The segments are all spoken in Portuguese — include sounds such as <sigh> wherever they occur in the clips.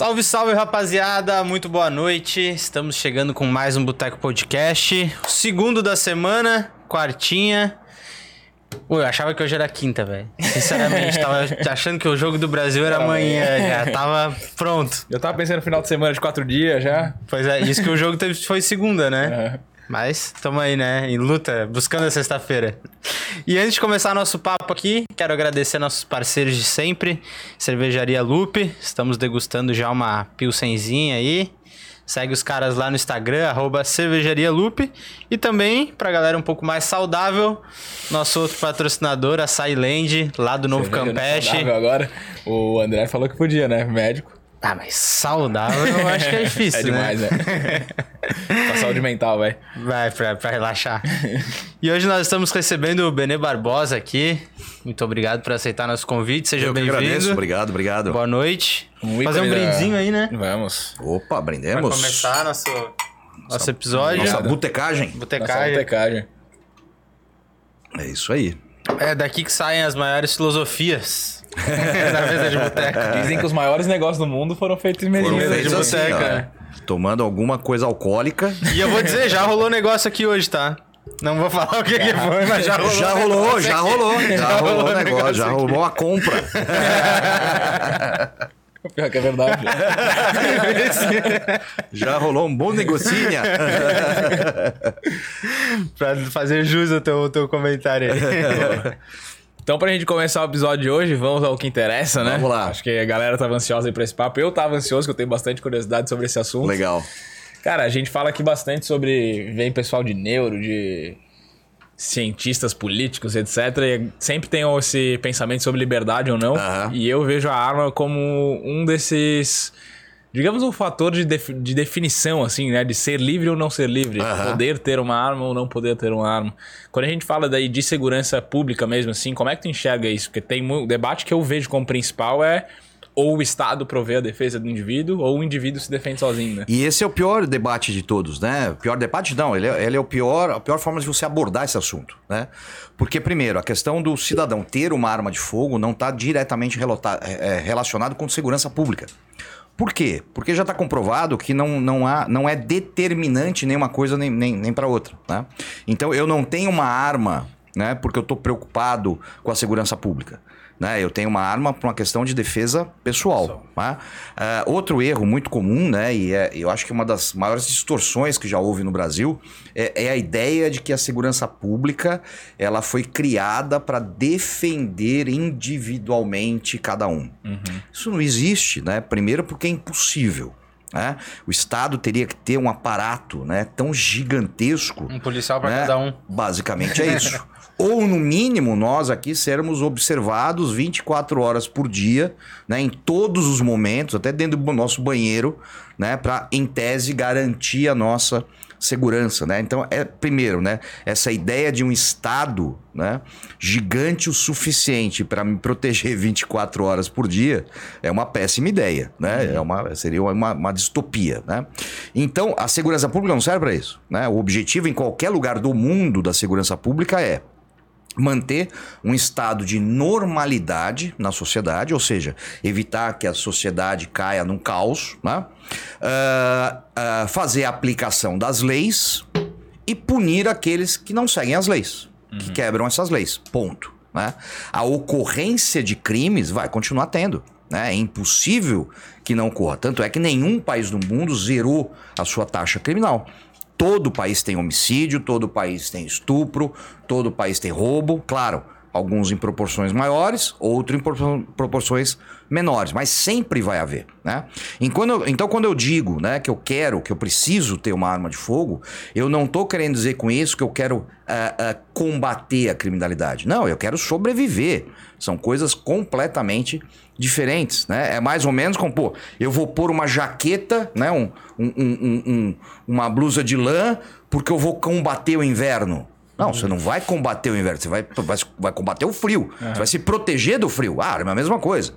Salve, salve, rapaziada! Muito boa noite. Estamos chegando com mais um Boteco Podcast. Segundo da semana, quartinha. Pô, eu achava que hoje era quinta, velho. Sinceramente, tava <laughs> achando que o jogo do Brasil era amanhã já. Tava pronto. Eu tava pensando no final de semana de quatro dias já. Pois é, isso que o jogo teve, foi segunda, né? É. Mas tamo aí, né? Em luta, buscando a sexta-feira. E antes de começar nosso papo aqui, quero agradecer nossos parceiros de sempre, Cervejaria Lupe. Estamos degustando já uma pilsenzinha aí. Segue os caras lá no Instagram, arroba Cervejaria Lupe. E também, pra galera um pouco mais saudável, nosso outro patrocinador, a Sailand, lá do Novo Cerveja Campeche. saudável Agora, o André falou que podia, né? Médico. Ah, mas saudável eu acho que é <laughs> difícil, É demais, né? né? <laughs> pra saúde mental, vai. Vai, pra, pra relaxar. e hoje nós estamos recebendo o Benê Barbosa aqui. Muito obrigado por aceitar nosso convite. Seja Eu que agradeço. bem-vindo. Obrigado, obrigado. Boa noite. Um Fazer um ícone da- brindezinho aí, né? Vamos. Opa, Pra brindemos. começar nosso, nosso episódio. Nossa Obrigado. botecagem. Nossa Botecagem. botecagem. É isso aí. É daqui que saem as maiores filosofias <laughs> da mesa de boteco. Dizem que os maiores negócios do mundo foram feitos em feitos de assim, boteca, né? Tomando alguma coisa alcoólica. E eu vou dizer, já rolou negócio aqui hoje, tá? Não vou falar o que, que foi, mas já rolou. Já rolou, negócio já rolou. Já rolou o negócio, já rolou a compra. <laughs> Pior que é verdade. <laughs> Já rolou um bom negocinho. pra fazer jus ao teu, teu comentário aí. Então, pra gente começar o episódio de hoje, vamos ao que interessa, né? Vamos lá. Acho que a galera tava ansiosa aí pra esse papo. Eu tava ansioso, que eu tenho bastante curiosidade sobre esse assunto. Legal. Cara, a gente fala aqui bastante sobre. Vem pessoal de neuro, de cientistas políticos, etc. E sempre tem esse pensamento sobre liberdade ou não. Aham. E eu vejo a arma como um desses. Digamos um fator de, defi- de definição, assim, né? De ser livre ou não ser livre. Aham. Poder ter uma arma ou não poder ter uma arma. Quando a gente fala daí de segurança pública mesmo, assim, como é que tu enxerga isso? Porque tem o debate que eu vejo como principal é ou o Estado provê a defesa do indivíduo, ou o indivíduo se defende sozinho, né? E esse é o pior debate de todos, né? O pior debate não, ele é, ele é o pior, a pior forma de você abordar esse assunto, né? Porque, primeiro, a questão do cidadão ter uma arma de fogo não está diretamente é, é, relacionado com segurança pública. Por quê? Porque já está comprovado que não, não, há, não é determinante nem uma coisa nem, nem, nem para outra. Né? Então eu não tenho uma arma né, porque eu estou preocupado com a segurança pública. Né? Eu tenho uma arma para uma questão de defesa pessoal. tá? Ah, outro erro muito comum, né, e é- eu acho que uma das maiores distorções que já houve no Brasil é, é a ideia de que a segurança pública ela foi criada para defender individualmente cada um. Isso não existe, né? Primeiro porque é impossível. Né? O Estado teria que ter um aparato né, tão gigantesco. Um policial pra né? cada um. Basicamente é isso. <laughs> Ou, no mínimo, nós aqui sermos observados 24 horas por dia, né, em todos os momentos, até dentro do nosso banheiro, né, para, em tese, garantir a nossa segurança. Né? Então, é primeiro, né, essa ideia de um Estado né, gigante o suficiente para me proteger 24 horas por dia é uma péssima ideia. Né? É uma, seria uma, uma distopia. Né? Então, a segurança pública não serve para isso. Né? O objetivo em qualquer lugar do mundo da segurança pública é manter um estado de normalidade na sociedade, ou seja, evitar que a sociedade caia num caos, né? Ah, ah, fazer a aplicação das leis e punir aqueles que não seguem as leis, que quebram essas leis. Ponto. Né? A ocorrência de crimes vai continuar tendo. Né? É impossível que não ocorra. Tanto é que nenhum país do mundo zerou a sua taxa criminal. Todo país tem homicídio, todo país tem estupro, todo país tem roubo, claro, alguns em proporções maiores, outros em propor- proporções mas sempre vai haver, né? Então, quando eu digo, né, que eu quero, que eu preciso ter uma arma de fogo, eu não estou querendo dizer com isso que eu quero ah, ah, combater a criminalidade. Não, eu quero sobreviver. São coisas completamente diferentes, né? É mais ou menos como, pô, eu vou pôr uma jaqueta, né? Um, um- um- um- um- uma blusa de lã, porque eu vou combater o inverno. Não, você não vai combater o inverno, você vai, vai, vai combater o frio. Você vai se proteger do frio. Ah, é a mesma coisa.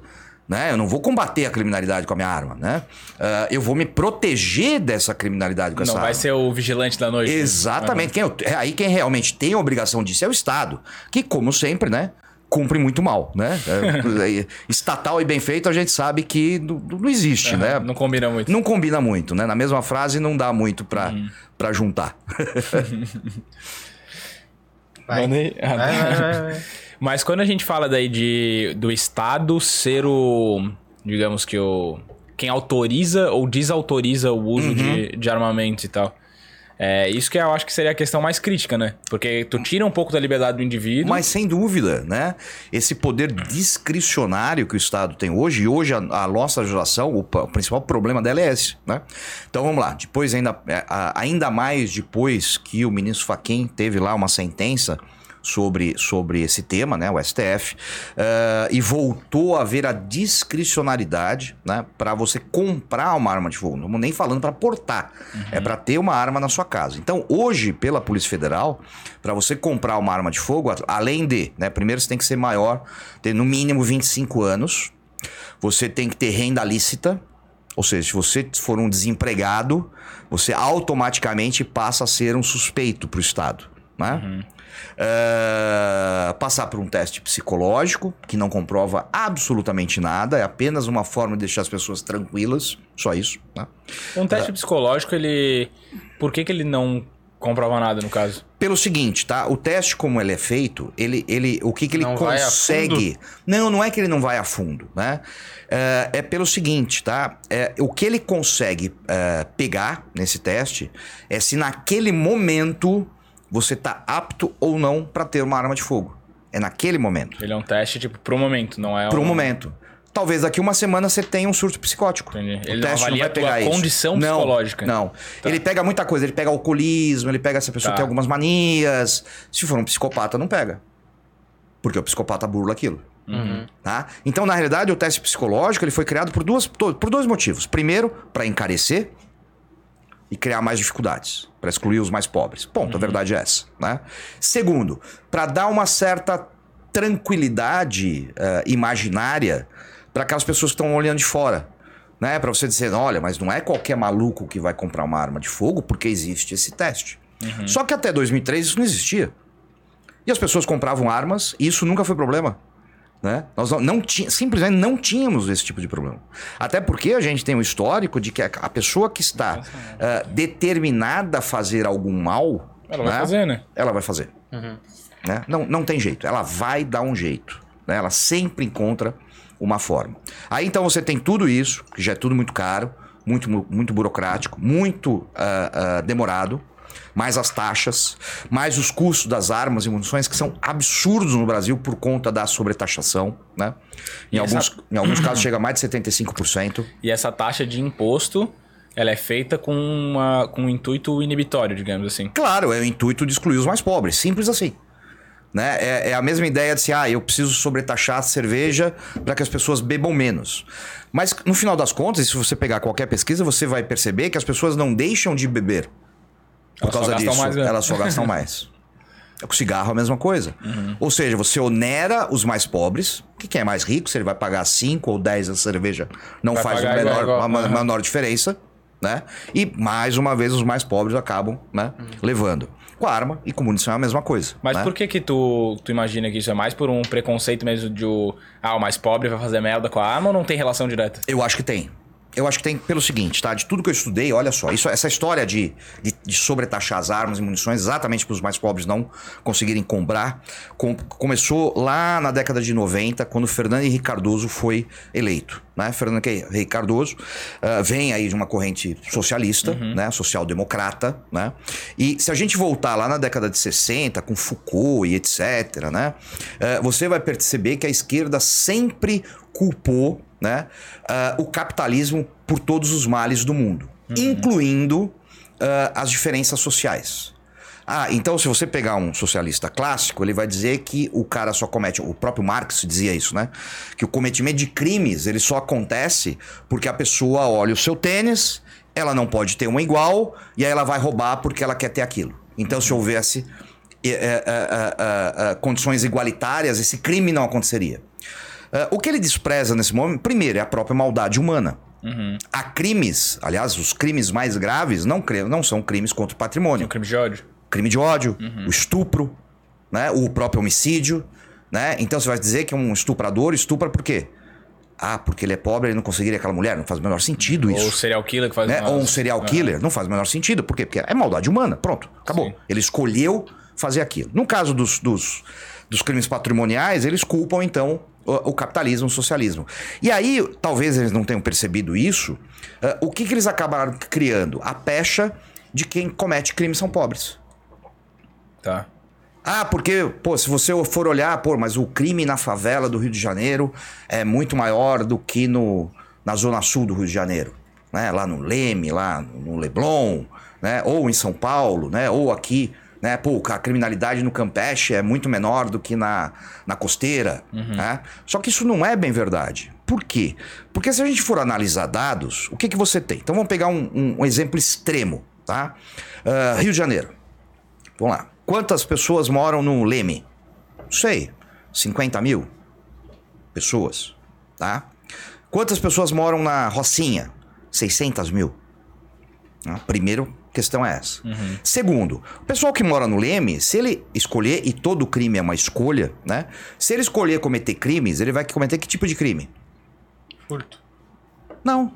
Né? Eu não vou combater a criminalidade com a minha arma, né? Ah, eu vou me proteger dessa criminalidade com essa Não vai arma. ser o vigilante da noite. né? Exatamente. Quem, é aí quem realmente tem a obrigação disso é o Estado. Que, como sempre, né? cumpre muito mal, né? É, <laughs> estatal e bem feito a gente sabe que não, não existe, né? Não combina muito. Não combina muito, né? Na mesma frase não dá muito pra, uhum. Pra juntar. <laughs> Vai. Vai, vai, vai, <laughs> Mas quando a gente fala daí de, do Estado ser o, digamos que o... Quem autoriza ou desautoriza o uso uhum. de, de armamento e tal. É isso que eu acho que seria a questão mais crítica, né? Porque tu tira um pouco da liberdade do indivíduo. Mas sem dúvida, né? Esse poder discricionário que o Estado tem hoje, e hoje a, a nossa legislação, o, o, principal problema dela é esse, né? Então vamos lá, depois ainda, é, ainda mais depois que o ministro Faquim teve lá uma sentença sobre, sobre esse tema, né, o STF, uh, eh, e voltou a haver a discricionalidade né, para você comprar uma arma de fogo. Não nem falando para portar, uhum. é para ter uma arma na sua casa. Então, hoje, pela Polícia Federal, para você comprar uma arma de fogo, além de, né, primeiro você tem que ser maior, ter no mínimo 25 anos, você tem que ter renda lícita, ou seja, se você for um desempregado, você automaticamente passa a ser um suspeito para o Estado. Né? Uhum. Uh, passar por um teste psicológico, que não comprova absolutamente nada, é apenas uma forma de deixar as pessoas tranquilas, só isso. Né? Um teste uh, psicológico, ele. Por que, que ele não comprova nada no caso? Pelo seguinte, tá? O teste, como ele é feito, ele, ele, o que, que ele não consegue. Não, não é que ele não vai a fundo, né? Uh, é pelo seguinte, tá? É, o que ele consegue pegar nesse teste é se naquele momento você tá apto ou não para ter uma arma de fogo. É naquele momento. Ele é um teste, tipo, pro momento, não é Pro um... momento. Talvez daqui uma semana você tenha um surto psicótico. Entendi. Ele o teste não, não vai pegar a condição isso. psicológica. Não, não. Tá. Ele pega muita coisa. Ele pega alcoolismo, ele pega se a pessoa tá. tem algumas manias. Se for um psicopata, não pega. Porque o psicopata burla aquilo. Uhum. Tá? Então, na realidade, o teste psicológico ele foi criado por, duas, por dois motivos. Primeiro, para encarecer e criar mais dificuldades, para excluir os mais pobres. Ponto, uhum. a verdade é essa. Né? Segundo, para dar uma certa tranquilidade uh, imaginária para aquelas pessoas que estão olhando de fora. Né? Para você dizer, olha, mas não é qualquer maluco que vai comprar uma arma de fogo porque existe esse teste. Uhum. Só que até 2003 isso não existia. E as pessoas compravam armas e isso nunca foi problema. Né? Nós não, não simplesmente não tínhamos esse tipo de problema. Até porque a gente tem um histórico de que a, a pessoa que está uh, determinada a fazer algum mal. Ela né? vai fazer, né? Ela vai fazer. Uhum. Né? Não, não tem jeito. Ela vai dar um jeito. Né? Ela sempre encontra uma forma. Aí então você tem tudo isso, que já é tudo muito caro, muito, muito burocrático, muito uh, uh, demorado mais as taxas, mais os custos das armas e munições, que são absurdos no Brasil por conta da sobretaxação, né? Em, alguns, em alguns casos chega a mais de 75%. E essa taxa de imposto ela é feita com, uma, com um intuito inibitório, digamos assim. Claro, é o intuito de excluir os mais pobres. Simples assim. Né? É, é, a mesma ideia de se, ah, eu preciso sobretaxar a cerveja para que as pessoas bebam menos. Mas no final das contas, se você pegar qualquer pesquisa, você vai perceber que as pessoas não deixam de beber. Por elas causa disso, mais, né? elas só gastam <laughs> mais. Com cigarro a mesma coisa. Uhum. Ou seja, você onera os mais pobres, que quem é mais rico, se ele vai pagar 5 ou 10 a cerveja, não vai faz a menor, igual, uma, uhum. menor diferença. Né? E mais uma vez os mais pobres acabam né, uhum. levando. Com arma e com munição é a mesma coisa. Mas né? por que que tu, tu imagina que isso é mais por um preconceito mesmo de o, ah, o mais pobre vai fazer merda com a arma ou não tem relação direta? Eu acho que tem eu acho que tem pelo seguinte, tá? De tudo que eu estudei, olha só, isso, essa história de, de, de sobretaxar as armas e munições exatamente para os mais pobres não conseguirem comprar, com, começou lá na década de 90, quando Fernando Henrique Cardoso foi eleito. Né? Fernando Henrique Cardoso uh, vem aí de uma corrente socialista, uhum. né? social-democrata. Né? E se a gente voltar lá na década de 60, com Foucault e etc., né? Uh, você vai perceber que a esquerda sempre culpou né, uh, o capitalismo por todos os males do mundo, uhum. incluindo uh, as diferenças sociais. Ah, então se você pegar um socialista clássico, ele vai dizer que o cara só comete, o próprio Marx dizia isso, né? Que o cometimento de crimes, ele só acontece porque a pessoa olha o seu tênis, ela não pode ter um igual, e aí ela vai roubar porque ela quer ter aquilo. Então se houvesse é, é, é, condições igualitárias, esse crime não aconteceria. Uh, o que ele despreza nesse momento, primeiro, é a própria maldade humana. Uhum. Há crimes, aliás, os crimes mais graves não, não são crimes contra o patrimônio. É crime de ódio. Crime de ódio, uhum. o estupro, né? o próprio homicídio. Né? Então você vai dizer que um estuprador estupra por quê? Ah, porque ele é pobre, ele não conseguiria aquela mulher. Não faz o menor sentido isso. Ou serial killer que faz né? Ou um serial killer. Não faz o menor sentido. Por quê? Porque é maldade humana. Pronto, acabou. Sim. Ele escolheu fazer aquilo. No caso dos, dos, dos crimes patrimoniais, eles culpam, então, o, o capitalismo, o socialismo. E aí, talvez eles não tenham percebido isso, ah, o que, que eles acabaram criando? A pecha de quem comete crimes são pobres. Tá. Ah, porque, pô, se você for olhar, pô, mas o crime na favela do Rio de Janeiro é muito maior do que no, na zona sul do Rio de Janeiro. Né? Lá no Leme, lá no Leblon, né? Ou em São Paulo, né? Ou aqui, né? Pô, a criminalidade no Campeche é muito menor do que na, na costeira, né? Só que isso não é bem verdade. Por quê? Porque se a gente for analisar dados, o que, que você tem? Então vamos pegar um, um- um exemplo extremo, tá? Ah, Rio de Janeiro. Vamos lá. Quantas pessoas moram no Leme? Não sei. 50 mil pessoas, tá? Quantas pessoas moram na Rocinha? 600 mil. A primeira questão é essa. Segundo, o pessoal que mora no Leme, se ele escolher, e todo crime é uma escolha, né? Se ele escolher cometer crimes, ele vai cometer que tipo de crime? Furto. Não.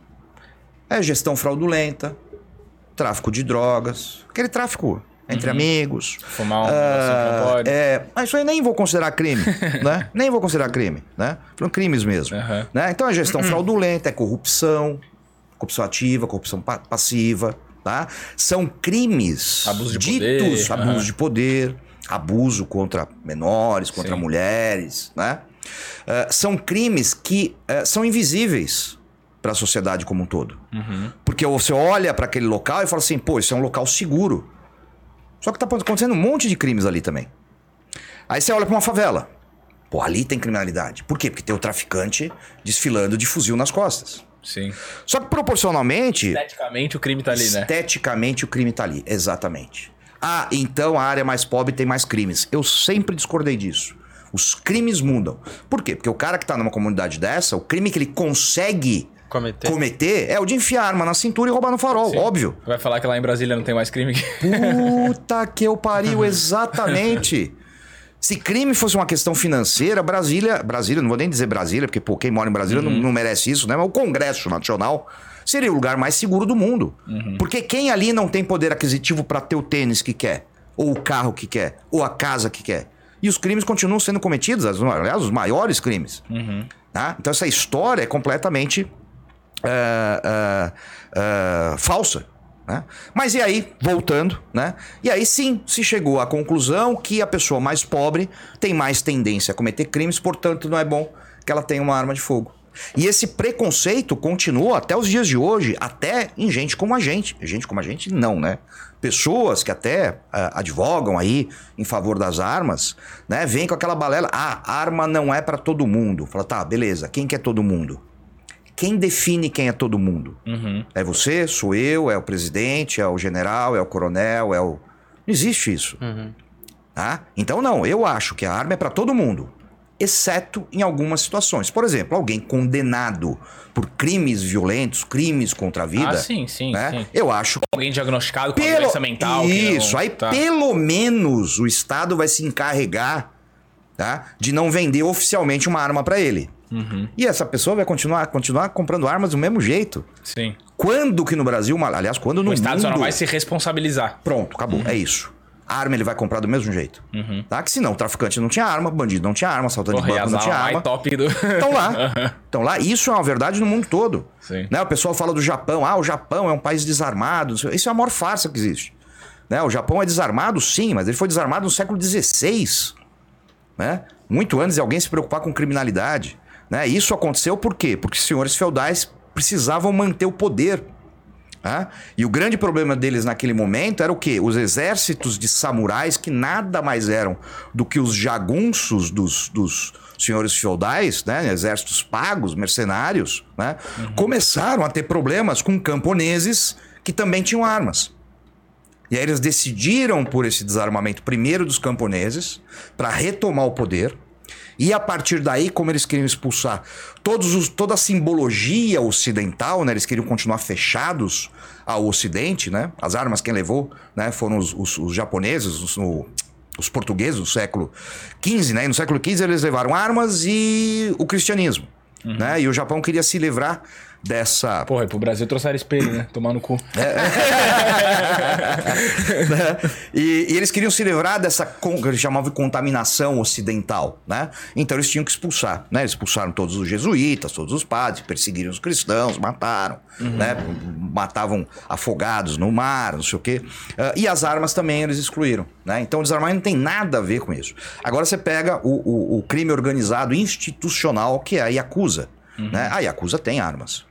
É gestão fraudulenta, tráfico de drogas, aquele tráfico entre amigos. Fumar um pode. É, mas isso aí nem vou considerar crime, <laughs> né? Nem vou considerar crime, né? São crimes mesmo, Aham. né? Então é gestão <clears throat> fraudulenta, é corrupção, corrupção ativa, corrupção pa- passiva, tá? São crimes Abuso de ditos, poder, abuso aham. de poder, abuso contra menores, contra Sim. mulheres, né? Eh, são crimes que eh, são invisíveis para a sociedade como um todo. Uhum. Porque você olha para aquele local e fala assim, pô, isso é um local seguro. Só que tá acontecendo um monte de crimes ali também. Aí você olha para uma favela. Pô, ali tem criminalidade. Por quê? Porque tem o traficante desfilando de fuzil nas costas. Sim. Só que proporcionalmente, Esteticamente o crime tá ali, né? esteticamente o crime tá ali. Exatamente. Ah, então a área mais pobre tem mais crimes. Eu sempre discordei disso. Os crimes mudam. Por quê? Porque o cara que tá numa comunidade dessa, o crime que ele consegue Cometer. cometer é o de enfiar arma na cintura e roubar no farol, Sim. óbvio. Vai falar que lá em Brasília não tem mais crime que. Puta que eu pariu, exatamente. <laughs> Se crime fosse uma questão financeira, Brasília, Brasília, não vou nem dizer Brasília, porque pô, quem mora em Brasília não, não merece isso, né? Mas o Congresso Nacional seria o lugar mais seguro do mundo. Porque quem ali não tem poder aquisitivo pra ter o tênis que quer, ou o carro que quer, ou a casa que quer. E os crimes continuam sendo cometidos, aliás, os maiores crimes. Tá? Então essa história é completamente ah, ah, ah, falsa. Né? Mas e aí, voltando, né? E aí sim se chegou à conclusão que a pessoa mais pobre tem mais tendência a cometer crimes, portanto não é bom que ela tenha uma arma de fogo. E esse preconceito continua até os dias de hoje, até em gente como a gente. Gente como a gente, não, né? Pessoas que até ah, advogam aí em favor das armas, né? Vêm com aquela balela, ah, arma não é pra todo mundo. Fala, tá, beleza, quem que é todo mundo? Quem define quem é todo mundo? Uhum. É você, sou eu, é o presidente, é o general, é o coronel, é o. Não existe isso. Tá? Então, não, eu acho que a arma é para todo mundo, exceto em algumas situações. Por exemplo, alguém condenado por crimes violentos, crimes contra a vida. Ah, sim, sim, né? sim. Eu acho que. Alguém diagnosticado com Pelo... doença mental. Isso, não- aí tá. pelo menos o Estado vai se encarregar tá? de não vender oficialmente uma arma para ele. Uhum. E essa pessoa vai continuar, continuar comprando armas do mesmo jeito. Sim. Quando que no Brasil, aliás, quando no O Estado mundo... só não vai se responsabilizar. Pronto, acabou, é isso. A arma ele vai comprar do mesmo jeito. Tá? Que senão o traficante não tinha arma, bandido não tinha arma, assaltante Porra, de banco não tinha arma. top do. Estão lá. <laughs> Estão lá. Isso é uma verdade no mundo todo. Sim. Né? O pessoal fala do Japão. Ah, o Japão é um país desarmado. Isso é a maior farsa que existe. Né? O Japão é desarmado, sim, mas ele foi desarmado no século XVI. Né? Muito antes de alguém se preocupar com criminalidade. Né? Isso aconteceu por quê? Porque os senhores feudais precisavam manter o poder. tá? E o grande problema deles naquele momento era o quê? Os exércitos de samurais, que nada mais eram do que os jagunços dos, dos senhores feudais, né? exércitos pagos, mercenários, né? começaram a ter problemas com camponeses que também tinham armas. E aí eles decidiram por esse desarmamento primeiro dos camponeses para retomar o poder. E a partir daí, como eles queriam expulsar todos os, toda a simbologia ocidental, né? Eles queriam continuar fechados ao ocidente, né? As armas quem levou, né? Foram os, os- os japoneses, os, os portugueses, no século XV, né? E no século XV eles levaram armas e o cristianismo. Né? E o Japão queria se livrar dessa. Porra, e pro Brasil trouxeram espelho, né? Tomar no cu. <laughs> né? e, e eles queriam se livrar dessa con- que eles chamavam de contaminação ocidental, né? Então eles tinham que expulsar, né? Eles expulsaram todos os jesuítas, todos os padres, perseguiram os cristãos, mataram, né? Matavam afogados no mar, não sei o quê. Ah, e as armas também eles excluíram, né? Então o desarmamento não tem nada a ver com isso. Agora você pega o, o- o crime organizado institucional, que é a Yakuza, né? A Yakuza tem armas,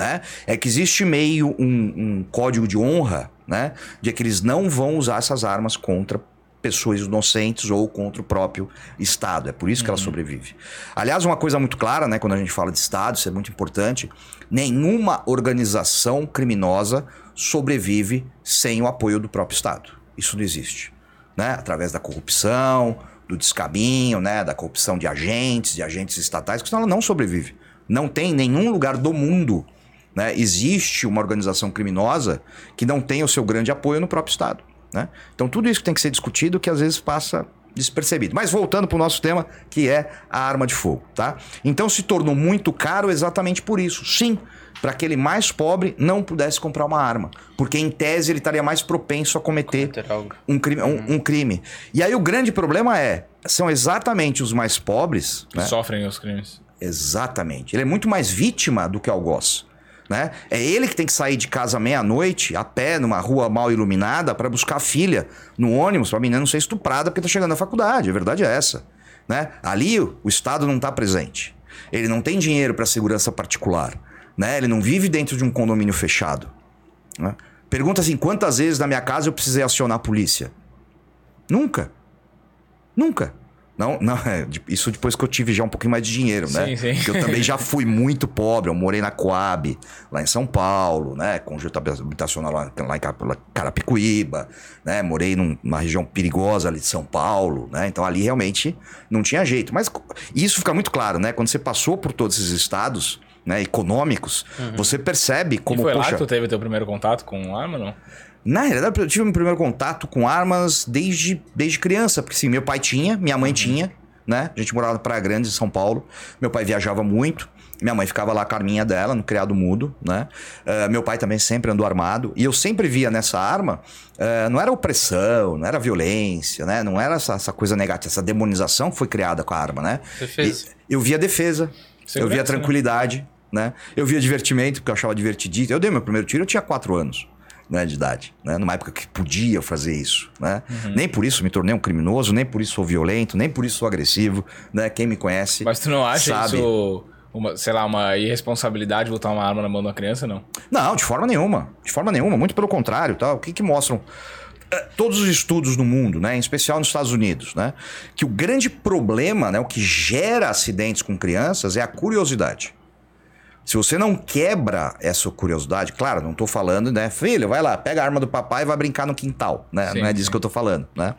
né? É que existe meio um, um código de honra, né? De que eles não vão usar essas armas contra pessoas inocentes ou contra o próprio Estado. É por isso que ela sobrevive. Aliás, uma coisa muito clara, né? Quando a gente fala de Estado, isso é muito importante. Nenhuma organização criminosa sobrevive sem o apoio do próprio Estado. Isso não existe, né? Através da corrupção, do descaminho, né? Da corrupção de agentes, de agentes estatais, porque senão ela não sobrevive. Não tem em nenhum lugar do mundo né? Existe uma organização criminosa que não tem o seu grande apoio no próprio Estado. Né? Então, tudo isso que tem que ser discutido que às vezes passa despercebido. Mas voltando para o nosso tema, que é a arma de fogo. Tá? Então, se tornou muito caro exatamente por isso. Sim, para aquele mais pobre não pudesse comprar uma arma. Porque, em tese, ele estaria mais propenso a cometer Cometer algo. um crime, um, um crime. E aí o grande problema é, são exatamente os mais pobres, Que né? sofrem os crimes. Exatamente. Ele é muito mais vítima do que algoz. Né? É ele que tem que sair de casa meia-noite, a pé, numa rua mal iluminada, para buscar a filha no ônibus, para a menina não ser estuprada porque tá chegando na faculdade. A verdade é essa. Né? Ali o Estado não está presente. Ele não tem dinheiro para segurança particular. Né? Ele não vive dentro de um condomínio fechado. né? Pergunta assim: quantas vezes na minha casa eu precisei acionar a polícia? Nunca. Nunca. Não, não, é, isso depois que eu tive já um pouquinho mais de dinheiro, né? Sim, sim. Porque eu também já fui muito pobre. Eu morei na Coab, lá em São Paulo, né? Conjunto habitacional lá, lá em Carapicuíba, né? Morei num- numa região perigosa ali de São Paulo, né? Então ali realmente não tinha jeito. Mas isso fica muito claro, né? Quando você passou por todos esses estados, né? Econômicos, você percebe como, e foi lá que tu teve teu primeiro contato com arma, não? Na realidade, eu tive meu primeiro contato com armas desde, desde criança, porque sim, meu pai tinha, minha mãe tinha, né? A gente morava na Praia Grande, em São Paulo. Meu pai viajava muito. Minha mãe ficava lá com a arminha dela, no criado mudo, né? Eh, meu pai também sempre andou armado. E eu sempre via nessa arma, eh, não era opressão, não era violência, né? Não era essa, essa coisa negativa, essa demonização que foi criada com a arma, né? Defesa. E- eu via defesa, eu Segurança, via né? tranquilidade, né? Eu via divertimento, porque eu achava divertidíssimo. Eu dei meu primeiro tiro, eu tinha 4 anos. Né, de idade, né? numa época que podia fazer isso. Né? Uhum. Nem por isso me tornei um criminoso, nem por isso sou violento, nem por isso sou agressivo. Né? Quem me conhece. Mas tu não acha sabe. isso, uma, sei lá, uma irresponsabilidade botar uma arma na mão de uma criança, não? Não, de forma nenhuma. De forma nenhuma, muito pelo contrário. Tá? O que, que mostram eh, todos os estudos no mundo, né, em especial nos Estados Unidos, né, que o grande problema, né, o que gera acidentes com crianças é a curiosidade. Se você não quebra essa curiosidade, claro, não tô falando, né? Filho, vai lá, pega a arma do papai e vai brincar no quintal, né? Sim, não é disso sim. que eu tô falando, né?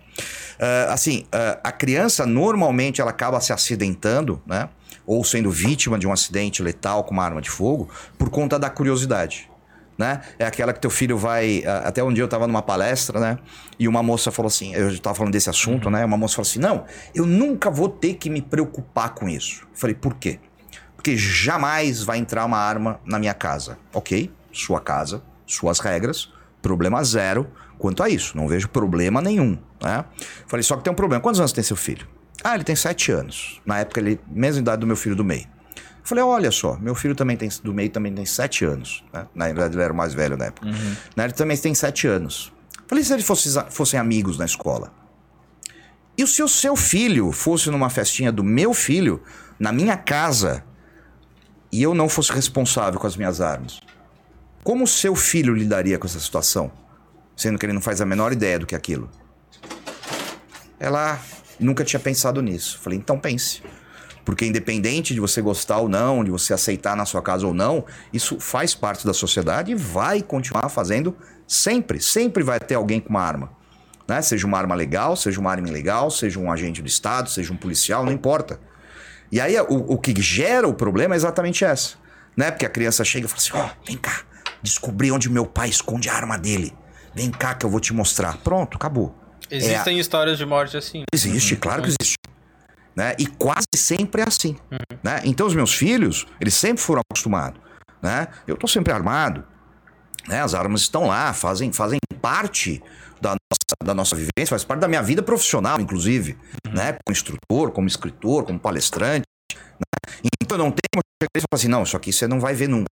Ah, assim, ah, a criança normalmente ela acaba se acidentando, né? Ou sendo vítima de um acidente letal com uma arma de fogo por conta da curiosidade. Né? É aquela que teu filho vai. ah, Até um dia eu tava numa palestra, né? E uma moça falou assim: eu tava falando desse assunto, né? Uma moça falou assim: não, eu nunca vou ter que me preocupar com isso. Eu falei, por quê? Porque jamais vai entrar uma arma na minha casa. Ok, sua casa, suas regras, problema zero quanto a isso. Não vejo problema nenhum. Né? Falei, só que tem um problema. Quantos anos tem seu filho? Ah, ele tem sete anos. Na época, ele, mesma idade do meu filho do meio. Falei, olha só, meu filho também tem, do meio também tem sete anos. Né? Na verdade, ele era o mais velho na época. Né? Ele também tem sete anos. Falei, se eles fossem, fossem amigos na escola. E se o seu filho fosse numa festinha do meu filho, na minha casa, e eu não fosse responsável com as minhas armas, como o seu filho lidaria com essa situação? Sendo que ele não faz a menor ideia do que é aquilo. Ela nunca tinha pensado nisso. Falei, então pense. Porque independente de você gostar ou não, de você aceitar na sua casa ou não, isso faz parte da sociedade e vai continuar fazendo sempre. Sempre vai ter alguém com uma arma. Né? Seja uma arma legal, seja uma arma ilegal, seja um agente do Estado, seja um policial, não importa. E aí o, o que gera o problema é exatamente essa. Né? Porque a criança chega e fala assim: ó, vem cá, descobri onde meu pai esconde a arma dele. Vem cá que eu vou te mostrar. Pronto, acabou. Existem histórias de morte assim. Existe, claro que existe. Né? E quase sempre é assim. Né? Então, os meus filhos, eles sempre foram acostumados. Né? Eu estou sempre armado. Né? As armas estão lá, fazem, fazem parte da nossa, da nossa vivência, faz parte da minha vida profissional, inclusive. Né? Como instrutor, como escritor, como palestrante. Né? Então, eu não tenho chegar e falar assim: não, isso aqui você não vai ver nunca.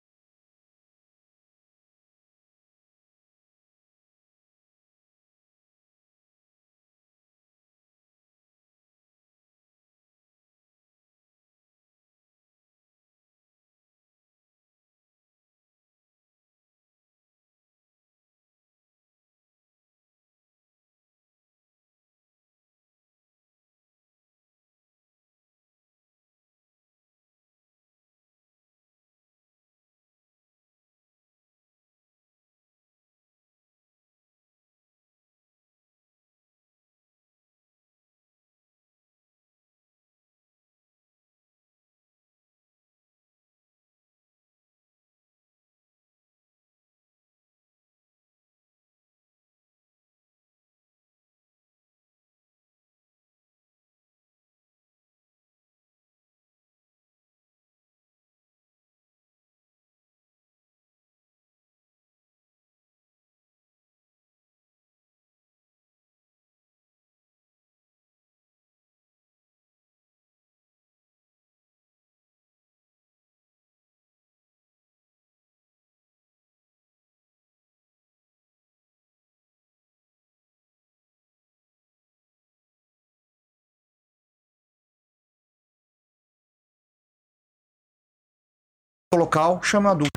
Local, chama adulto.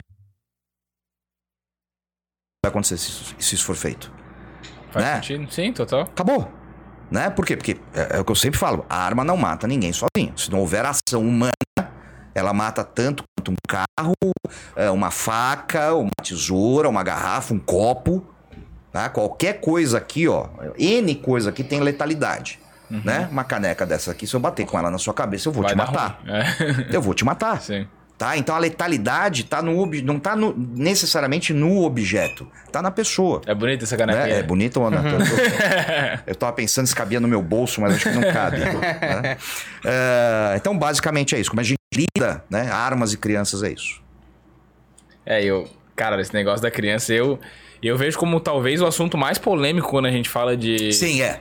Vai acontecer se isso, se isso for feito. Faz Né? sentido? Sim, total. Acabou. Né? Por quê? Porque é, é o que eu sempre falo: a arma não mata ninguém sozinho. Se não houver ação humana, ela mata tanto quanto um carro, é, uma faca, uma tesoura, uma garrafa, um copo. Tá? Qualquer coisa aqui, ó, N coisa aqui tem letalidade. Né? Uma caneca dessa aqui, se eu bater com ela na sua cabeça, eu vou Vai te matar. É. Eu vou te matar. <laughs> Sim. Tá? Então a letalidade tá no ob... não tá no- necessariamente no objeto, tá na pessoa. É bonita essa canequinha. Né? É bonito, Ana? Eu, tô- <laughs> eu tava pensando se cabia no meu bolso, mas acho que não cabe. <laughs> né? É, então, basicamente é isso. Como a gente lida, né? Armas e crianças é isso. É, eu. Cara, esse negócio da criança, eu. Eu vejo como talvez o assunto mais polêmico quando a gente fala de, Sim, é.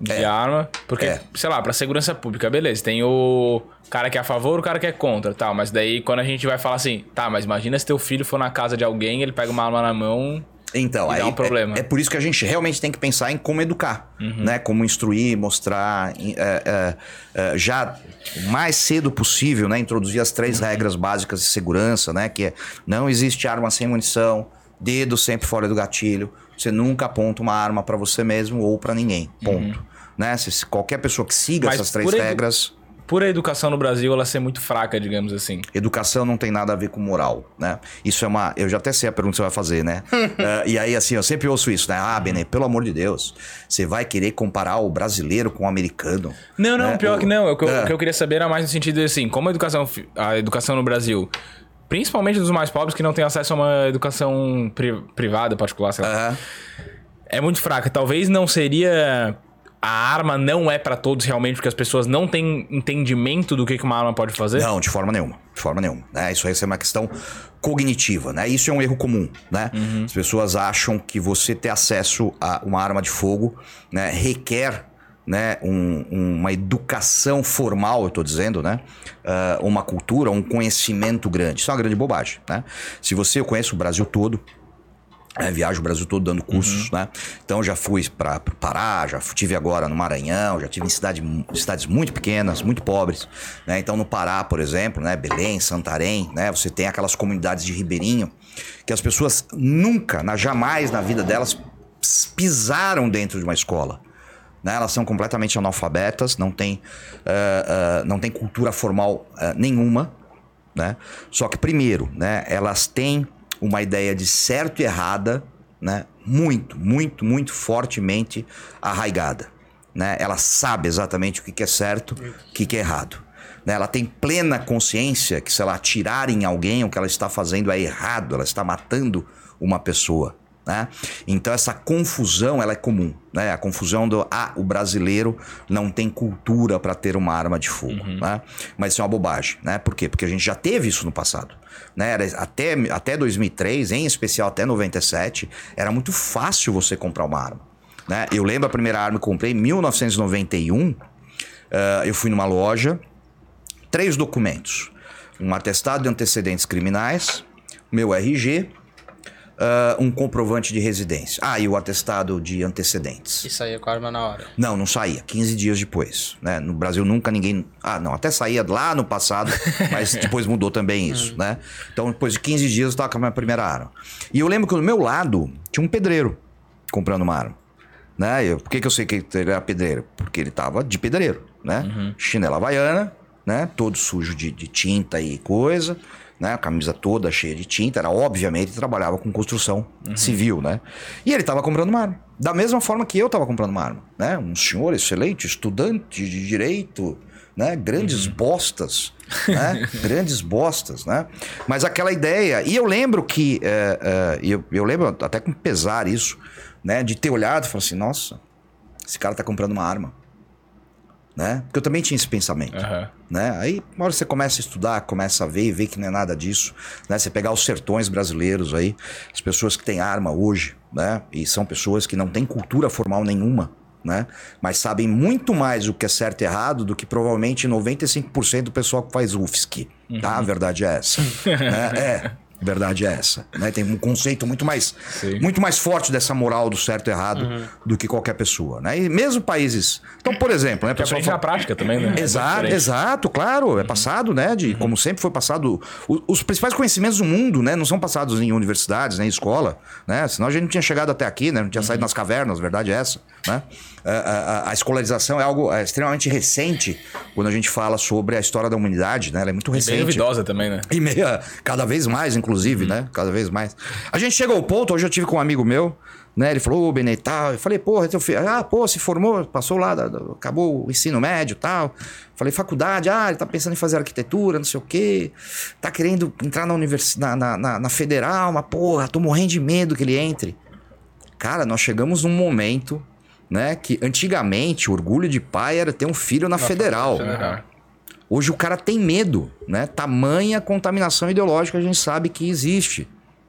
De é. arma. Porque, É. sei lá, pra segurança pública, beleza. Tem o cara que é a favor, o cara que é contra tal. Mas daí quando a gente vai falar assim, tá, mas imagina se teu filho for na casa de alguém, ele pega uma arma na mão. Então, aí um problema. É, é por isso que a gente realmente tem que pensar em como educar, né? Como instruir, mostrar, é, é, é, já o mais cedo possível, né? Introduzir as três regras básicas de segurança, né? Que é não existe arma sem munição, dedo sempre fora do gatilho, você nunca aponta uma arma pra você mesmo ou pra ninguém, ponto. Né? Se, qualquer pessoa que siga Mas essas três por edu- regras, Por a educação no Brasil ela ser muito fraca, digamos assim. Educação não tem nada a ver com moral, né? Isso é uma. Eu já até sei a pergunta que você vai fazer, né? <laughs> Eh, e aí, assim, eu sempre ouço isso, né? Ah, Benê, pelo amor de Deus, você vai querer comparar o brasileiro com o americano. Não, não, né? pior O- que não. O que, eu, É. o que eu queria saber era mais no sentido de assim, como a educação, a educação no Brasil, principalmente dos mais pobres que não têm acesso a uma educação pri- privada, particular, sei lá, Aham. é muito fraca. Talvez não seria. A arma não é pra todos realmente, porque as pessoas não têm entendimento do que que uma arma pode fazer. Não, de forma nenhuma. De forma nenhuma. Né? Isso aí é uma questão cognitiva, né? Isso é um erro comum, né? As pessoas acham que você ter acesso a uma arma de fogo né, requer né, um- uma educação formal, eu tô dizendo, né? Ah, uma cultura, um conhecimento grande. Isso é uma grande bobagem, né? Se você, eu conheço o Brasil todo, é, viajo o Brasil todo dando cursos, né? Então já fui para Pará, já tive agora no Maranhão, já tive em cidade, cidades muito pequenas, muito pobres, né? Então no Pará, por exemplo, né? Belém, Santarém, né? Você tem aquelas comunidades de ribeirinho que as pessoas nunca, na, jamais na vida delas pisaram dentro de uma escola. Né? Elas são completamente analfabetas, não tem, ah, ah, não tem cultura formal ah, nenhuma, né? Só que primeiro, né, elas têm uma ideia de certo e errada, né, muito, muito, muito fortemente arraigada, né? Ela sabe exatamente o que que é certo, o que que é errado. Né? Ela tem plena consciência que se ela atirar em alguém, o que ela está fazendo é errado, ela está matando uma pessoa. Né? Então essa confusão ela é comum, né? A confusão do ah, o brasileiro não tem cultura para ter uma arma de fogo, né? Mas isso é uma bobagem, né? Por quê? Porque a gente já teve isso no passado, né? Era até até 2003, em especial até 97, era muito fácil você comprar uma arma, né? Eu lembro a primeira arma que eu comprei em 1991, uh, eu fui numa loja, três documentos, um atestado de antecedentes criminais, meu RG uh, um comprovante de residência. Ah, e o atestado de antecedentes. E saía com a arma na hora. Não, não saía. 15 dias depois. Né? No Brasil nunca ninguém. Ah, não, até saía lá no passado, <laughs> mas depois mudou também isso, né? Então, depois de 15 dias eu estava com a minha primeira arma. E eu lembro que do meu lado tinha um pedreiro comprando uma arma. Né? Eu, por que, que eu sei que ele era pedreiro? Porque ele tava de pedreiro, né? Chinela havaiana, né? Todo sujo de, de tinta e coisa né? A camisa toda cheia de tinta. Era, obviamente, trabalhava com construção civil, né? E ele estava comprando uma arma. Da mesma forma que eu estava comprando uma arma, né? Um senhor excelente, estudante de direito, né? Grandes bostas, <laughs> né? Grandes bostas, né? Mas aquela ideia... E eu lembro que... é, é, eu, eu lembro até com pesar isso, né? De ter olhado e falar assim, nossa, esse cara tá comprando uma arma. Né? Porque eu também tinha esse pensamento Aham. né? Aí, uma hora você começa a estudar, começa a ver e vê que não é nada disso, né? Você pegar os sertões brasileiros aí, as pessoas que têm arma hoje, né? E são pessoas que não têm cultura formal nenhuma, né? Mas sabem muito mais o que é certo e errado do que provavelmente 95% do pessoal que faz UFSC, tá? A verdade é essa, né? <laughs> É. a Verdade é essa, né? Tem um conceito muito mais, Sim. muito mais forte dessa moral do certo e errado do que qualquer pessoa, né? E mesmo países, então por exemplo, né? Que pessoal aprende na prática também, né? Exato, É exato, claro. É passado, né? De, Como sempre foi passado. o- os principais conhecimentos do mundo, né? Não são passados em universidades, nem em escola, né? Senão a gente não tinha chegado até aqui, né? Não tinha saído nas cavernas, a verdade é essa, né? A, a- a escolarização é algo é, extremamente recente quando a gente fala sobre a história da humanidade, né? Ela é muito Bem recente. duvidosa também, né? E meia, cada vez mais, inclusive, né? Cada vez mais. A gente chegou ao ponto, hoje eu tive com um amigo meu, né? Ele falou, ô, e tal. Eu falei, porra, teu filho. Ah, pô, se formou, passou lá, acabou o ensino médio tal. Falei, faculdade, ah, ele tá pensando em fazer arquitetura, não sei o quê. Tá querendo entrar na universidade, na, na, na federal, mas porra, tô morrendo de medo que ele entre. Cara, nós chegamos num momento, né? Que antigamente o orgulho de pai era ter um filho na federal. Aham. Hoje o cara tem medo, né? Tamanha contaminação ideológica a gente sabe que existe,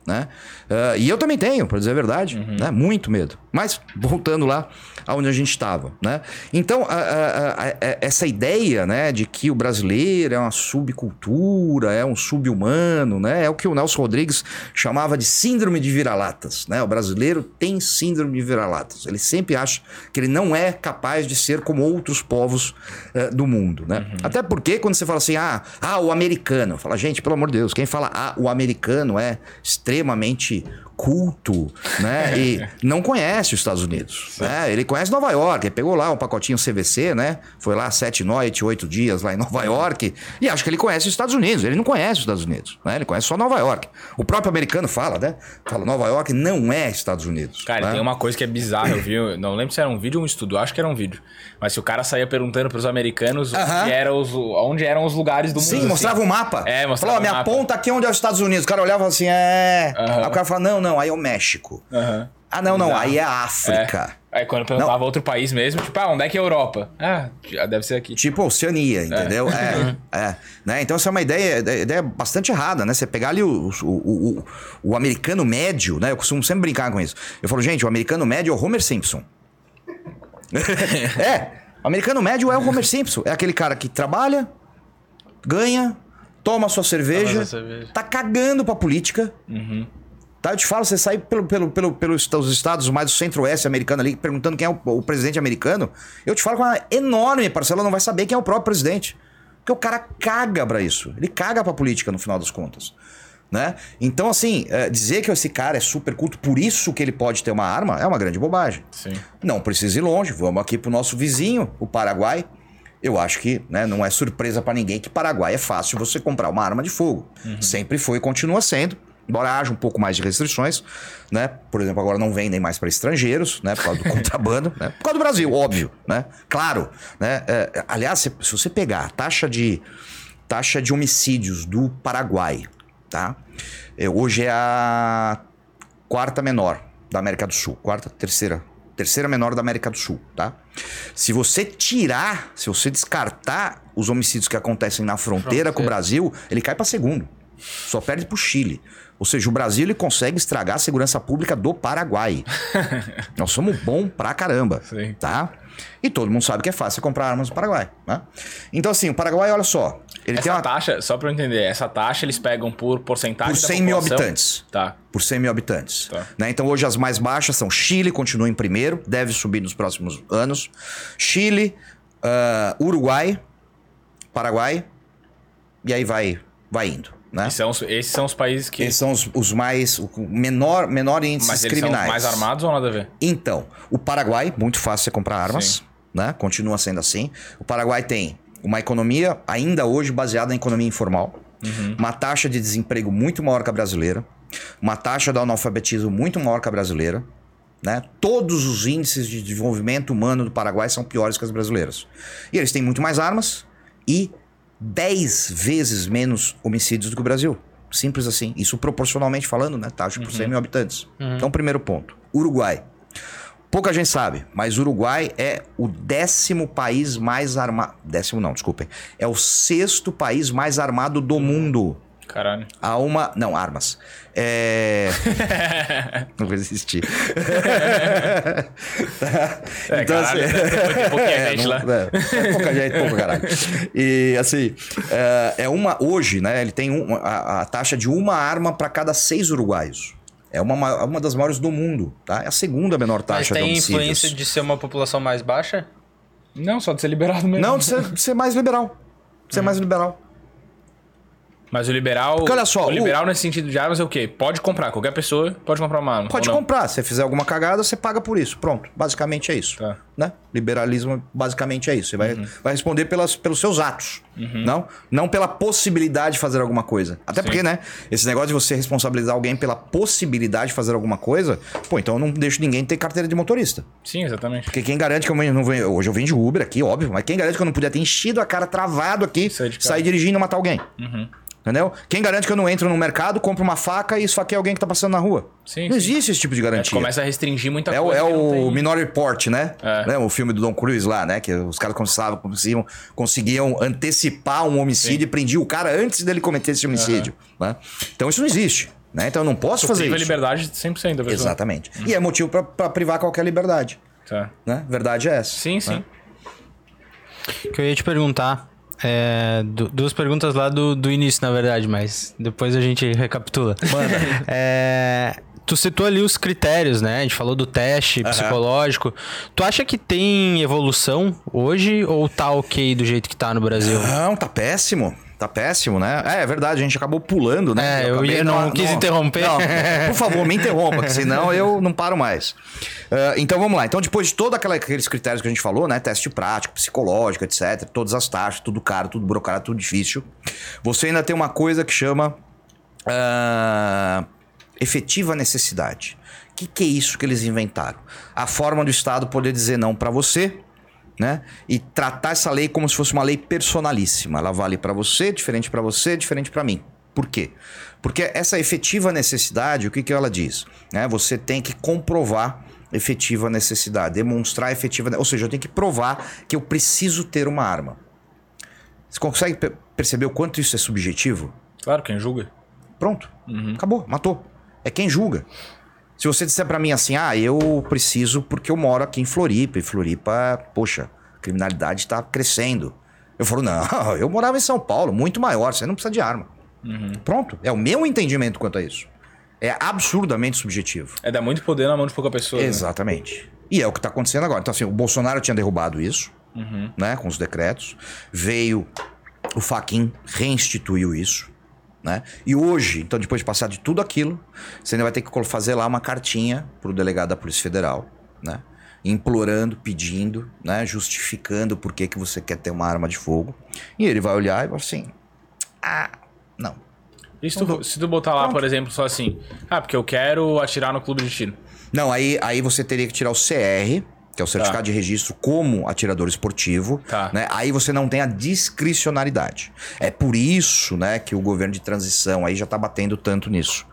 né? Ah, e eu também tenho, para dizer a verdade, né? Muito medo. Mas voltando lá aonde a gente estava, né? Então a- a- a- a- essa ideia, né, de que o brasileiro é uma subcultura, é um subhumano, né? É o que o Nelson Rodrigues chamava de síndrome de vira-latas, né? O brasileiro tem síndrome de vira-latas. Ele sempre acha que ele não é capaz de ser como outros povos eh, do mundo, né? Até porque quando você fala assim, ah, ah, o americano, fala, gente, pelo amor de Deus, quem fala ah, o americano é extremamente extremamente culto, né? E <laughs> não conhece os Estados Unidos, né? Ele conhece Nova York, ele pegou lá um pacotinho CVC, né? Foi lá sete noites, oito dias lá em Nova York e acha que ele conhece os Estados Unidos. Ele não conhece os Estados Unidos, né? Ele conhece só Nova York. O próprio americano fala, né? Fala, Nova York não é Estados Unidos. Cara, né? tem uma coisa que é bizarra, eu vi. eu Não lembro se era um vídeo ou um estudo, acho que era um vídeo. Mas se o cara saía perguntando pros americanos Aham. onde, era os, onde eram os lugares do mundo. Sim, assim. mostrava o mapa. É, mostrava Falou, ó, o minha mapa. ponta aqui onde é os Estados Unidos. O cara olhava assim, é. Aham. Aí o cara fala, não, não, aí é o México. Aham. Ah, não, não, Bizarro. aí é a África. É. Aí quando perguntava outro país mesmo, tipo, ah, onde é que é a Europa? Ah, deve ser aqui. Tipo Oceania, entendeu? É, é. né? Então essa é uma ideia, ideia bastante errada, né? Você pegar ali o, o, o, o americano médio, né? Eu costumo sempre brincar com isso. Eu falo, gente, o americano médio é o Homer Simpson. <laughs> é, o americano médio é o Homer Simpson. É aquele cara que trabalha, ganha, toma sua cerveja, Toma sua cerveja. tá cagando pra política. Tá, eu te falo, você sai pelo, pelo, pelo, pelos os estados mais do centro-oeste americano ali, perguntando quem é o, o presidente americano, eu te falo que uma enorme parcela não vai saber quem é o próprio presidente. Porque o cara caga pra isso. Ele caga pra política, no final das contas. Né? Então, assim, é, dizer que esse cara é super culto, por isso que ele pode ter uma arma, é uma grande bobagem. Sim. Não precisa ir longe, vamos aqui pro nosso vizinho, o Paraguai. Eu acho que né, não é surpresa pra ninguém que Paraguai é fácil você comprar uma arma de fogo. Sempre foi e continua sendo. Embora haja um pouco mais de restrições, né? Por exemplo, agora não vendem mais para estrangeiros, né? Por causa do contrabando, né? Por causa do Brasil, óbvio, né? Claro, né? É, aliás, se, se você pegar a taxa de taxa de homicídios do Paraguai, tá? É, hoje é a quarta menor da América do Sul. Quarta, terceira. Terceira menor da América do Sul, tá? Se você tirar, se você descartar os homicídios que acontecem na fronteira com o Brasil, ele cai para segundo. Só perde pro Chile. Ou seja, o Brasil ele consegue estragar a segurança pública do Paraguai. <laughs> Nós somos bom pra caramba, Sim. tá? E todo mundo sabe que é fácil comprar armas no Paraguai, né? Então assim, o Paraguai, olha só, ele tem Essa uma taxa, só pra eu entender, essa taxa eles pegam por porcentagem por da 100 mil habitantes. Tá. Por 100 mil habitantes. Tá. Né? Então hoje as mais baixas são Chile, continua em primeiro, deve subir nos próximos anos. Chile, ah, Uruguai, Paraguai, e aí vai, vai indo. Né? São os- esses são os países que... Esses são os, os mais. O menor, menor índices Mas eles criminais. são mais armados ou nada a ver? Então, o Paraguai, muito fácil você comprar armas, Sim. né? Continua sendo assim. O Paraguai tem uma economia, ainda hoje, baseada na economia informal, uma taxa de desemprego muito maior que a brasileira, uma taxa de analfabetismo muito maior que a brasileira. Né? Todos os índices de desenvolvimento humano do Paraguai são piores que as brasileiras. E eles têm muito mais armas e 10 vezes menos homicídios do que o Brasil. Simples assim. Isso proporcionalmente falando, né? Taxa por 100 mil habitantes. Então, primeiro ponto. Uruguai. Pouca gente sabe, mas Uruguai é o décimo país mais armado. Décimo não, desculpem. É o sexto país mais armado do mundo. Caralho. Há uma. Não, armas. É. <laughs> não vou existir. <laughs> É, caralho, assim- tem pouquinha <laughs> É, gente não- lá. é, pouca gente, pouca caralho. E assim, é, é uma. Hoje, né? Ele tem um- a, a taxa de uma arma para cada seis uruguaios. É uma, ma- uma das maiores do mundo, tá? É a segunda menor Mas taxa de tem homicídios. influência de ser uma população mais baixa? Não, só de ser liberado mesmo. Não, de ser, de ser mais liberal. De ser mais liberal. Mas o liberal. Porque olha só, o o- liberal nesse sentido de armas é o quê? Pode comprar, qualquer pessoa pode comprar uma arma. Pode comprar. Se você fizer alguma cagada, você paga por isso. Pronto. Basicamente é isso. Tá. Né? Liberalismo basicamente é isso. Você vai, vai responder pelas, pelos seus atos. Não? Não pela possibilidade de fazer alguma coisa. Até porque, né? Esse negócio de você responsabilizar alguém pela possibilidade de fazer alguma coisa, pô, então eu não deixo ninguém ter carteira de motorista. Sim, exatamente. Porque quem garante que eu não vou. Hoje eu venho de Uber aqui, óbvio, mas quem garante que eu não podia ter enchido a cara travado aqui, Sair dirigindo e matar alguém? Entendeu? Quem garante que eu não entro no mercado, compro uma faca e esfaqueio alguém que tá passando na rua? Sim, não sim. existe esse tipo de garantia. Começa a restringir muita É, coisa. é o tem- Minority Report, né? É. né? O filme do Don Cruise lá, né? Que os caras conseguiam, conseguiam, conseguiam antecipar um homicídio e prendiam o cara antes dele cometer esse homicídio. Né? Então isso não existe. Né? Então eu não posso fazer Priva a isso. liberdade 100% da pessoa. Exatamente. E é motivo pra- pra privar qualquer liberdade. Tá. Né? Verdade é essa. Sim, sim. Né? Que eu ia te perguntar. É, du- duas perguntas lá do, do início, na verdade, mas depois a gente recapitula. <laughs> É, tu citou ali os critérios, né? A gente falou do teste psicológico. Tu acha que tem evolução hoje ou tá ok do jeito que tá no Brasil? Não, tá péssimo. Tá péssimo, né? É, é verdade, a gente acabou pulando, né? É, eu acabei ia- não quis interromper. Não, por favor, me interrompa, senão eu não paro mais. Ah, então vamos lá. Então, depois de todos aqueles critérios que a gente falou, né? Teste prático, psicológico, etc. Todas as taxas, tudo caro, tudo burocrático, tudo difícil. Você ainda tem uma coisa que chama ah, efetiva necessidade. O que, que é isso que eles inventaram? A forma do Estado poder dizer não para você né? E tratar essa lei como se fosse uma lei personalíssima. Ela vale para você, diferente para você, diferente para mim. Por quê? Porque essa efetiva necessidade, o que, que ela diz? Né? Você tem que comprovar efetiva necessidade, demonstrar efetiva, ou seja, eu tenho que provar que eu preciso ter uma arma. Você consegue pe- perceber o quanto isso é subjetivo? Claro, quem julga. Pronto. Acabou, matou. É quem julga. Se você disser pra mim assim, ah, eu preciso porque eu moro aqui em Floripa, e Floripa, poxa, a criminalidade tá crescendo. Eu falo, não, <laughs> eu morava em São Paulo, muito maior, você não precisa de arma. Pronto. É o meu entendimento quanto a isso. É absurdamente subjetivo. É dar muito poder na mão de pouca pessoa. né? Exatamente. E é o que está acontecendo agora. Então, assim, o Bolsonaro tinha derrubado isso, né, com os decretos. Veio o Faquin, reinstituiu isso, né? E hoje, então, depois de passar de tudo aquilo, você ainda vai ter que fazer lá uma cartinha pro delegado da Polícia Federal, né? Implorando, pedindo, né? Justificando por que, que você quer ter uma arma de fogo. E ele vai olhar e vai assim: ah, não. E se tu, se tu botar lá, por exemplo, só assim, ah, porque eu quero atirar no clube de tiro. Não, aí, aí você teria que tirar o CR, que é o certificado Tá. de registro como atirador esportivo. Tá. Né? Aí você não tem a discricionariedade. É por isso né, que o governo de transição aí já tá batendo tanto nisso.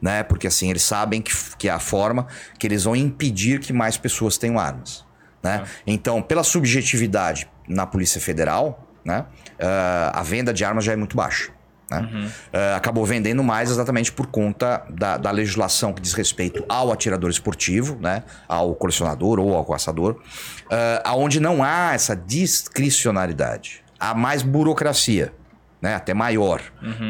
né? Porque assim, eles sabem que, que é a forma que eles vão impedir que mais pessoas tenham armas, né? Então, pela subjetividade na Polícia Federal, né? ah, a venda de armas já é muito baixa. Né? Ah, acabou vendendo mais exatamente por conta da, da legislação que diz respeito ao atirador esportivo, né? ao colecionador ou ao caçador, ah, aonde não há essa discricionalidade. Há mais burocracia, né? até maior.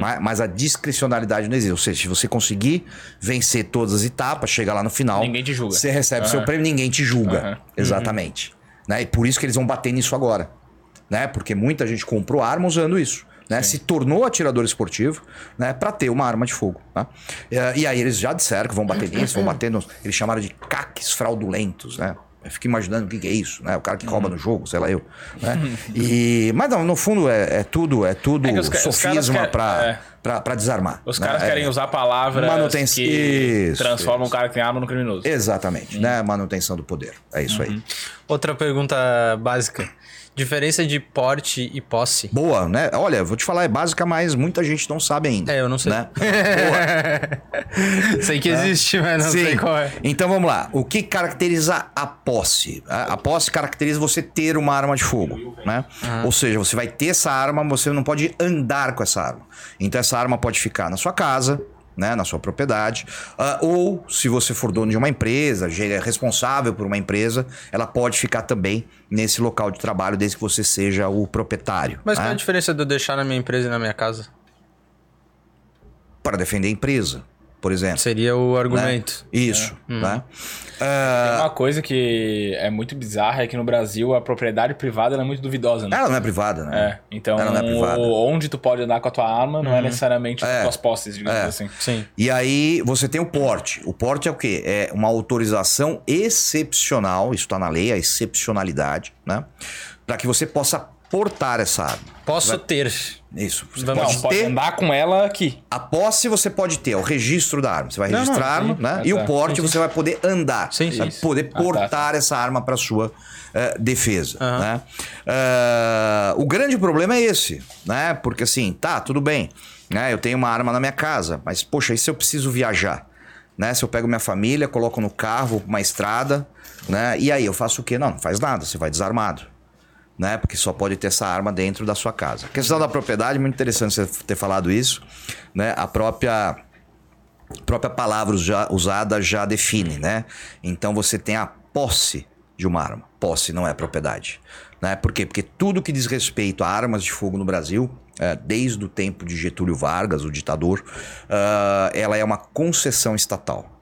Ma- Mas, a discricionalidade não existe. Ou seja, se você conseguir vencer todas as etapas, chega lá no final, Ninguém te julga. você recebe seu Aham. prêmio, ninguém te julga. Aham. Exatamente. Né? E por isso que eles vão bater nisso agora. Né? Porque muita gente comprou arma usando isso. Né? Se tornou atirador esportivo né? para ter uma arma de fogo. Tá? E, aí eles já disseram que vão bater nisso, vão <laughs> bater nos. Eles chamaram de caques fraudulentos, né? Eu fico imaginando o que, que é isso, né? O cara que rouba no jogo, sei lá eu. Né? <laughs> E, mas não, no fundo é, é tudo, é tudo É sofisma pra, é. pra desarmar. Os né? caras É- querem usar palavras Manutenção- que Isso, transformam isso. o cara que tem arma no criminoso. Exatamente, né? Manutenção do poder. É isso Uhum. aí. Outra pergunta básica. Diferença de porte e posse. Boa, né? Olha, vou te falar, é básica, mas muita gente não sabe ainda. É, eu não sei. Né? <laughs> sei que existe, mas não Sim. sei qual é. Então vamos lá. O que caracteriza a posse? A a posse caracteriza você ter uma arma de fogo, né? Ou seja, você vai ter essa arma, você não pode andar com essa arma. Então essa arma pode ficar na sua casa, né, na sua propriedade, ah, ou se você for dono de uma empresa, é responsável por uma empresa, ela pode ficar também nesse local de trabalho desde que você seja o proprietário. Mas né? qual é a diferença de eu deixar na minha empresa e na minha casa? Para defender a empresa, por exemplo. Seria o né? argumento. Isso, né? Tem uma coisa que é muito bizarra, é que no Brasil a propriedade privada ela é muito duvidosa, né? Ela não é privada, né? É, então Ela não é privada. onde tu pode andar com a tua arma não é necessariamente as É. tuas posses, digamos É. assim. Sim. E aí você tem o porte. O porte é o quê? É uma autorização excepcional, isso está na lei, a excepcionalidade, né? Para que você possa portar essa arma. Posso ter. Isso. Você Vamos- pode Não, pode ter. andar com ela aqui. A posse você pode ter, é o registro da arma. Você vai Não, registrar não, a arma, sim. né? Ah, e tá. o porte você vai poder andar. Sim, vai sim. poder Ah, tá, portar essa arma para sua eh, defesa, né? Ah, o grande problema é esse, né? Porque assim, tá, tudo bem, né? Eu tenho uma arma na minha casa, mas poxa, e se eu preciso viajar? Né? Se eu pego minha família, coloco no carro, vou pra uma estrada, né? E aí eu faço o quê? Não, não faz nada, você vai desarmado né? Porque só pode ter essa arma dentro da sua casa. A questão da propriedade, muito interessante você ter falado isso, né? A própria própria palavra já, usada já define, né? Então você tem a posse de uma arma. Posse não é propriedade. Né? Por quê? Porque tudo que diz respeito a armas de fogo no Brasil, é, desde o tempo de Getúlio Vargas, o ditador, ah, ela é uma concessão estatal.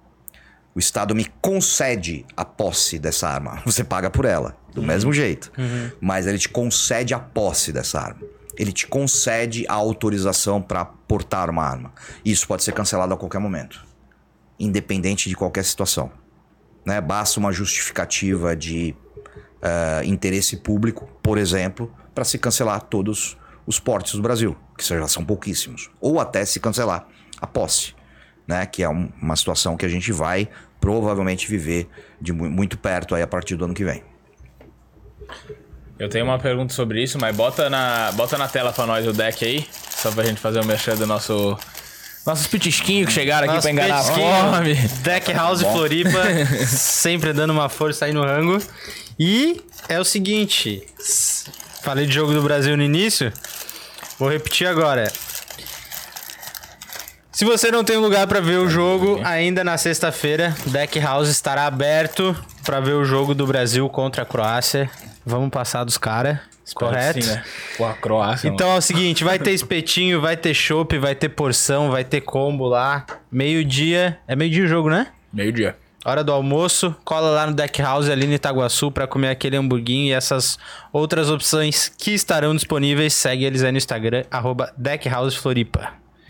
O Estado me concede a posse dessa arma. <laughs> Você paga por ela, do mesmo jeito. Mas ele te concede a posse dessa arma. Ele te concede a autorização para portar uma arma. Isso pode ser cancelado a qualquer momento, independente de qualquer situação. Né? Basta uma justificativa de eh, interesse público, por exemplo, para se cancelar todos os portes do Brasil, que já são pouquíssimos. Ou até se cancelar a posse né? Que é um- uma situação que a gente vai provavelmente viver de mu- muito perto aí a partir do ano que vem. Eu tenho uma pergunta sobre isso, mas bota na, bota na tela pra nós o deck aí, só pra gente fazer o mexer do nosso. Nossos pitisquinhos que chegaram aqui Nosso pra enganar a fome. Deck House Floripa, <laughs> sempre dando uma força aí no rango. E é o seguinte, falei de jogo do Brasil no início, vou repetir agora. Se você não tem um lugar pra ver o jogo, ainda na sexta-feira, Deck House estará aberto pra ver o jogo do Brasil contra a Croácia. Vamos passar dos caras, correto? Sim, né? Pô, a Croácia. Então é o seguinte, vai ter espetinho, vai ter chopp, vai ter porção, vai ter combo lá. Meio-dia. É meio-dia o jogo, né? mano. Meio-dia. Hora do almoço, cola lá no Deck House ali no Itaguaçu pra comer aquele hamburguinho e essas outras opções que estarão disponíveis. Segue eles aí no Instagram, arroba.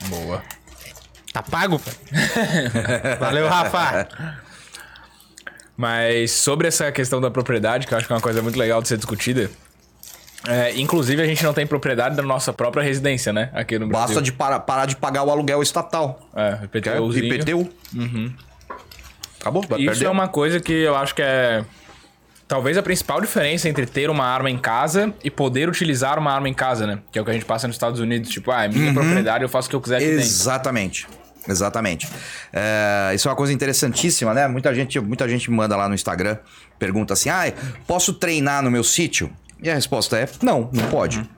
Boa. Tá pago? <laughs> Valeu, Rafa. Mas sobre essa questão da propriedade, que eu acho que é uma coisa muito legal de ser discutida. é, inclusive, a gente não tem propriedade da nossa própria residência, né? Aqui no Brasil. Basta de para- parar de pagar o aluguel estatal. É, IPTUzinho. IPTU. Acabou, vai Isso perder. é uma coisa que eu acho que é. Talvez a principal diferença entre ter uma arma em casa e poder utilizar uma arma em casa, né? Que é o que a gente passa nos Estados Unidos. Tipo, ah, é Uhum. minha propriedade, eu faço o que eu quiser aqui dentro. Exatamente. É, isso é uma coisa interessantíssima, né? Muita gente, muita gente manda lá no Instagram, pergunta assim: ah, posso treinar no meu sítio? E a resposta é: não, não pode.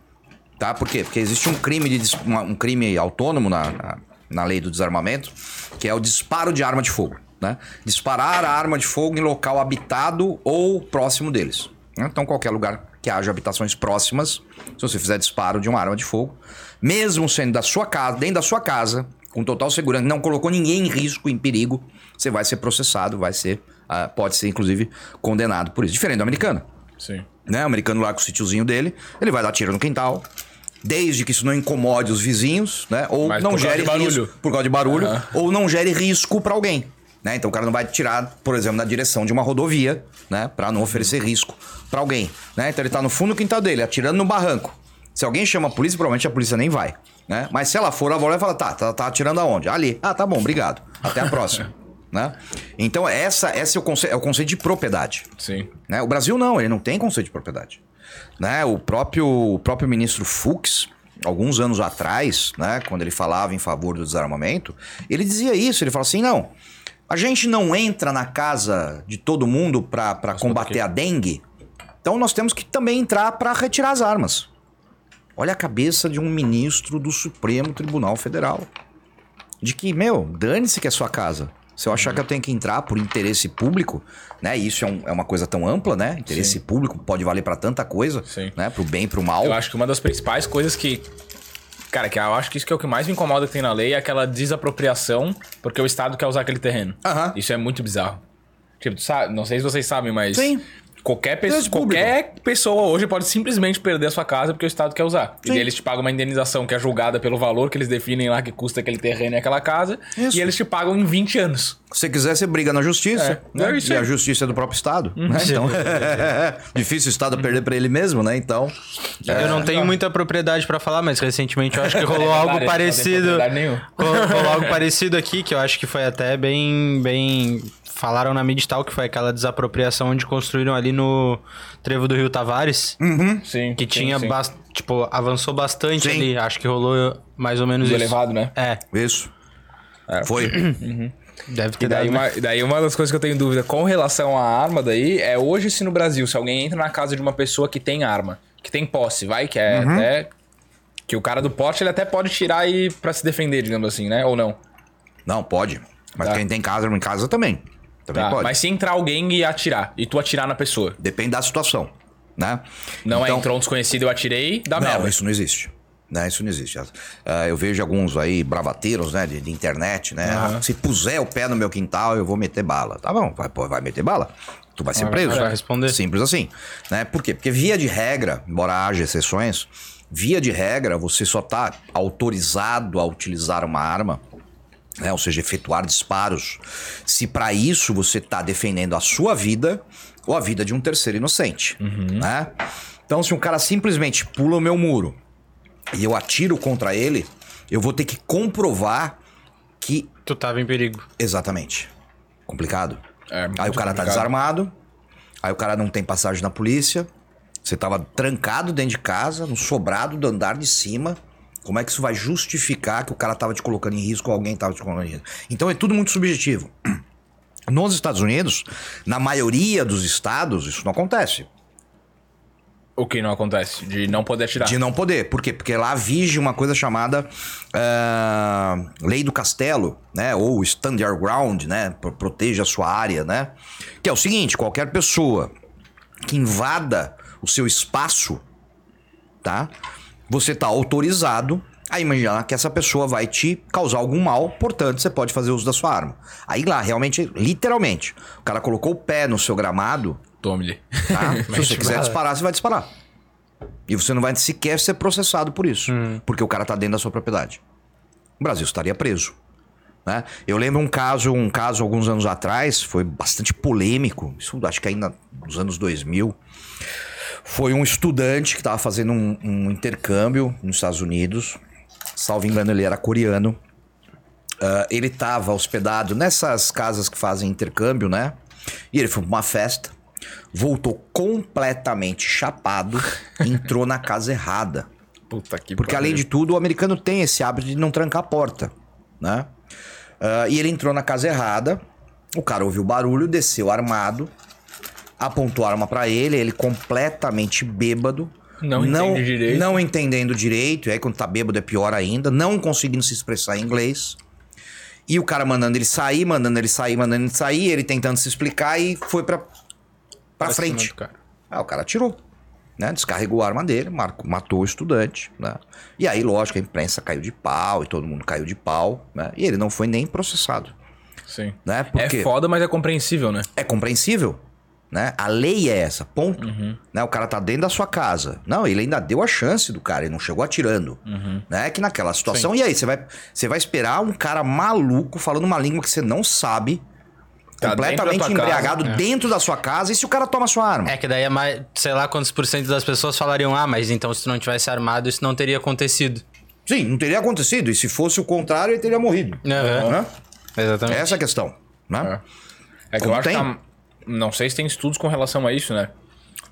Tá? Por quê? Porque existe um crime, de, um crime autônomo na, na, na lei do desarmamento, que é o disparo de arma de fogo. Né? Disparar a arma de fogo em local habitado ou próximo deles. né? Então, qualquer lugar que haja habitações próximas, se você fizer disparo de uma arma de fogo, mesmo sendo da sua casa, dentro da sua casa, com total segurança, não colocou ninguém em risco, em perigo, você vai ser processado, vai ser, ah, pode ser inclusive condenado por isso. Diferente do americano Sim. né? O americano lá com o sítiozinho dele, ele vai dar tiro no quintal. Desde que isso não incomode os vizinhos, né? Ou Mas não gere risco por causa de barulho, Aham. ou não gere risco pra alguém, né? Então o cara não vai tirar, por exemplo, na direção de uma rodovia, né, Pra não oferecer risco pra alguém, né? Então ele tá no fundo do quintal dele, atirando no barranco. Se alguém chama a polícia, provavelmente a polícia nem vai, né? Mas se ela for, ela vai falar: "Tá, tá, tá atirando aonde?" Ali. Ah, tá bom, obrigado. Até a próxima, <laughs> né? Então essa esse é o conceito, é o conceito de propriedade. Sim. Né? O Brasil não, ele não tem conceito de propriedade. Né? O, próprio, o próprio ministro Fux, alguns anos atrás, né, quando ele falava em favor do desarmamento, ele dizia isso, ele falava assim, não, a gente não entra na casa de todo mundo para combater a dengue, então nós temos que também entrar para retirar as armas. Olha a cabeça de um ministro do Supremo Tribunal Federal. De que, meu, dane-se que é sua casa. Se eu achar que eu tenho que entrar por interesse público, né? Isso é, um- é uma coisa tão ampla, né? Interesse Sim. público pode valer pra tanta coisa, Sim. né? Pro bem e pro mal. Eu acho que uma das principais coisas que. Cara, que eu acho que isso que é o que mais me incomoda que tem na lei é aquela desapropriação, porque o Estado quer usar aquele terreno. Isso é muito bizarro. Tipo, sabe, não sei se vocês sabem, mas. Sim. Qualquer, público. qualquer pessoa hoje pode simplesmente perder a sua casa porque o Estado quer usar. Sim. E eles te pagam uma indenização que é julgada pelo valor que eles definem lá que custa aquele terreno e aquela casa. Isso. E eles te pagam em 20 anos. Se você quiser, você briga na justiça. É, né? é isso e a justiça é do próprio Estado. Né? Então, <laughs> difícil o Estado perder pra ele mesmo, né? Então. Eu não tenho muita propriedade pra falar, mas recentemente eu acho que rolou <laughs> É algo verdade, não tem parecido. rolou algo parecido aqui, que eu acho que foi até bem. bem falaram na mídia e tal, que foi aquela desapropriação onde construíram ali no trevo do Rio Tavares. Sim. Que sim, tinha, sim. bas- tipo, avançou bastante Sim. ali. Acho que rolou mais ou menos Do isso. elevado, né? É, Isso. Foi. deve ter E daí dado, né? uma, daí uma das coisas que eu tenho dúvida com relação à arma daí é hoje se no Brasil, se alguém entra na casa de uma pessoa que tem arma, que tem posse, vai, que é até... Que o cara do porte, ele até pode tirar e para se defender, digamos assim, né? Ou não. Não, pode. Mas Tá. quem tem casa em casa também. Também Tá, pode. Mas se entrar alguém e atirar, e tu atirar na pessoa, Depende da situação. Né? não é Então- entrou um desconhecido, eu atirei, dá Não, merda. isso não existe. Né, isso não existe. Ah, eu vejo alguns aí bravateiros, né, de, de internet, né? Ah, se puser o pé no meu quintal, eu vou meter bala. Tá bom, vai, vai meter bala. Tu vai ser vai- preso. vai responder. Simples assim. Né? Por quê? Porque via de regra, embora haja exceções, via de regra, você só tá autorizado a utilizar uma arma né, ou seja, efetuar disparos, se para isso você está defendendo a sua vida ou a vida de um terceiro inocente, né? Então, se um cara simplesmente pula o meu muro e eu atiro contra ele, eu vou ter que comprovar que Tu tava em perigo. exatamente complicado. É, muito aí o cara tá complicado. desarmado, aí o cara não tem passagem na polícia, você tava trancado dentro de casa, no sobrado do andar de cima. Como é que isso vai justificar que o cara tava te colocando em risco ou alguém tava te colocando em risco? Então é tudo muito subjetivo. <clears throat> Nos Estados Unidos, na maioria dos estados, isso não acontece. O que não acontece? De não poder atirar. De não poder. Por quê? Porque lá vige uma coisa chamada ah, Lei do Castelo, né? Ou Stand Your Ground, né? Pro- Proteja a sua área, né? Que é o seguinte, qualquer pessoa que invada o seu espaço, tá? Você tá autorizado a imaginar que essa pessoa vai te causar algum mal, portanto, você pode fazer uso da sua arma. Aí lá, realmente, literalmente, o cara colocou o pé no seu gramado, Tome-lhe. Tá? <laughs> Se você quiser disparar, você vai disparar. E você não vai sequer ser processado por isso. Porque o cara tá dentro da sua propriedade. O Brasil estaria preso. Né? Eu lembro um caso, um caso alguns anos atrás, foi bastante polêmico. Isso acho que ainda nos anos 2000. Foi um estudante que estava fazendo um, um intercâmbio nos Estados Unidos. Salvo engano, ele era coreano. Ah, ele estava hospedado nessas casas que fazem intercâmbio, né? E ele foi pra uma festa, voltou completamente chapado, <laughs> entrou na casa errada. Puta que Porque além de tudo, o americano tem esse hábito de não trancar a porta, né? Ah, e ele entrou na casa errada. O cara ouviu o barulho, desceu armado, apontou arma pra ele, ele completamente bêbado. Não entende direito. Não entendendo direito, e aí quando tá bêbado é pior ainda, não conseguindo se expressar em inglês. E o cara mandando ele sair, mandando ele sair, mandando ele sair, ele tentando se explicar e foi pra, pra frente. Ah, o cara atirou. Né? Descarregou a arma dele, marcou, matou o estudante. Né? E aí, lógico, a imprensa caiu de pau e todo mundo caiu de pau. Né? E ele não foi nem processado. Sim. Né? Porque É foda, mas é compreensível, né? é compreensível. Né? A lei é essa, ponto. Uhum. Né? O cara tá dentro da sua casa. Não, ele ainda deu a chance do cara, ele não chegou atirando. Uhum. Né? Que naquela situação. E aí, você vai, você vai esperar um cara maluco falando uma língua que você não sabe, Tá completamente dentro embriagado casa, é. dentro da sua casa, e se o cara toma sua arma? É que daí é mais, sei lá quantos por cento das pessoas falariam, ah, mas então se tu não tivesse armado, isso não teria acontecido. Sim, não teria acontecido. E se fosse o contrário, ele teria morrido. Aham. Né? Exatamente. Essa é a questão. Né? É que Como eu acho tem? que tá- Não sei se tem estudos com relação a isso, né?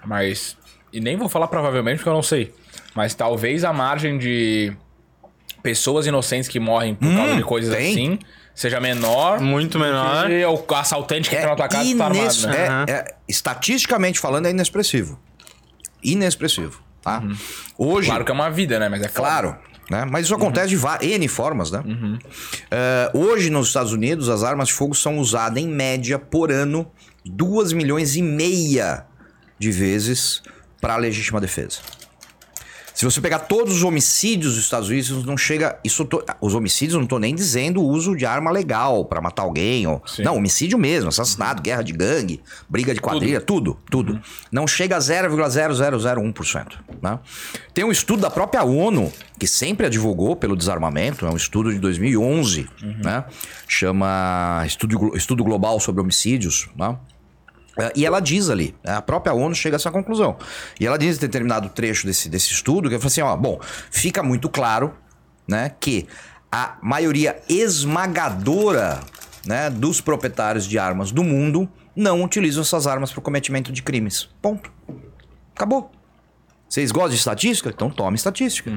Mas. E nem vou falar provavelmente porque eu não sei. Mas talvez a margem de pessoas inocentes que morrem por causa de coisas tem. assim seja menor. Muito menor. E o assaltante que entra na tua casa e tá armado, ines- né? é- é- estatisticamente falando, é inexpressivo. Inexpressivo. Tá? Hoje, Claro que é uma vida, né? Mas é foda. Claro, né? Mas isso acontece de va- N formas, né? Uhum. Eh, hoje, nos Estados Unidos, as armas de fogo são usadas, em média, por ano, 2 milhões e meia de vezes para legítima defesa. Se você pegar todos os homicídios dos Estados Unidos, não chega. Isso tô- os homicídios, não tô nem dizendo o uso de arma legal para matar alguém. Ou, Sim. não, homicídio mesmo, assassinato, guerra de gangue, briga de quadrilha, tudo, tudo. Não chega a 0,0001%. Né? Tem um estudo da própria ONU, que sempre advogou pelo desarmamento, é um estudo de 2011, né? chama Estudo, estudo Global sobre Homicídios. Né? É, E ela diz ali, né, a própria ONU chega a essa conclusão. E ela diz em determinado trecho desse, desse estudo, que ela fala assim, ó, bom, fica muito claro, né, que a maioria esmagadora, né, dos proprietários de armas do mundo não utilizam essas armas para o cometimento de crimes. Ponto. Acabou. Vocês gostam de estatística? Então tome estatística.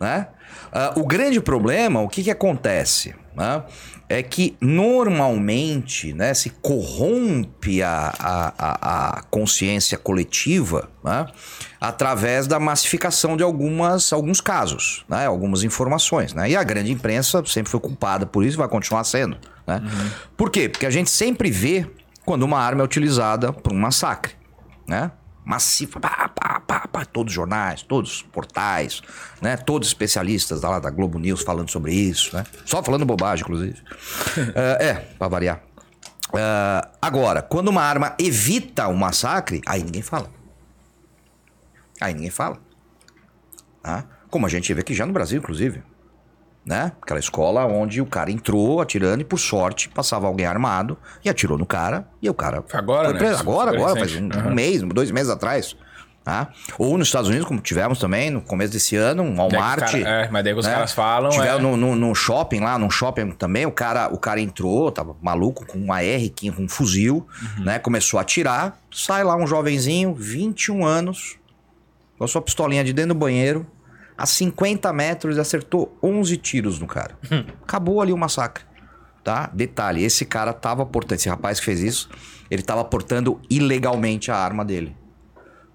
Né? Ah, o grande problema, o que, que acontece? né, É que normalmente né, se corrompe a, a, a- consciência coletiva né, através da massificação de algumas, alguns casos, né, algumas informações. Né? E a grande imprensa sempre foi culpada por isso e vai continuar sendo. Né? Por quê? Porque a gente sempre vê quando uma arma é utilizada por um massacre. Né? Massiva, pá, pá, pá, pá, todos os jornais, todos os portais, né? Todos os especialistas da, lá da Globo News falando sobre isso, né? Só falando bobagem, inclusive. <laughs> é, é, pra variar. É, agora, quando uma arma evita o massacre, aí ninguém fala. Aí ninguém fala. Tá? Como a gente vê aqui já no Brasil, inclusive. Né? Aquela escola onde o cara entrou atirando e, por sorte, passava alguém armado e atirou no cara e o cara. Agora, né? Agora, agora, faz um, recente. um mês, dois meses atrás. Tá? Ou nos Estados Unidos, como tivemos também no começo desse ano, um o Walmart. cara- é, mas daí que os né? caras falam. Tiveram é- no, no, no shopping lá, num shopping também, o cara, o cara entrou, tava maluco, com uma R, com um fuzil, Uhum. né? Começou a atirar. Sai lá um jovenzinho, 21 anos, com a sua pistolinha de dentro do banheiro, a 50 metros, e acertou 11 tiros no cara. Acabou ali o massacre. Tá? Detalhe, esse cara tava portando, esse rapaz que fez isso, ele tava portando ilegalmente a arma dele.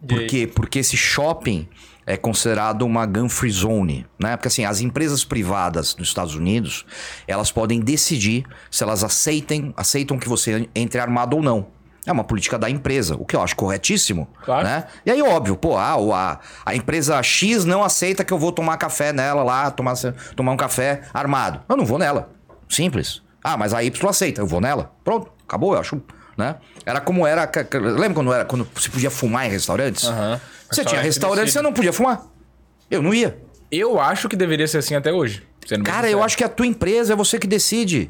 Por E- quê? Porque esse shopping é considerado uma gun free zone, né? Porque assim, as empresas privadas nos Estados Unidos, elas podem decidir se elas aceitem, aceitam que você entre armado ou não. É uma política da empresa, o que eu acho corretíssimo, Claro. né? E aí, óbvio, pô, ah, a, a empresa X não aceita que eu vou tomar café nela lá, tomar, tomar um café armado. Eu não vou nela. Simples. Ah, mas a Y aceita, eu vou nela. Pronto, acabou, eu acho, né? Era como era, lembra quando era quando se podia fumar em restaurantes? Aham. Você tinha Restaurante você não podia fumar. Eu não ia. Eu acho que deveria ser assim até hoje. Cara, eu acho que a tua empresa é você que decide.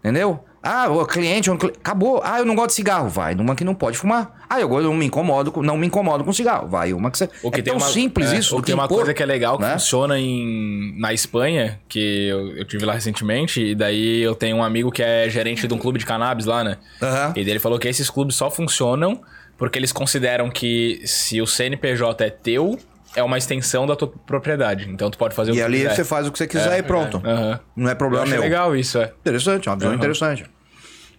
Entendeu? Ah, o cliente, cli- acabou. Ah, eu não gosto de cigarro. Vai numa que não pode fumar. Ah, eu, não me incomodo, com- não me incomodo com cigarro. Vai uma que você. O que é tem tão uma, simples é, isso. O que tem uma impor, coisa que é legal que né? funciona em, na Espanha, que eu, eu tive lá recentemente, e daí eu tenho um amigo que é gerente de um clube de cannabis lá, né? Aham. E daí ele falou que esses clubes só funcionam porque eles consideram que se o CNPJ é teu, é uma extensão da tua propriedade. Então tu pode fazer o E que ali quiser. você faz o que você quiser e pronto. Aham. Não é problema meu. legal isso, é. Interessante, uma visão interessante.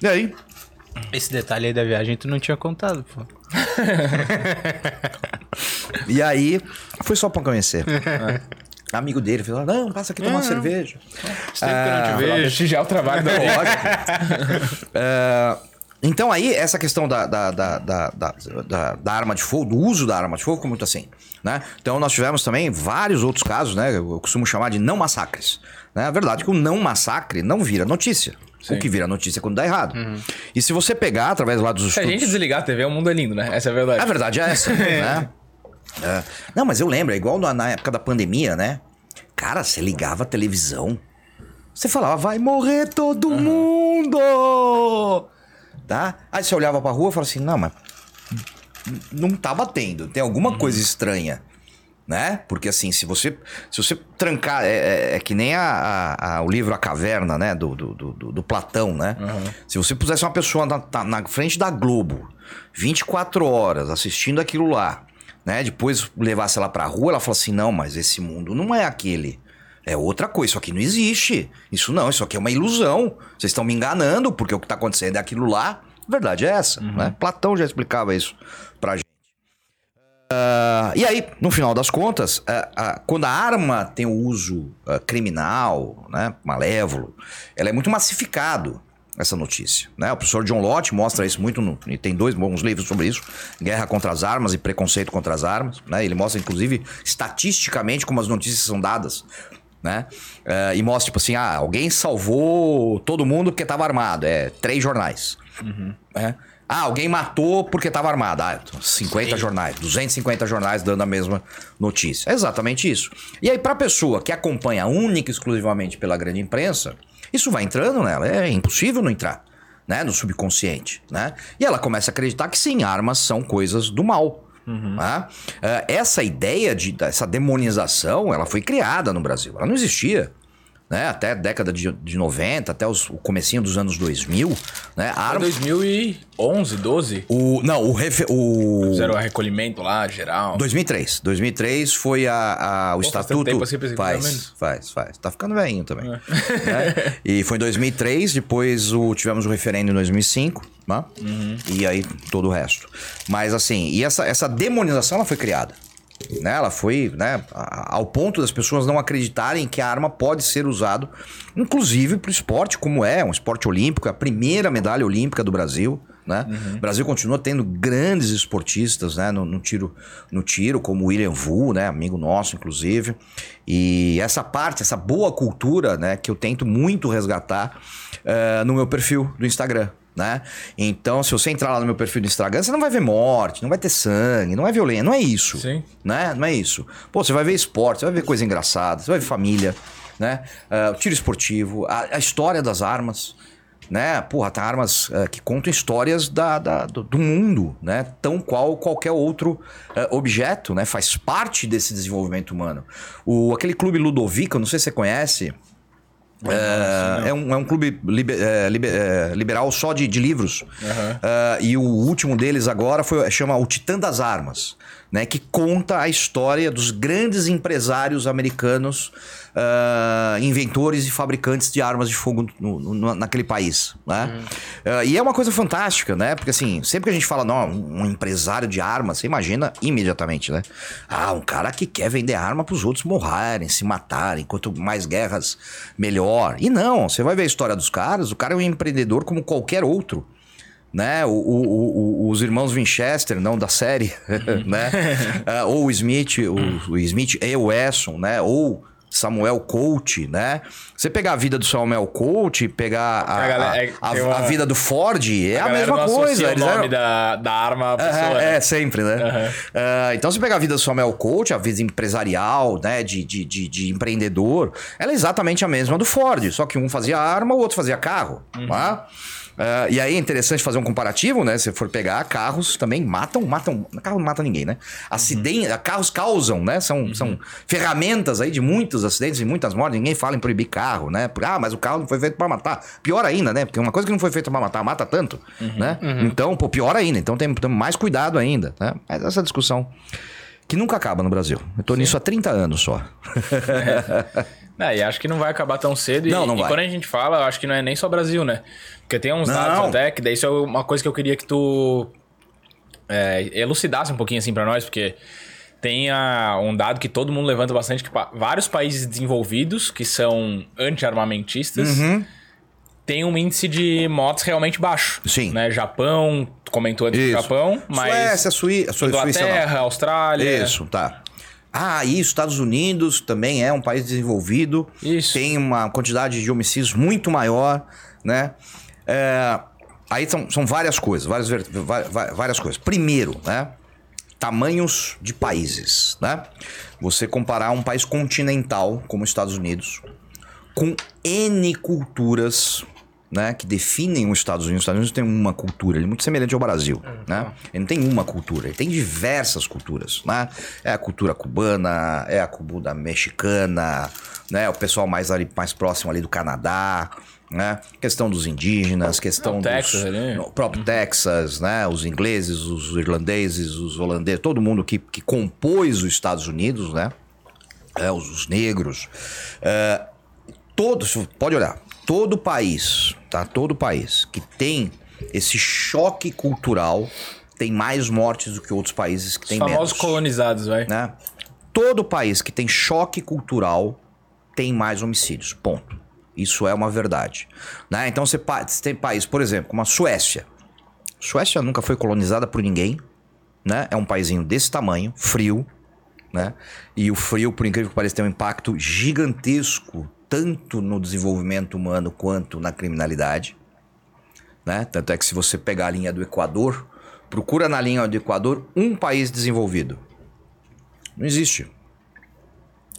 E aí? Esse detalhe aí da viagem tu não tinha contado, pô. <laughs> E aí, foi só pra conhecer. Amigo dele falou: não, passa aqui tomar cerveja. Faz tempo que eu não te Pra vejo. prestigiar o trabalho da. <laughs> Lógico. É, então aí, essa questão da, da, da, da, da, da- da arma de fogo, do uso da arma de fogo, ficou muito assim. Né? Então nós tivemos também vários outros casos, né? Eu costumo chamar de não massacres. Né? A verdade é que o não massacre não vira notícia. Sim. O que vira notícia é quando dá errado. E se você pegar através lá dos Se a estudos... gente desligar a TV, o mundo é lindo, né? Essa é a verdade. A verdade é essa, <laughs> né? É. Não, mas eu lembro, é igual na, época da pandemia, né? Cara, você ligava a televisão, você falava, vai morrer todo mundo! Tá? Aí você olhava pra rua e falava assim, não, mas não tá batendo, tem alguma coisa estranha. Né? Porque assim, se você se você trancar. É, é- é que nem a, a- a- o livro A Caverna, né? Do, do, do, do- do Platão, né? Se você pusesse uma pessoa na, na frente da Globo 24 horas assistindo aquilo lá, né? Depois levasse ela pra rua, ela fala assim: não, mas esse mundo não é aquele. É outra coisa, isso aqui não existe. Isso não, isso aqui é uma ilusão. Vocês estão me enganando, porque o que tá acontecendo é aquilo lá. A verdade é essa, né? Platão já explicava isso pra gente. Ah, e aí, no final das contas, ah, ah, quando a arma tem o uso ah, criminal, né, malévolo, ela é muito massificado, essa notícia. Né? O professor John Lott mostra isso muito, no, e tem dois bons livros sobre isso, Guerra contra as Armas e Preconceito contra as Armas. Né? Ele mostra, inclusive, estatisticamente como as notícias são dadas. Né? Ah, e mostra, tipo assim, ah, alguém salvou todo mundo porque estava armado. É, três jornais. né? Ah, alguém matou porque estava armado. Ah, 50 jornais, 250 jornais dando a mesma notícia. É exatamente isso. E aí, para a pessoa que acompanha única e exclusivamente pela grande imprensa, isso vai entrando nela. É impossível não entrar, né? No subconsciente, né? E ela começa a acreditar que sim, armas são coisas do mal. né? Eh, Essa ideia de essa demonização, ela foi criada no Brasil. Ela não existia. Né? Até a década de, de 90, até os, o comecinho dos anos 2000, né? A arma, 2011, 12. o, não, o, refe, o Fizeram o recolhimento lá, geral. 2003. 2003 foi a, a- o Pô, estatuto. tempo assim, faz, faz, faz. Tá ficando velhinho também. É. né? E foi em 2003, depois o, tivemos o referendo em 2005, né? Uhum. E aí todo o resto. Mas assim, e essa, essa demonização ela foi criada. Né? Ela foi né, ao ponto das pessoas não acreditarem que a arma pode ser usado, inclusive para o esporte, como é, um esporte olímpico, a primeira medalha olímpica do Brasil. Né? O Brasil continua tendo grandes esportistas né, no, no tiro, no tiro, como o William Vu, né, amigo nosso, inclusive. E essa parte, essa boa cultura né, que eu tento muito resgatar eh, no meu perfil do Instagram né? Então, se você entrar lá no meu perfil do Instagram, você não vai ver morte, não vai ter sangue, não é violência, não é isso. Sim. Né? Não é isso. Pô, você vai ver esporte, você vai ver coisa engraçada, você vai ver família, né? O tiro esportivo, a, a história das armas, né? Porra, tem armas ah, que contam histórias da, da- do, do mundo, né? Tão qual qualquer outro ah, objeto, né? Faz parte desse desenvolvimento humano. O, aquele clube Ludovico, não sei se você conhece, é, é um, é um clube libe- é, libe- é, liberal só de, de livros. É, e o último deles agora foi, chama O Titã das Armas, né, que conta a história dos grandes empresários americanos, é, inventores e fabricantes de armas de fogo no- no- naquele país. Né? É, e é uma coisa fantástica, né? Porque assim, sempre que a gente fala, não, um empresário de armas, você imagina imediatamente, né? Ah, um cara que quer vender arma para os outros morrerem, se matarem, quanto mais guerras, melhor. E não, você vai ver a história dos caras, o cara é um empreendedor como qualquer outro. Né? O, o- o- o- os irmãos Winchester, não da série, <laughs> né? Ah, ou o Smith, o, o Smith e o né? Ou Samuel Colt, né? Você pegar a vida do Samuel Colt, pegar a, A galera- é- a- uma- vida do Ford, é a, mesma coisa. o Eles nome eram- da, da arma à pessoa. Aham, né? É, sempre, né? Ah, então, se pegar a vida do Samuel Coach, a vida empresarial, né, de, de, de, de empreendedor, ela é exatamente a mesma do Ford, só que um fazia arma, o outro fazia carro, tá? Ah, e aí é interessante fazer um comparativo, né? Se for pegar, carros também matam, matam. Carro não mata ninguém, né? Acidentes, carros causam, né? São, são ferramentas aí de muitos acidentes e muitas mortes. Ninguém fala em proibir carro, né? Por- Ah, mas o carro não foi feito pra matar. Pior ainda, né? Porque uma coisa que não foi feita pra matar, mata tanto, né? Então, pô, pior ainda. Então tem, tem mais cuidado ainda, né? Mas essa discussão que nunca acaba no Brasil. Eu tô nisso há 30 anos só. <laughs> É, e acho que não vai acabar tão cedo. Não, e, não e vai. quando a gente fala, eu acho que não é nem só Brasil, né? Porque tem uns dados Não. até, que daí isso é uma coisa que eu queria que tu é, elucidasse um pouquinho assim pra nós, porque tem a- um dado que todo mundo levanta bastante, que vários países desenvolvidos, que são anti-armamentistas, Uhum. têm um índice de mortes realmente baixo. Sim. Né? Japão, tu comentou antes do. Japão, mas Suécia, Suí... Su- Suíça não. Inglaterra, Austrália... Isso, tá. Ah, e Estados Unidos também é um país desenvolvido. Isso. Tem uma quantidade de homicídios muito maior, né? É, aí são, são várias coisas, várias, várias coisas. Primeiro, né? Tamanhos de países, né? Você comparar um país continental como os Estados Unidos com N culturas, né, que definem os Estados Unidos. Os Estados Unidos tem uma cultura, ele é muito semelhante ao Brasil, né? Ele não tem uma cultura, ele tem diversas culturas, né? É a cultura cubana, é a cultura mexicana, né? O pessoal mais ali, mais próximo ali do Canadá, né? Questão dos indígenas, questão Não, dos Texas ali. no próprio Texas, né? Os ingleses, os irlandeses, os holandeses, todo mundo que, que compôs os Estados Unidos, né? É, os, os negros. É, todos, pode olhar, todo país, tá? Todo país que tem esse choque cultural tem mais mortes do que outros países que Os têm famosos menos. colonizados, vai. Né? Todo país que tem choque cultural tem mais homicídios. Ponto. Isso é uma verdade. Né? Então você, você tem país, por exemplo, como a Suécia. Suécia nunca foi colonizada por ninguém. Né? É um paísinho desse tamanho, frio. Né? E o frio, por incrível que pareça, tem um impacto gigantesco, tanto no desenvolvimento humano quanto na criminalidade. Né? Tanto é que se você pegar a linha do Equador, procura na linha do Equador um país desenvolvido. Não existe.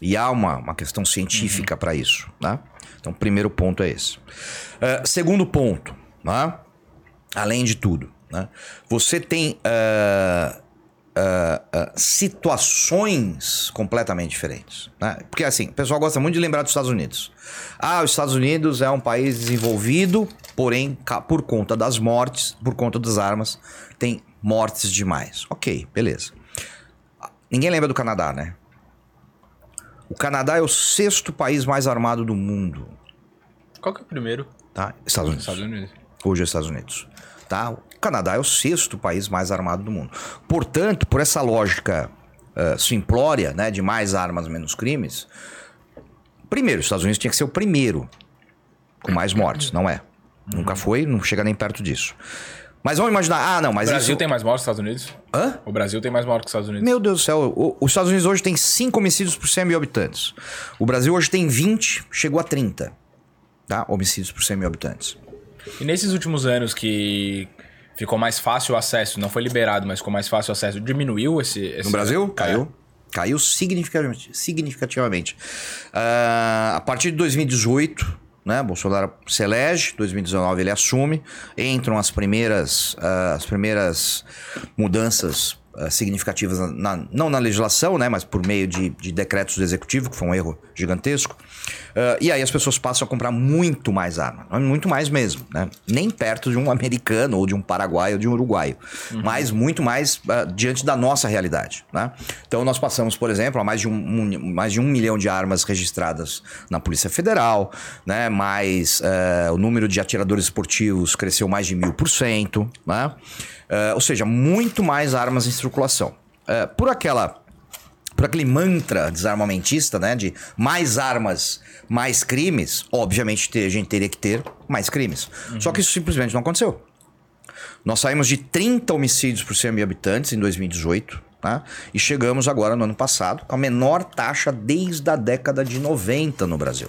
E há uma, uma questão científica para isso. Né? Então, primeiro ponto é esse. Eh, segundo ponto, né? além de tudo, né? você tem eh, eh, situações completamente diferentes. Né? Porque assim, o pessoal gosta muito de lembrar dos Estados Unidos. Ah, os Estados Unidos é um país desenvolvido, porém, por conta das mortes, por conta das armas, tem mortes demais. Ok, beleza. Ninguém lembra do Canadá, né? O Canadá é o sexto país mais armado do mundo, Qual que é o primeiro? tá? Estados Unidos. Estados Unidos. Hoje é Estados Unidos. Tá? O Canadá é o sexto país mais armado do mundo. Portanto, por essa lógica eh, simplória, né, de mais armas, menos crimes, primeiro, os Estados Unidos tinha que ser o primeiro com mais mortes, não é? Nunca foi, não chega nem perto disso. Mas vamos imaginar, ah, não, O mas Brasil isso... tem mais mortes que os Estados Unidos? Hã? O Brasil tem mais mortes que os Estados Unidos. Meu Deus do céu, o- os Estados Unidos hoje tem 5 homicídios por 100 mil habitantes. O Brasil hoje tem 20, chegou a 30, tá? Homicídios por 100 mil habitantes. E nesses últimos anos que ficou mais fácil o acesso, não foi liberado, mas ficou mais fácil o acesso, diminuiu esse... esse No Brasil, É. caiu. Caiu significativamente. significativamente. Ah, a partir de 2018, né, Bolsonaro se elege, 2019 ele assume, entram as primeiras, ah, as primeiras mudanças significativas, na- não na legislação, né, mas por meio de, de decretos do executivo, que foi um erro gigantesco. Ah, e aí as pessoas passam a comprar muito mais arma, muito mais mesmo, né? Nem perto de um americano ou de um paraguaio ou de um uruguaio, mas muito mais ah, diante da nossa realidade, né? Então nós passamos, por exemplo, a mais de um, um- mais de um milhão de armas registradas na Polícia Federal, né? Mais ah, o número de atiradores esportivos cresceu mais de mil por cento, né? Ah, ou seja, muito mais armas em circulação. Ah, por aquela por aquele mantra desarmamentista, né? De mais armas, mais crimes, obviamente te- a gente teria que ter mais crimes. Só que isso simplesmente não aconteceu. Nós saímos de 30 homicídios por 100 mil habitantes em 2018, tá? E chegamos agora no ano passado com a menor taxa desde a década de 90 no Brasil.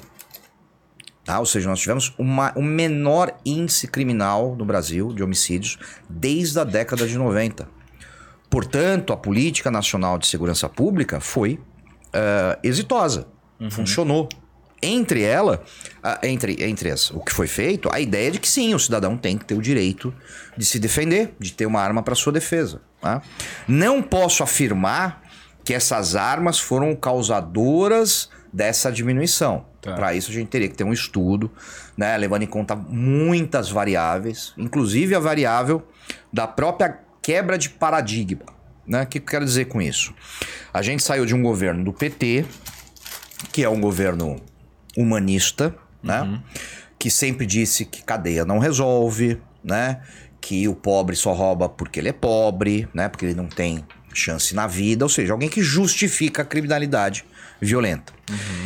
Tá? Ou seja, nós tivemos uma, o menor índice criminal no Brasil de homicídios desde a década de 90. Portanto, a política nacional de segurança pública foi eh, exitosa, funcionou. Entre ela, ah, entre, entre as, o que foi feito, a ideia de que sim, o cidadão tem que ter o direito de se defender, de ter uma arma para sua defesa. tá? Não posso afirmar que essas armas foram causadoras dessa diminuição. Tá. Para isso a gente teria que ter um estudo, né, levando em conta muitas variáveis, inclusive a variável da própria quebra de paradigma. Né? O que eu quero dizer com isso? A gente saiu de um governo do PT, que é um governo humanista, né? Que sempre disse que cadeia não resolve, né? Que o pobre só rouba porque ele é pobre, né? Porque ele não tem chance na vida, ou seja, alguém que justifica a criminalidade violenta.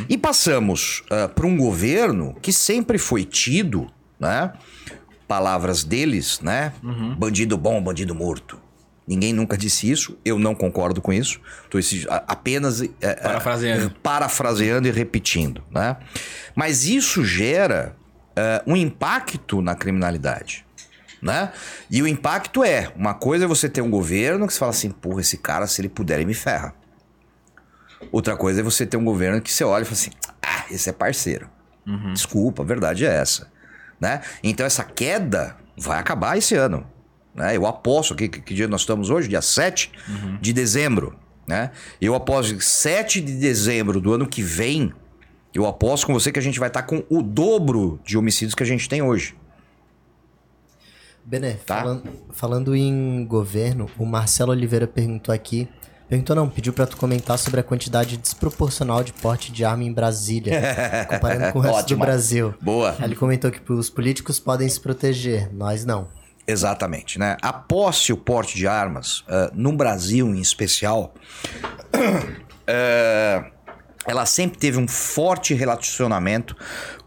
E passamos para um governo que sempre foi tido, né? Palavras deles, né? Bandido bom, bandido morto. Ninguém nunca disse isso, eu não concordo com isso. Estou apenas é, é, Parafraseando. parafraseando e repetindo, né? Mas isso gera é, um impacto na criminalidade, né? E o impacto é, uma coisa é você ter um governo que você fala assim, porra, esse cara, se ele puder, ele me ferra. Outra coisa é você ter um governo que você olha e fala assim, ah, esse é parceiro. Desculpa, a verdade é essa, né? Então essa queda vai acabar esse ano, né? Eu aposto, que, que dia nós estamos hoje? Dia 7 de dezembro, né? Eu aposto que 7 de dezembro do ano que vem, eu aposto com você que a gente vai estar com o dobro de homicídios que a gente tem hoje. Bené, Tá. falando, falando em governo, o Marcelo Oliveira perguntou aqui. Perguntou não, pediu pra tu comentar sobre a quantidade desproporcional de porte de arma em Brasília, <laughs> comparando com o resto Ótimo. do Brasil. Boa. Ele comentou que os políticos podem se proteger, nós não. Exatamente, né? A posse o porte de armas, ah, no Brasil em especial, ah, <clears throat> ela sempre teve um forte relacionamento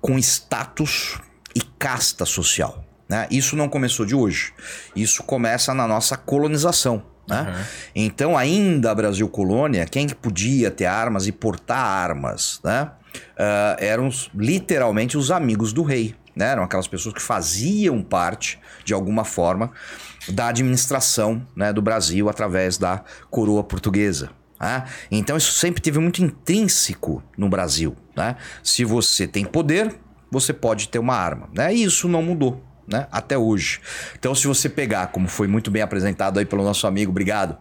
com status e casta social. Né? Isso não começou de hoje. Isso começa na nossa colonização. Né? Então, ainda Brasil colônia, quem que podia ter armas e portar armas, né? Ah, eram literalmente os amigos do rei. Né? Eram aquelas pessoas que faziam parte, de alguma forma, da administração né, do Brasil através da coroa portuguesa. né? Então, isso sempre teve muito intrínseco no Brasil. Né? Se você tem poder, você pode ter uma arma. Né? E isso não mudou né? Até hoje. Então, se você pegar, como foi muito bem apresentado aí pelo nosso amigo, obrigado.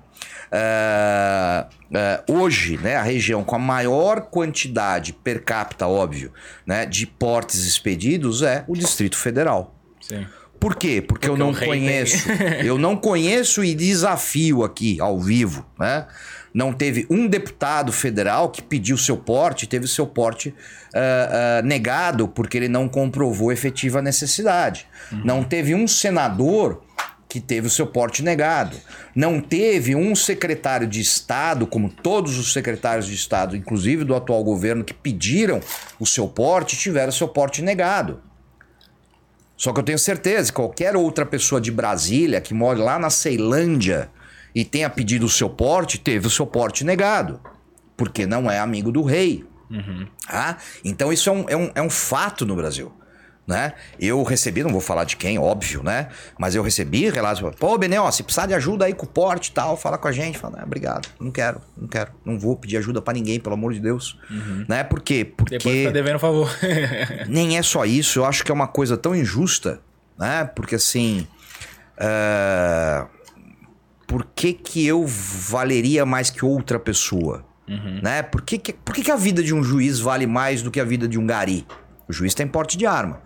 é, é, hoje, né, a região com a maior quantidade per capita, óbvio, né, de portes expedidos é o Distrito Federal. Sim. Por quê? Porque, eu Porque não rei conheço. <laughs> eu não conheço e desafio aqui ao vivo, né? Não teve um deputado federal que pediu seu porte, teve seu porte ah, ah, negado porque ele não comprovou efetiva necessidade. Não teve um senador que teve o seu porte negado. Não teve um secretário de Estado, como todos os secretários de Estado, inclusive do atual governo, que pediram o seu porte, tiveram o seu porte negado. Só que eu tenho certeza que qualquer outra pessoa de Brasília que mora lá na Ceilândia e tenha pedido o seu porte, teve o seu porte negado. Porque não é amigo do rei. Ah, então isso é um, é, um, é um fato no Brasil. Né? Eu recebi, não vou falar de quem, óbvio, né? Mas eu recebi relatos. Pô, Benê, ó, se precisar de ajuda aí com o porte e tal, fala com a gente. Fala, ah, obrigado, não quero, não quero. Não vou pedir ajuda pra ninguém, pelo amor de Deus. Né? Por quê? Porque Depois tá devendo favor. <laughs> nem é só isso, eu acho que é uma coisa tão injusta, né? Porque assim. é, Por que, que eu valeria mais que outra pessoa? Né? Por, que, que, por que, que a vida de um juiz vale mais do que a vida de um gari? O juiz tem porte de arma.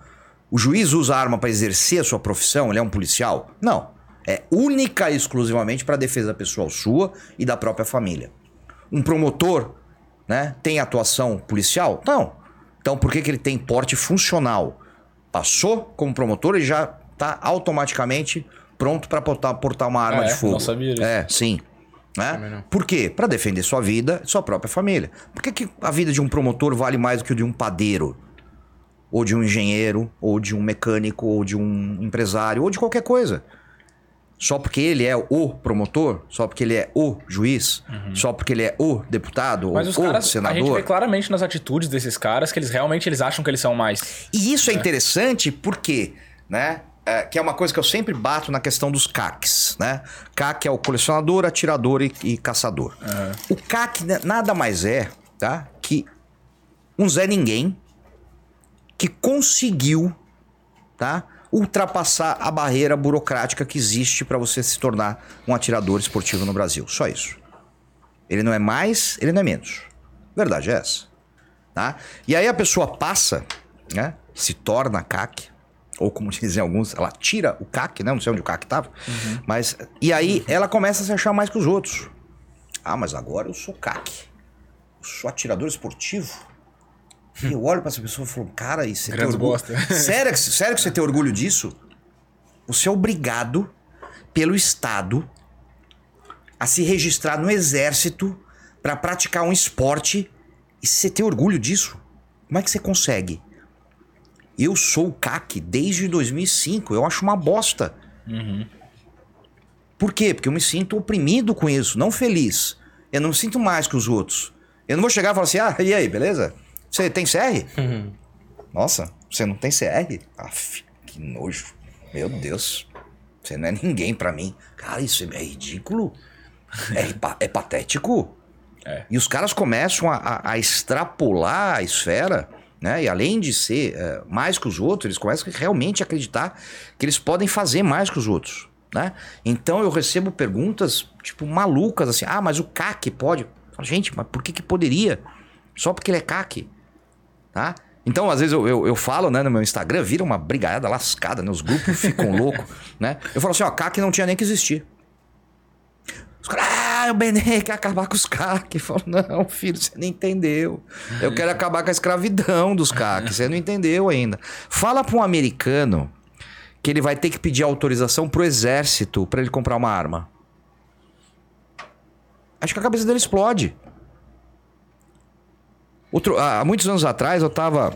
O juiz usa arma para exercer a sua profissão? Ele é um policial? Não. É única e exclusivamente para defesa pessoal sua e da própria família. Um promotor né, tem atuação policial? Não. Então por que, que ele tem porte funcional? Passou como promotor e já está automaticamente pronto para portar, portar uma arma Ah, de é? fogo. Não sabia disso. É, sim. Né? Por quê? Para defender sua vida e sua própria família. Por que, que a vida de um promotor vale mais do que o de um padeiro? Ou de um engenheiro, ou de um mecânico, ou de um empresário, ou de qualquer coisa. Só porque ele é o promotor, só porque ele é o juiz, só porque ele é o deputado, Uhum. Mas ou os o caras, a gente senador. vê claramente nas atitudes desses caras que eles realmente eles acham que eles são mais. E isso é, interessante porque, né? É, que é uma coisa que eu sempre bato na questão dos CACs, né? CAC é o colecionador, atirador e, e caçador. O CAC nada mais é, tá? Que um Zé Ninguém que conseguiu, tá? Ultrapassar a barreira burocrática que existe para você se tornar um atirador esportivo no Brasil. Só isso. Ele não é mais, ele não é menos. Verdade é essa. Tá? E aí a pessoa passa, né? Se torna CAC, ou como dizem alguns, ela tira o CAC, né? Não sei onde o CAC tava. Mas. E aí ela começa a se achar mais que os outros. Ah, mas agora eu sou CAC. Eu sou atirador esportivo. E eu olho pra essa pessoa e falo, cara, e você tem orgulho? bosta. <laughs> Sério, sério que você tem orgulho disso? Você é obrigado pelo Estado a se registrar no exército pra praticar um esporte e você tem orgulho disso? Como é que você consegue? Eu sou o CAC desde 2005. Eu acho uma bosta. Por quê? Porque eu me sinto oprimido com isso, não feliz. Eu não me sinto mais que os outros. Eu não vou chegar e falar assim: ah, e aí, beleza? Você tem CR? Nossa, você não tem CR? Aff, que nojo. Meu Deus. Você não é ninguém pra mim. Cara, isso é ridículo. É, é patético. É. E os caras começam a, a- a extrapolar a esfera, né? E além de ser é, mais que os outros, eles começam a realmente acreditar que eles podem fazer mais que os outros, né? Então eu recebo perguntas, tipo, malucas, assim. Ah, mas o CAC pode? Falo, Gente, mas por que que poderia? Só porque ele é CAC, tá? Então, às vezes eu, eu, eu falo, né, no meu Instagram, vira uma brigaiada lascada, né? Os grupos ficam <laughs> loucos, né? Eu falo assim, ó, CAC não tinha nem que existir. Ah, o Benê quer acabar com os CAC. Eu falo, não, filho, você não entendeu. Eu quero acabar com a escravidão dos CAC. Você não entendeu ainda. Fala pra um americano que ele vai ter que pedir autorização pro exército pra ele comprar uma arma. Acho que a cabeça dele explode. Outro, há muitos anos atrás eu tava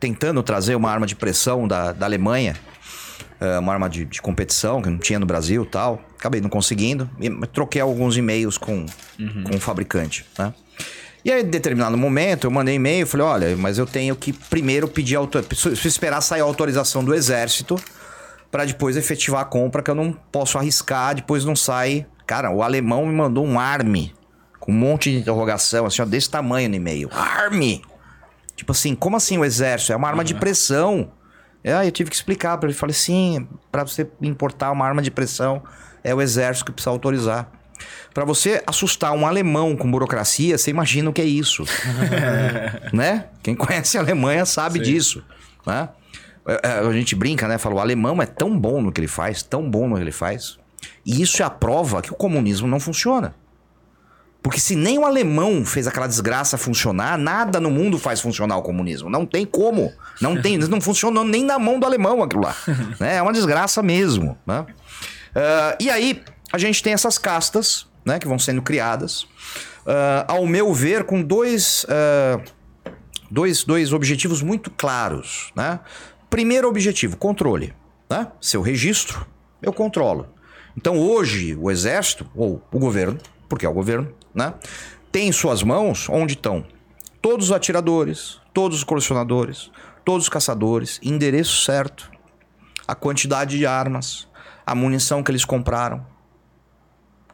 tentando trazer uma arma de pressão da, da Alemanha. É, uma arma de, de competição que não tinha no Brasil tal. Acabei não conseguindo. E troquei alguns e-mails com, com o fabricante, né? E aí, em determinado momento, eu mandei e-mail e falei: olha, mas eu tenho que primeiro pedir autorização. Esperar sair a autorização do exército para depois efetivar a compra, que eu não posso arriscar, depois não sai. Cara, o alemão me mandou um arme com um monte de interrogação, assim, ó, desse tamanho no e-mail. Arme! Tipo assim, como assim o exército? É uma arma de pressão. Aí eu tive que explicar para ele. Falei, sim, para você importar uma arma de pressão, é o exército que precisa autorizar. Para você assustar um alemão com burocracia, você imagina o que é isso. <laughs> né? Quem conhece a Alemanha sabe disso. Né? É, é, A gente brinca, né? Fala, o alemão é tão bom no que ele faz, tão bom no que ele faz. E isso é a prova que o comunismo não funciona. Porque se nem o alemão fez aquela desgraça funcionar, nada no mundo faz funcionar o comunismo. Não tem como. Não tem, não funcionou nem na mão do alemão aquilo lá. <laughs> né? É uma desgraça mesmo. Né? Ah, e aí, a gente tem essas castas, né, que vão sendo criadas. ah, ao meu ver, com dois, ah, dois, dois objetivos muito claros. Né? Primeiro objetivo, controle. Né? Se eu registro, eu controlo. Então hoje o exército, ou o governo, porque é o governo, né? tem em suas mãos onde estão todos os atiradores, todos os colecionadores, todos os caçadores, endereço certo, a quantidade de armas, a munição que eles compraram.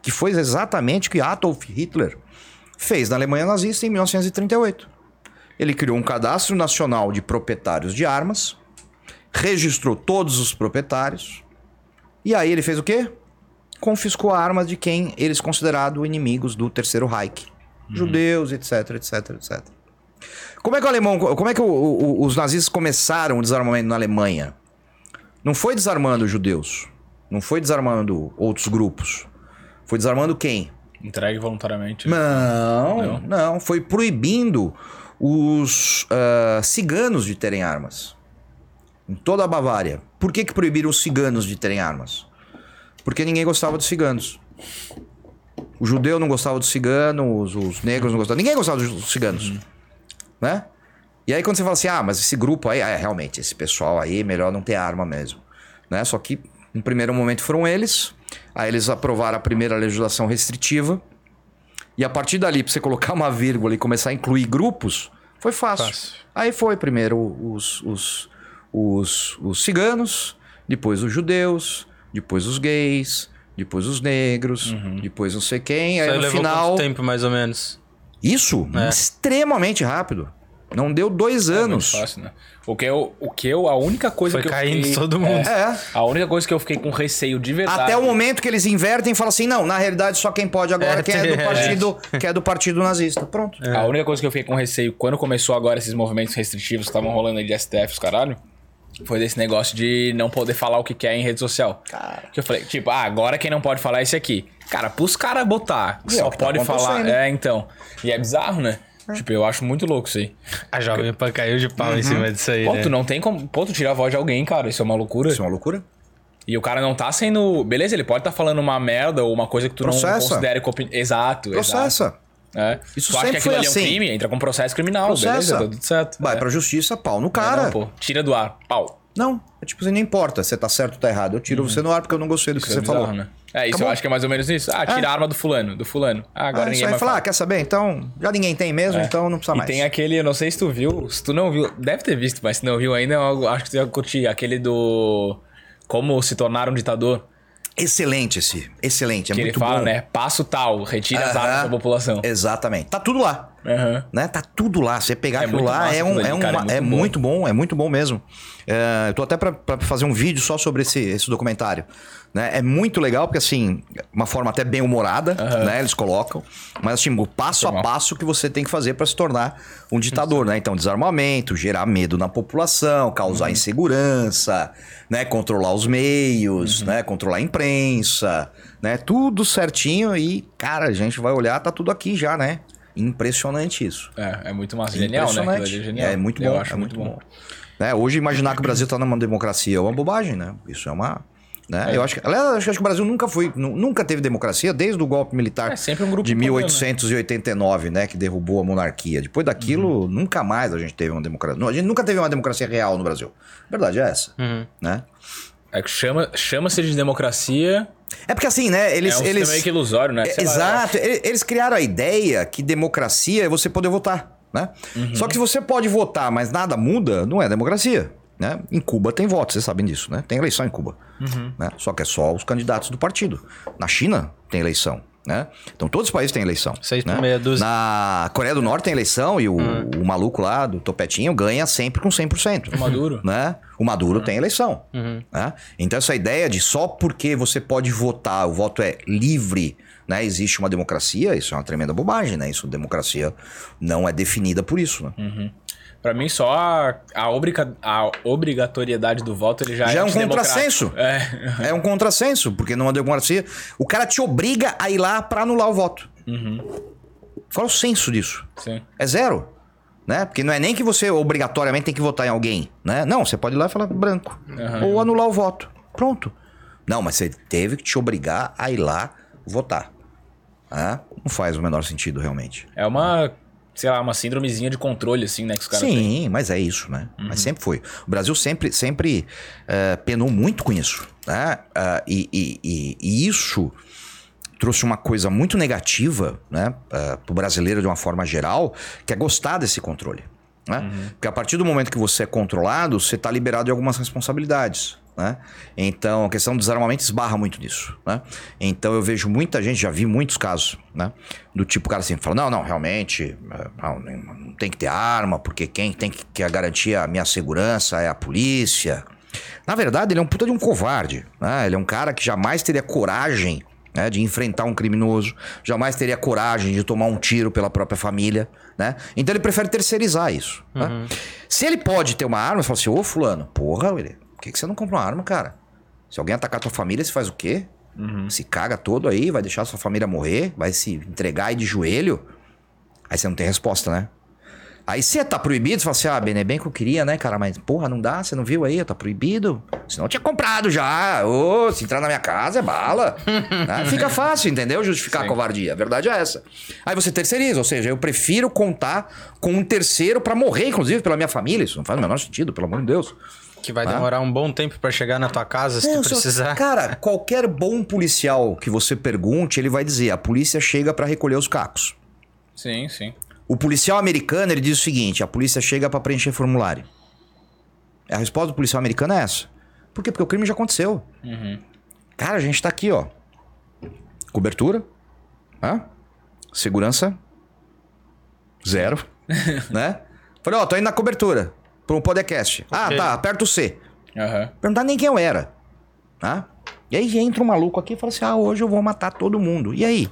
Que foi exatamente o que Adolf Hitler fez na Alemanha nazista em 1938. Ele criou um cadastro nacional de proprietários de armas, registrou todos os proprietários, e aí ele fez o quê? Confiscou armas de quem eles consideraram inimigos do Terceiro Reich. Judeus, etc, etc, etc. Como é que o alemão, como é que o- o- os nazistas começaram o desarmamento na Alemanha? Não foi desarmando os judeus, não foi desarmando outros grupos. Foi desarmando quem? Entregue voluntariamente. Não, Não? não, foi proibindo os ah, ciganos de terem armas. Em toda a Bavária. Por que, que proibiram os ciganos de terem armas? Porque ninguém gostava dos ciganos. O judeu não gostava dos ciganos, os negros não gostavam. Ninguém gostava dos ciganos. Né? E aí quando você fala assim, ah, mas esse grupo aí, é, realmente, esse pessoal aí, melhor não ter arma mesmo. Né? Só que, no primeiro momento, foram eles. Aí eles aprovaram a primeira legislação restritiva. E a partir dali, pra você colocar uma vírgula e começar a incluir grupos, foi fácil. Fácil. Aí foi primeiro os, os, os, os ciganos, depois os judeus, depois os gays, depois os negros, depois não sei quem. Isso Aí aí no levou final. quanto tempo, mais ou menos? Isso, É. extremamente rápido. Não deu dois É muito anos. fácil, né? O que eu, o que eu, a única coisa Foi que eu caindo fiquei, todo mundo. É. A única coisa que eu fiquei com receio de verdade. Até o momento que eles invertem e falam assim: não, na realidade só quem pode agora É, quem é do <laughs> é. partido, que é do partido nazista. Pronto. A única coisa que eu fiquei com receio quando começou agora esses movimentos restritivos que estavam rolando aí de STF, os caralho, Foi desse negócio de não poder falar o que quer em rede social. Cara. Que eu falei, tipo, ah, agora quem não pode falar é esse aqui. Cara, pros caras botar, é só tá pode falar. acontecendo. É, então. E é bizarro, né? Tipo, eu acho muito louco isso aí. A Jovem Pan caiu de pau Uhum. em cima disso aí, Pô, né? tu não tem como. Pô, tu tirar a voz de alguém, cara. Isso é uma loucura. Isso é uma loucura. E o cara não tá sendo. Beleza, ele pode estar falando uma merda ou uma coisa que tu não Processa. considere. Copi... Exato, exato. Processa. É. Isso tu acha que sempre aquilo foi ali é um assim. crime? Entra com processo criminal, Processa. beleza, tá tudo certo. Vai é. pra justiça, pau no É, cara. não, pô, tira do ar, pau. Não, é tipo assim, não importa se tá certo ou tá errado. Eu tiro você no ar porque eu não gostei do que Uhum. Isso você é bizarro, falou. né? É, isso Acabou. eu acho que é mais ou menos isso. Ah, tira a arma do fulano, do fulano. Ah, agora Ah, ninguém vai falar, falar. ah, quer saber? Então, já ninguém tem mesmo, então não precisa E mais. tem aquele, eu não sei se tu viu, se tu não viu, deve ter visto, mas se não viu ainda, eu acho que tu ia curtir. Aquele do. Como se tornar um ditador. Excelente esse, excelente, é que ele muito fala, bom. né? Passo tal, retira as Aham. armas da população. Exatamente. Tá tudo lá. Aham. Né? Tá tudo lá. Você pegar É aquilo lá é, um, é, cara, uma- é é muito muito bom, é muito bom mesmo. É, eu tô até pra, pra fazer um vídeo só sobre esse, esse documentário. Né? É muito legal, porque assim, uma forma até bem humorada, né? Eles colocam. Mas assim, o passo a passo que você tem que fazer pra se tornar um ditador, né? Então, desarmamento, gerar medo na população, causar Uhum. insegurança, né? Controlar os Uhum. meios, né? Controlar a imprensa, né? Tudo certinho e, cara, a gente vai olhar, tá tudo aqui já, né? Impressionante isso. É, é muito massa. Genial, né? É genial. É muito Eu bom, acho é muito bom. Né, Hoje, imaginar que o Brasil está numa democracia é uma bobagem, né? Isso é uma. Né? Eu acho que, aliás, acho que o Brasil nunca foi, nu- nunca teve democracia desde o golpe militar É sempre um grupo de no poder, 1889, né? Que derrubou a monarquia. Depois daquilo, Uhum. nunca mais a gente teve uma democracia. A gente nunca teve uma democracia real no Brasil. A verdade é essa, Uhum. né? É que chama- chama-se de democracia. É porque assim, né? Eles, é um eles, meio que ilusório, né? É, lá, Exato. Ele- Eles criaram a ideia que democracia é você poder votar, né? Uhum. Só que se você pode votar, mas nada muda, não é democracia. Né? Em Cuba tem voto, vocês sabem disso, né? Tem eleição em Cuba. Uhum. Né? Só que é só os candidatos do partido. Na China tem eleição. Né? Então todos os países têm eleição. Seis né? meia dúzia. Na Coreia do Norte tem eleição e o, Hum. o maluco lá do topetinho ganha sempre com 100%. O Maduro. Né? O Maduro tem eleição. né? Então, essa ideia de só porque você pode votar, o voto é livre, né? existe uma democracia, isso é uma tremenda bobagem, né? Isso, democracia não é definida por isso. Né? Pra mim, só a, a, obriga- a obrigatoriedade do voto ele já, Já é um antidemocrático. contrassenso. É. É um contrassenso, porque numa democracia, o cara te obriga a ir lá pra anular o voto. Qual é o senso disso? Sim. É zero. Né? Porque não é nem que você obrigatoriamente tem que votar em alguém. Né? Não, você pode ir lá e falar branco. Ou anular o voto. Pronto. Não, mas você teve que te obrigar a ir lá votar. Ah, Não faz o menor sentido, realmente. É uma, sei lá, uma síndromezinha de controle, assim, né? Que os caras têm. Sim, mas é isso, né? Mas sempre foi. O Brasil sempre, sempre eh, penou muito com isso. Né? Ah, e, e- e- e isso trouxe uma coisa muito negativa né, para o brasileiro de uma forma geral, que é gostar desse controle. Né? Porque a partir do momento que você é controlado, você está liberado de algumas responsabilidades. Né? Então, a questão do desarmamento esbarra muito nisso. Né? Então, eu vejo muita gente, já vi muitos casos, né? do tipo, o cara assim, fala: não, não, realmente, eh, não, não tem que ter arma, porque quem tem que, garantir a minha segurança é a polícia. Na verdade, ele é um puta de um covarde. Né? Ele é um cara que jamais teria coragem né, de enfrentar um criminoso, jamais teria coragem de tomar um tiro pela própria família, né? Então ele prefere terceirizar isso. né? Se ele pode ter uma arma, você fala assim, ô fulano, porra, William, por que, que você não compra uma arma, cara? Se alguém atacar tua família, você faz o quê? Se caga todo aí, vai deixar sua família morrer, vai se entregar aí de joelho. Aí você não tem resposta, né? Aí você tá proibido, você fala assim, ah, bem, é bem que eu queria, né, cara? Mas, porra, não dá, você não viu aí, tá proibido. Senão eu tinha comprado já. Ô, se entrar na minha casa é bala. <laughs> Né? Fica fácil, entendeu? Justificar a covardia. A verdade é essa. Aí você terceiriza, ou seja, eu prefiro contar com um terceiro pra morrer, inclusive, pela minha família. Isso não faz o menor sentido, pelo amor de Deus. Que vai demorar um bom tempo pra chegar na tua casa se Não, tu só- precisar. Cara, <laughs> qualquer bom policial que você pergunte, ele vai dizer: a polícia chega pra recolher os cacos. Sim, sim. O policial americano, ele diz o seguinte: a polícia chega pra preencher formulário. A resposta do policial americano é essa. Por quê? Porque o crime já aconteceu. Cara, a gente tá aqui, ó. Cobertura. Hã? Segurança. Zero. <laughs> né? Falei, ó, tô indo na cobertura. Pra um podcast. Ah, Ok. tá, aperta o C. Aham. Perguntar nem quem eu era. Tá? E aí entra um maluco aqui e fala assim: ah, hoje eu vou matar todo mundo. E aí?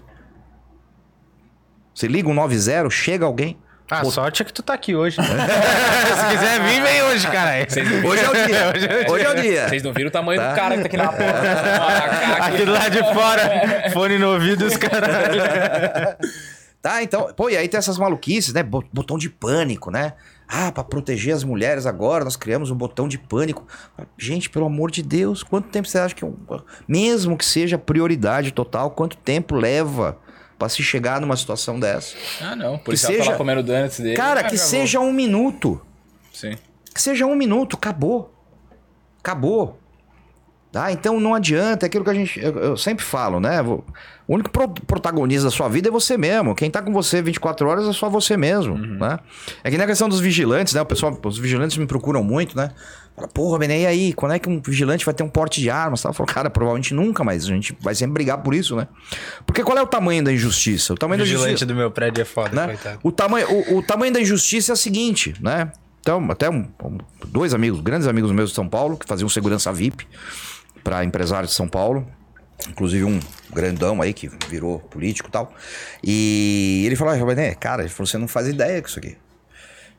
Você liga um 90, chega alguém. A sorte é que tu tá aqui hoje. <laughs> Se quiser vir, vem hoje, cara. Hoje é o dia. <laughs> Hoje é o Hoje é o dia. vocês não viram o tamanho do cara que tá aqui na porta. <laughs> Aqui do lado de fora, fone no ouvido os caras. Tá, então, pô, e aí tem essas maluquices, né? Bo- Botão de pânico, né? Ah, pra proteger as mulheres agora, nós criamos um botão de pânico. Gente, pelo amor de Deus, quanto tempo você acha que, um- mesmo que seja prioridade total, quanto tempo leva pra se chegar numa situação dessa? Ah, não. Por isso ela seja- comendo donuts dele. Cara, Ah, que vou. seja um minuto. Sim. Que seja um minuto, acabou. Acabou. Tá? Então não adianta, é aquilo que a gente. Eu, eu sempre falo, né? O único pro- protagonista da sua vida é você mesmo. Quem tá com você 24 horas é só você mesmo. Né? É que na questão dos vigilantes, né? O pessoal, os vigilantes me procuram muito, né? Fala, porra, Benê, e aí? Quando é que um vigilante vai ter um porte de armas? Tá? Eu falo, cara, provavelmente nunca, mas a gente vai sempre brigar por isso, né? Porque qual é o tamanho da injustiça? O tamanho O vigilante do meu prédio é foda, né? coitado. O, tamanho, o, o tamanho da injustiça é o seguinte, né? Então, até um- dois amigos, grandes amigos meus de São Paulo, que faziam segurança VIP para empresários de São Paulo. Inclusive um grandão aí que virou político e tal. E ele falou, ah, Roberto, cara, falou, você não faz ideia com isso aqui.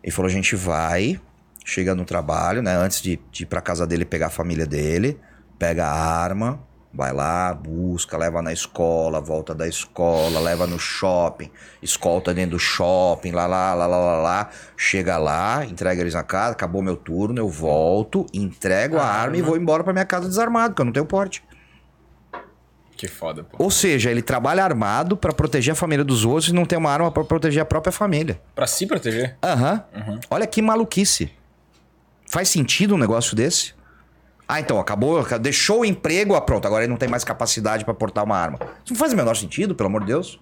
Ele falou, a gente vai, chega no trabalho, né? Antes de, de ir pra casa dele pegar a família dele, pega a arma, vai lá, busca, leva na escola, volta da escola, leva no shopping, escolta dentro do shopping, lá, lá, lá, lá, lá, lá. Chega lá, entrega eles na casa, acabou meu turno, eu volto, entrego a, arma e vou embora pra minha casa desarmado, porque eu não tenho porte. Que foda, pô. Ou seja, ele trabalha armado pra proteger a família dos outros e não tem uma arma pra proteger a própria família. Pra se proteger. Aham. Olha que maluquice. Faz sentido um negócio desse? Ah, então, acabou, deixou o emprego, ah, pronto, agora ele não tem mais capacidade pra portar uma arma. Isso não faz o menor sentido, pelo amor de Deus.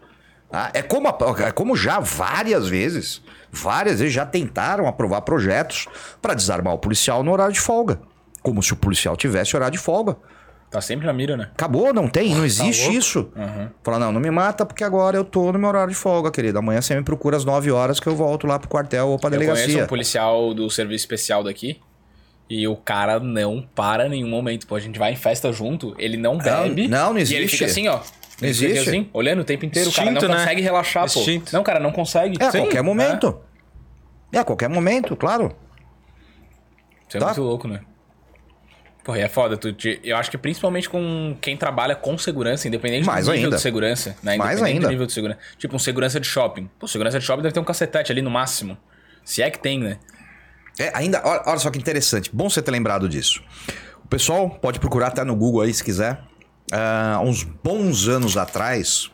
Ah, é, como, é como já várias vezes, várias vezes já tentaram aprovar projetos pra desarmar o policial no horário de folga. Como se o policial tivesse horário de folga. Tá sempre na mira, né? Acabou, não tem, não existe louco? isso. Fala, não, não me mata porque agora eu tô no meu horário de folga, querido. Amanhã você me procura às 9 horas que eu volto lá pro quartel ou pra Eu conheço delegacia. um policial do serviço especial daqui. E o cara não para em nenhum momento. Pô, a gente vai em festa junto, ele não bebe. não, não E ele existe. fica assim, ó. Ele fica existe. assim, olhando o tempo inteiro. o cara não né? consegue relaxar, pô. Não, cara, não consegue. É a Sim, qualquer é. momento. É a qualquer momento, claro. Isso é Tá. muito louco, né? Porra, e é foda. Tu, te- eu acho que principalmente com quem trabalha com segurança, independente Mais do nível ainda. de segurança. Né? Mais ainda. do nível de segurança. Tipo, um segurança de shopping. Pô, segurança de shopping deve ter um cacetete ali no máximo. Se é que tem, né? É, ainda, olha, olha só que interessante. Bom você ter lembrado disso. O pessoal pode procurar até no Google aí se quiser. Ah, uns bons anos atrás,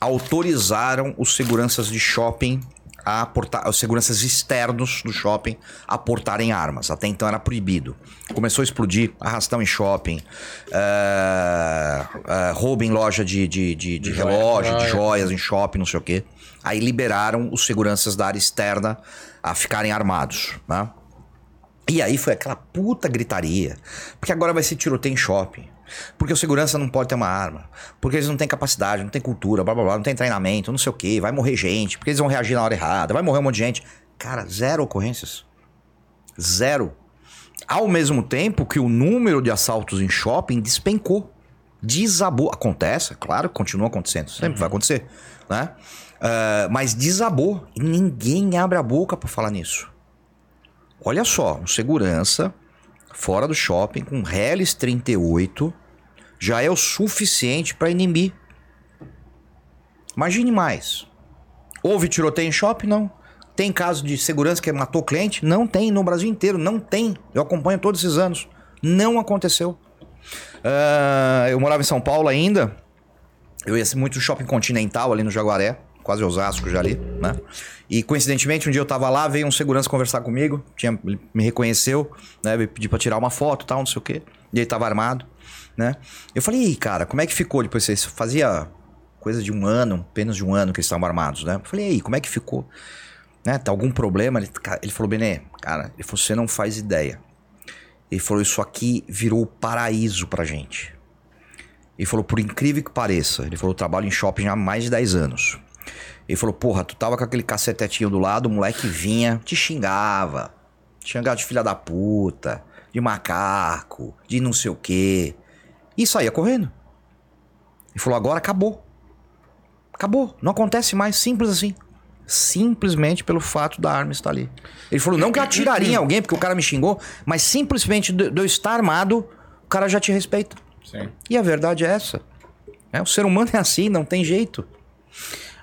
autorizaram os seguranças de shopping a portar, os seguranças externos do shopping a portarem armas. Até então era proibido. Começou a explodir arrastão em shopping, ah, ah, roubo em loja de, de, de, de joia. relógio, de Joia. joias em shopping, não sei o quê. Aí liberaram os seguranças da área externa a ficarem armados, né? E aí foi aquela puta gritaria. Porque agora vai ser tiroteio em shopping. Porque o segurança não pode ter uma arma. Porque eles não têm capacidade, não têm cultura, blá blá blá, não tem treinamento, não sei o quê. Vai morrer gente, porque eles vão reagir na hora errada, vai morrer um monte de gente. Cara, zero ocorrências. Zero. Ao mesmo tempo que o número de assaltos em shopping despencou. Desabou. Acontece, é claro, continua acontecendo. Sempre vai acontecer, né? Ah, mas desabou. E ninguém abre a boca pra falar nisso. Olha só, um segurança fora do shopping com Hellis 38 já é o suficiente para inibir. Imagine mais. Houve tiroteio em shopping? Não. Tem caso de segurança que matou cliente? Não tem. No Brasil inteiro, não tem. Eu acompanho todos esses anos. Não aconteceu. Ah, eu morava em São Paulo ainda. Eu ia muito no shopping continental ali no Jaguaré, quase Osasco já ali, né? E coincidentemente, um dia eu tava lá, veio um segurança conversar comigo, tinha, ele me reconheceu, né? Me pediu pra tirar uma foto e tal, não sei o quê. E ele tava armado, né? Eu falei, aí, cara, como é que ficou depois? Vocês fazia coisa de um ano, apenas de um ano que eles estavam armados, né? Eu falei, e aí, como é que ficou? Né? Tá algum problema? Ele, ele falou, Benê, cara, ele falou, você não faz ideia. Ele falou, isso aqui virou o paraíso pra gente. Ele falou, por incrível que pareça, ele falou, trabalho em shopping há mais de 10 anos. Ele falou, porra, tu tava com aquele cacetetinho do lado, o moleque vinha, te xingava. Te xingava de filha da puta, de macaco, de não sei o quê. E saía correndo. Ele falou, agora acabou. Acabou, não acontece mais, simples assim. simplesmente pelo fato da arma estar ali. Ele falou, não que eu atiraria em <clears throat> alguém porque o cara me xingou, mas simplesmente de de eu estar armado, o cara já te respeita. Sim. E a verdade é essa. É, o ser humano é assim, não tem jeito.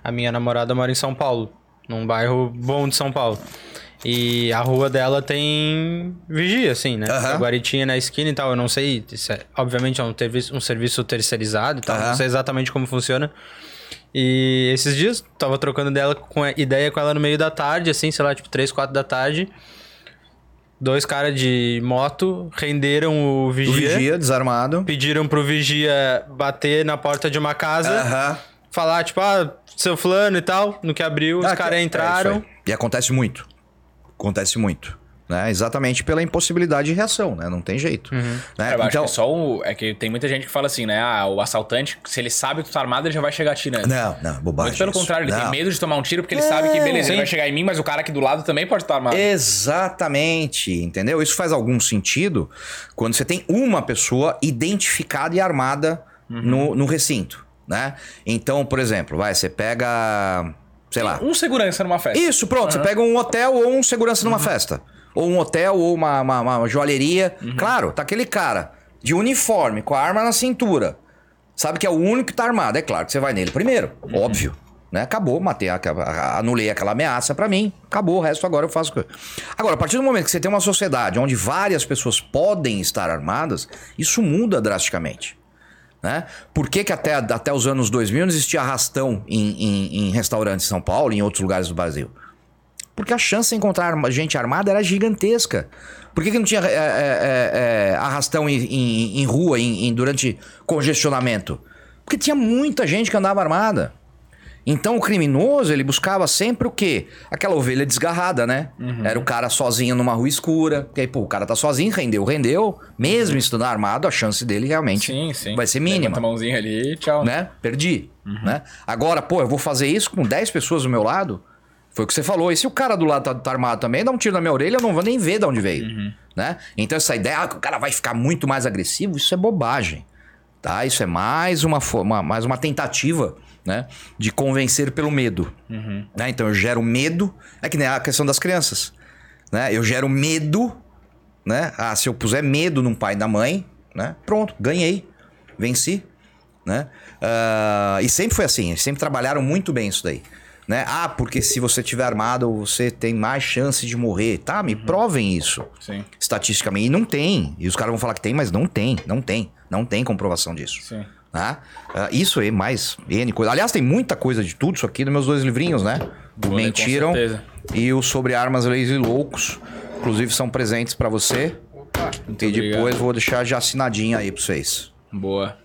A minha namorada mora em São Paulo, num bairro bom de São Paulo. E a rua dela tem vigia, assim, né? A guaritinha na esquina e tal. Eu não sei, é- obviamente é um, serviço- um serviço terceirizado e tal. Aham. Não sei exatamente como funciona. E esses dias, tava trocando dela com a- ideia com ela no meio da tarde, assim, sei lá, tipo 3, 4 da tarde. Dois caras de moto renderam o O vigia, vigia, desarmado. Pediram pro vigia bater na porta de uma casa Aham. Falar, tipo, ah, seu fulano e tal. No que abriu, os Ah, caras é entraram. aí. e acontece muito. Acontece muito. Né? Exatamente pela impossibilidade de reação, né? Não tem jeito. Né? É, eu acho Então, que só o. É que tem muita gente que fala assim, né? Ah, o assaltante, se ele sabe que tu tá armado, ele já vai chegar atirando. Não, não, bobagem. Muito pelo isso. contrário, ele Não. tem medo de tomar um tiro porque ele sabe que, beleza, sim. ele vai chegar em mim, mas o cara aqui do lado também pode estar armado. Exatamente, entendeu? Isso faz algum sentido quando você tem uma pessoa identificada e armada no, no recinto, né? Então, por exemplo, vai, você pega, sei lá, Um segurança numa festa. Isso, pronto. Você pega um hotel ou um segurança numa festa. Ou um hotel ou uma, uma, uma joalheria. Claro, tá aquele cara de uniforme, com a arma na cintura. Sabe que é o único que tá armado. É claro que você vai nele primeiro. Óbvio. Né? Acabou, matei, anulei aquela ameaça pra mim. Acabou, o resto agora eu faço. Agora, a partir do momento que você tem uma sociedade onde várias pessoas podem estar armadas, isso muda drasticamente. Né? Por que, que até, até os anos 2000 não existia arrastão em, em, em restaurantes em São Paulo e em outros lugares do Brasil? Porque a chance de encontrar gente armada era gigantesca. Por que, que não tinha é, é, é, é, arrastão em, em- em rua durante congestionamento? Porque tinha muita gente que andava armada. Então o criminoso, ele buscava sempre o quê? Aquela ovelha desgarrada, né? Era o cara sozinho numa rua escura. Porque aí, pô, o cara tá sozinho, rendeu, rendeu. Mesmo estando armado, a chance dele realmente Sim, sim. vai ser mínima Levanta a mãozinha ali tchau. né? Perdi, né? Agora, pô, eu vou fazer isso com 10 pessoas do meu lado? Foi o que você falou. E se o cara do lado tá, tá armado também, dá um tiro na minha orelha, eu não vou nem ver de onde veio, né? Então essa ideia ah, que o cara vai ficar muito mais agressivo, isso é bobagem, tá? Isso é mais uma, fo- uma- mais uma tentativa, né? De convencer pelo medo, né? Então eu gero medo, é que nem a questão das crianças, né? Eu gero medo, né? Ah, se eu puser medo num pai e na mãe, né? Pronto, ganhei, venci, né? Ah, e sempre foi assim, sempre trabalharam muito bem isso daí. Né? Ah, porque se você tiver armado, você tem mais chance de morrer. Tá, me provem isso. Sim, Estatisticamente. E não tem. E os caras vão falar que tem, mas não tem. Não tem. Não tem comprovação disso. sim. Né? Ah, isso aí, mais N coisa. Aliás, tem muita coisa de tudo isso aqui nos meus dois livrinhos, né? O Vou ler, com Mentiram certeza. e o Sobre Armas, Leis e Loucos. Inclusive, são presentes pra você. e depois obrigado. vou deixar já assinadinho aí pra vocês. Boa.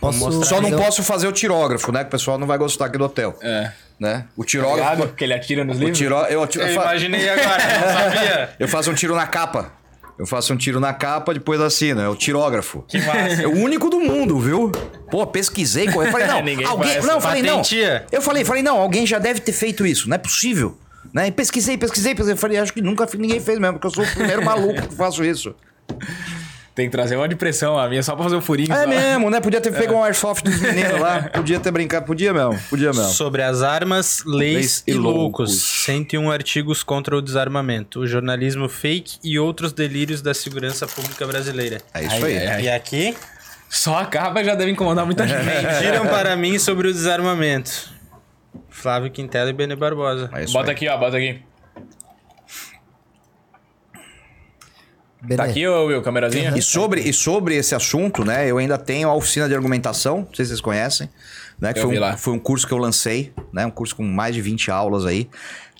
Posso Só não posso fazer o tirógrafo, né? Que o pessoal não vai gostar aqui do hotel. É. Né? O Obrigado, tirógrafo. porque ele atira nos O livros. tiró, eu, eu, Eu imaginei agora, não sabia. <laughs> eu faço um tiro na capa. Eu faço um tiro na capa, depois assino. É o tirógrafo. Que massa. É o único do mundo, viu? Pô, pesquisei, corri. Falei, não, alguém. Não, falei, não. Eu falei, falei, não, alguém já deve ter feito isso. Não é possível. Né? E pesquisei, pesquisei, pesquisei. Falei, acho que nunca ninguém fez mesmo, porque eu sou o primeiro maluco que faço isso. Tem que trazer uma de pressão, a minha só pra fazer um furinho. É só. mesmo, né? Podia ter pego um airsoft dos meninos lá. Podia ter brincado. Podia mesmo, podia mesmo. Sobre as armas, leis, Leis e, e loucos. loucos. 101 artigos contra o desarmamento, o jornalismo fake e outros delírios da segurança pública brasileira. É isso aí. Ai, ai, E aqui, Só a capa já deve incomodar muita <laughs> gente. mentiram para mim sobre o desarmamento. Flávio Quintela e Bene Barbosa. É Bota aí. aqui, ó, bota aqui. Tá aqui, Will, câmerazinha? E sobre, e sobre esse assunto, né? Eu ainda tenho a oficina de argumentação, não sei se vocês conhecem, né? Que foi, um, foi um curso que eu lancei, né? Um curso com mais de 20 aulas aí.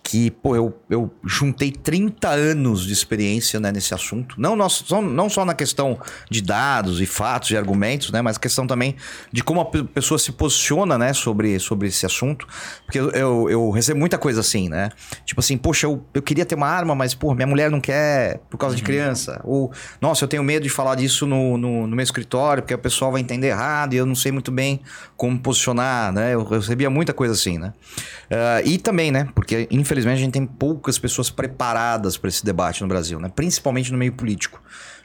Que, pô, eu, eu juntei 30 anos de experiência né, nesse assunto. Não, nós, só, não só na questão de dados e fatos e argumentos, né? Mas questão também de como a pe- pessoa se posiciona, né? Sobre, sobre esse assunto. Porque eu, eu, eu recebo muita coisa assim, né? Tipo assim, poxa, eu, eu queria ter uma arma, mas, pô, minha mulher não quer por causa de criança. Ou, nossa, eu tenho medo de falar disso no, no, no meu escritório, porque o pessoal vai entender errado e eu não sei muito bem como posicionar, né? Eu recebia muita coisa assim, né? Ah, e também, né? Porque, infelizmente, a gente tem poucas pessoas preparadas para esse debate no Brasil, né? Principalmente no meio político.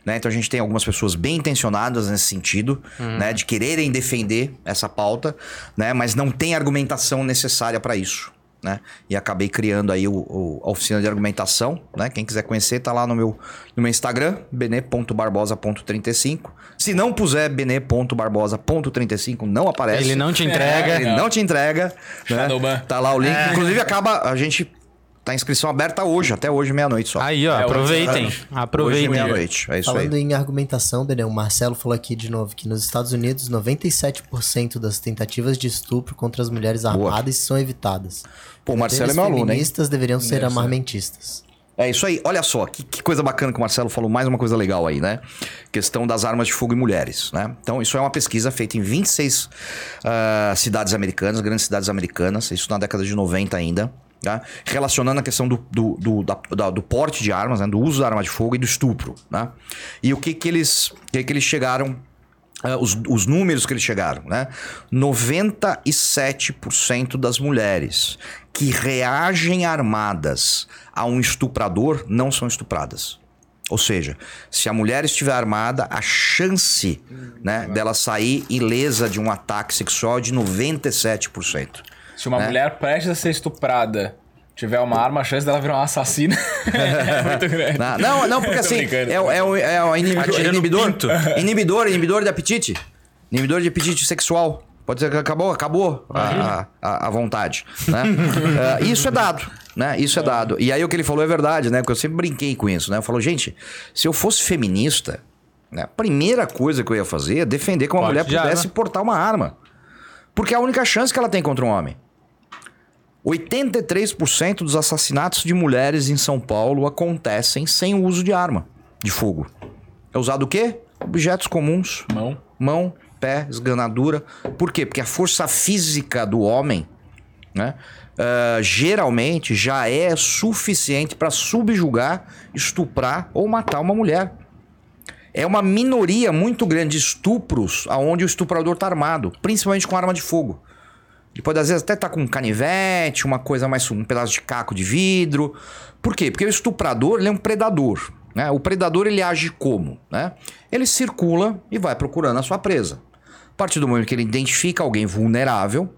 Né? Então a gente tem algumas pessoas bem intencionadas nesse sentido, né? De quererem defender essa pauta, né? Mas não tem argumentação necessária para isso. né? E acabei criando aí o, o- a oficina de argumentação, né? Quem quiser conhecer, tá lá no meu, no meu Instagram, bene.barbosa.35. Se não puser bene.barbosa.35, não aparece. Ele não te entrega. Ele não te entrega. Né? Tá lá o link. Inclusive, acaba. A gente. Tá a inscrição aberta hoje, até hoje, meia-noite só. Aí, ó, É, aproveitem. Hoje, Aproveitem. meia-noite. É isso Falando aí. em argumentação, Benê, o Marcelo falou aqui de novo que nos Estados Unidos, 97% das tentativas de estupro contra as mulheres armadas são evitadas. Pô, o Marcelo é meu aluno, hein? feministas deveriam ser armamentistas. É isso aí. Olha só, que, que coisa bacana que o Marcelo falou, mais uma coisa legal aí, né? Questão das armas de fogo em mulheres, né? Então, isso é uma pesquisa feita em 26 ah, cidades americanas, grandes cidades americanas, isso na década de 90 ainda. Tá? Relacionando a questão do, do, do, da- da- do porte de armas, né? do uso da arma de fogo e do estupro. Né? E o que, que, eles, o que, que eles chegaram ah, os, os números que eles chegaram, né? 97% das mulheres que reagem armadas a um estuprador não são estupradas. Ou seja, se a mulher estiver armada, a chance né, dela sair ilesa de um ataque sexual é de 97%. Se uma né? mulher prestes a ser estuprada tiver uma arma, a chance dela virar uma assassina <laughs> é muito grande. Não, não, porque <laughs> assim, é, o- é, o- é o inibidor, inibidor, <laughs> inibidor, inibidor de apetite. Inibidor de apetite sexual. Pode ser que acabou, acabou a, a, a vontade, né? Eh, isso é dado, né? Isso é dado. E aí o que ele falou é verdade, né? Porque eu sempre brinquei com isso, né? Eu falo, gente, se eu fosse feminista, né? a primeira coisa que eu ia fazer é defender que uma Porte mulher de pudesse arma. portar uma arma. Porque é a única chance que ela tem contra um homem. 83% dos assassinatos de mulheres em São Paulo acontecem sem o uso de arma de fogo. É usado o quê? Objetos comuns, Mão. mão, pé, esganadura. Por quê? Porque a força física do homem, né, ah, geralmente já é suficiente para subjugar, estuprar ou matar uma mulher. É uma minoria muito grande de estupros aonde o estuprador está armado, principalmente com arma de fogo. Ele pode, às vezes, até estar com um canivete, uma coisa mais. um pedaço de caco de vidro. Por quê? Porque o estuprador é um predador. Né? O predador ele age como? Né? Ele circula e vai procurando a sua presa. A partir do momento que ele identifica alguém vulnerável,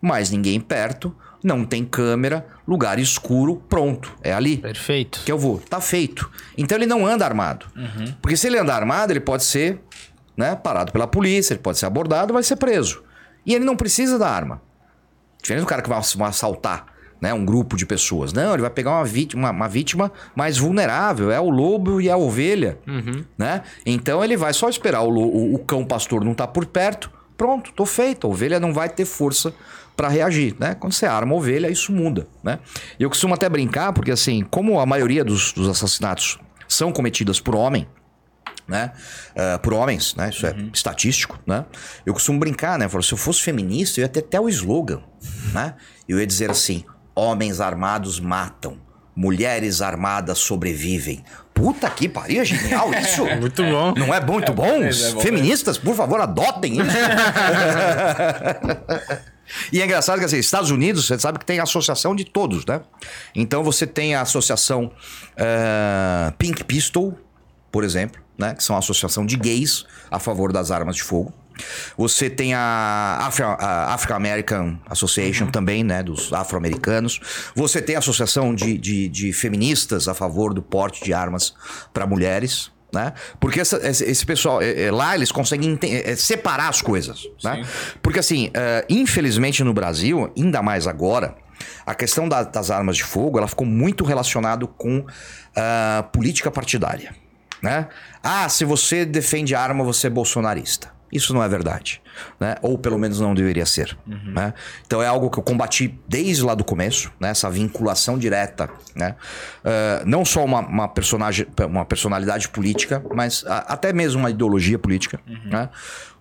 mais ninguém perto, não tem câmera, lugar escuro, pronto, é ali Perfeito. que eu vou. Tá feito. Então ele não anda armado. Porque se ele andar armado, ele pode ser né, parado pela polícia, ele pode ser abordado, vai ser preso. E ele não precisa da arma. Diferente do cara que vai assaltar né, um grupo de pessoas. Não, ele vai pegar uma vítima, uma, uma vítima mais vulnerável. É o lobo e a ovelha. Né? Então ele vai só esperar o, o- o cão pastor não tá por perto. Pronto, tô feito. A ovelha não vai ter força para reagir, né? Quando você arma a ovelha, isso muda, né? Eu costumo até brincar, porque assim, como a maioria dos, dos assassinatos são cometidas por homem, né? Ah, por homens, né? Isso é estatístico, né? Eu costumo brincar, né? Eu falo, se eu fosse feminista, eu ia ter até o slogan, né? Eu ia dizer assim: homens armados matam, mulheres armadas sobrevivem. Puta que pariu, é genial isso! <laughs> Muito bom. Não é muito bom? é bom Feministas, por favor, adotem isso. <laughs> E é engraçado que assim, Estados Unidos, você sabe que tem associação de todos, né? Então você tem a associação eh, Pink Pistol, por exemplo, né? Que são a associação de gays a favor das armas de fogo. Você tem a, Afro, a African American Association também, né? Dos afro-americanos. Você tem a associação de, de, de feministas a favor do porte de armas para mulheres. Né? Porque essa- esse, pessoal, é, é, lá eles conseguem ente- é, separar as coisas. Né? Porque assim, é, infelizmente no Brasil, ainda mais agora, a questão da- das armas de fogo ela ficou muito relacionado com ah, política partidária. Né? Ah, se você defende arma, você é bolsonarista. Isso não é verdade. Né? Ou pelo menos não deveria ser. né? Então é algo que eu combati desde lá do começo, né? essa vinculação direta. Né? Ah, não só uma, uma, personagem, uma personalidade política, mas a- até mesmo uma ideologia política. Né?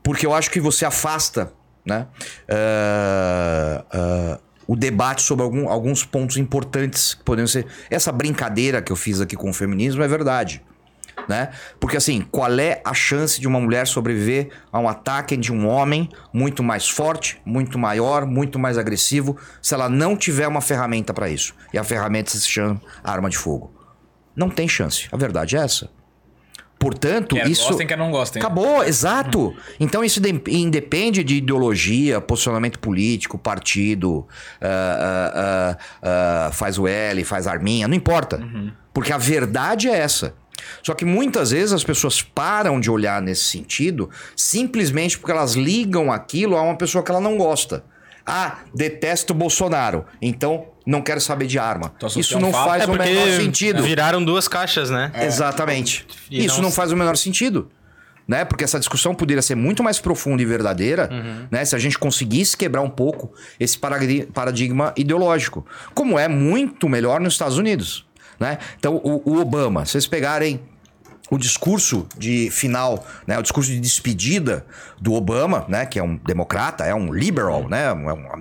Porque eu acho que você afasta né? ah, ah, o debate sobre algum- alguns pontos importantes que poderiam ser. Essa brincadeira que eu fiz aqui com o feminismo é verdade né? Porque assim, qual é a chance de uma mulher sobreviver a um ataque de um homem muito mais forte, muito maior, muito mais agressivo, se ela não tiver uma ferramenta para isso? E a ferramenta se chama arma de fogo. Não tem chance. A verdade é essa. portanto, Quer isso. gostem, quer não gostem. Acabou, exato. Então isso de- independe de ideologia, posicionamento político, partido, ah, ah, ah, faz o L, faz a arminha, não importa. Porque a verdade é essa. Só que muitas vezes as pessoas param de olhar nesse sentido simplesmente porque elas ligam aquilo a uma pessoa que ela não gosta. Ah, detesto o Bolsonaro, então não quero saber de arma. Então, Isso não faz É o menor sentido. viraram duas caixas, né? Exatamente. E Isso não- não faz o menor sentido. Né? Porque essa discussão poderia ser muito mais profunda e verdadeira Uhum. né? se a gente conseguisse quebrar um pouco esse paradigma ideológico. Como é muito melhor nos Estados Unidos. Né? Então, o, o Obama, vocês pegarem o discurso de final, né, o discurso de despedida do Obama, né, que é um democrata, é um liberal, né,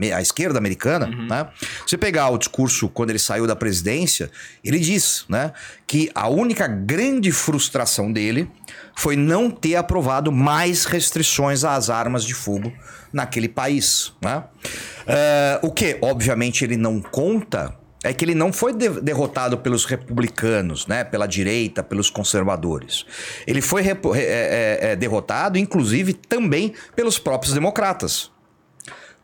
é a esquerda americana, né? Você pegar o discurso quando ele saiu da presidência, ele diz, né, que a única grande frustração dele foi não ter aprovado mais restrições às armas de fogo naquele país, né? Eh, o que, obviamente, ele não conta é que ele não foi de- derrotado pelos republicanos, né? Pela direita, pelos conservadores. Ele foi é- é- é derrotado, inclusive, também pelos próprios democratas.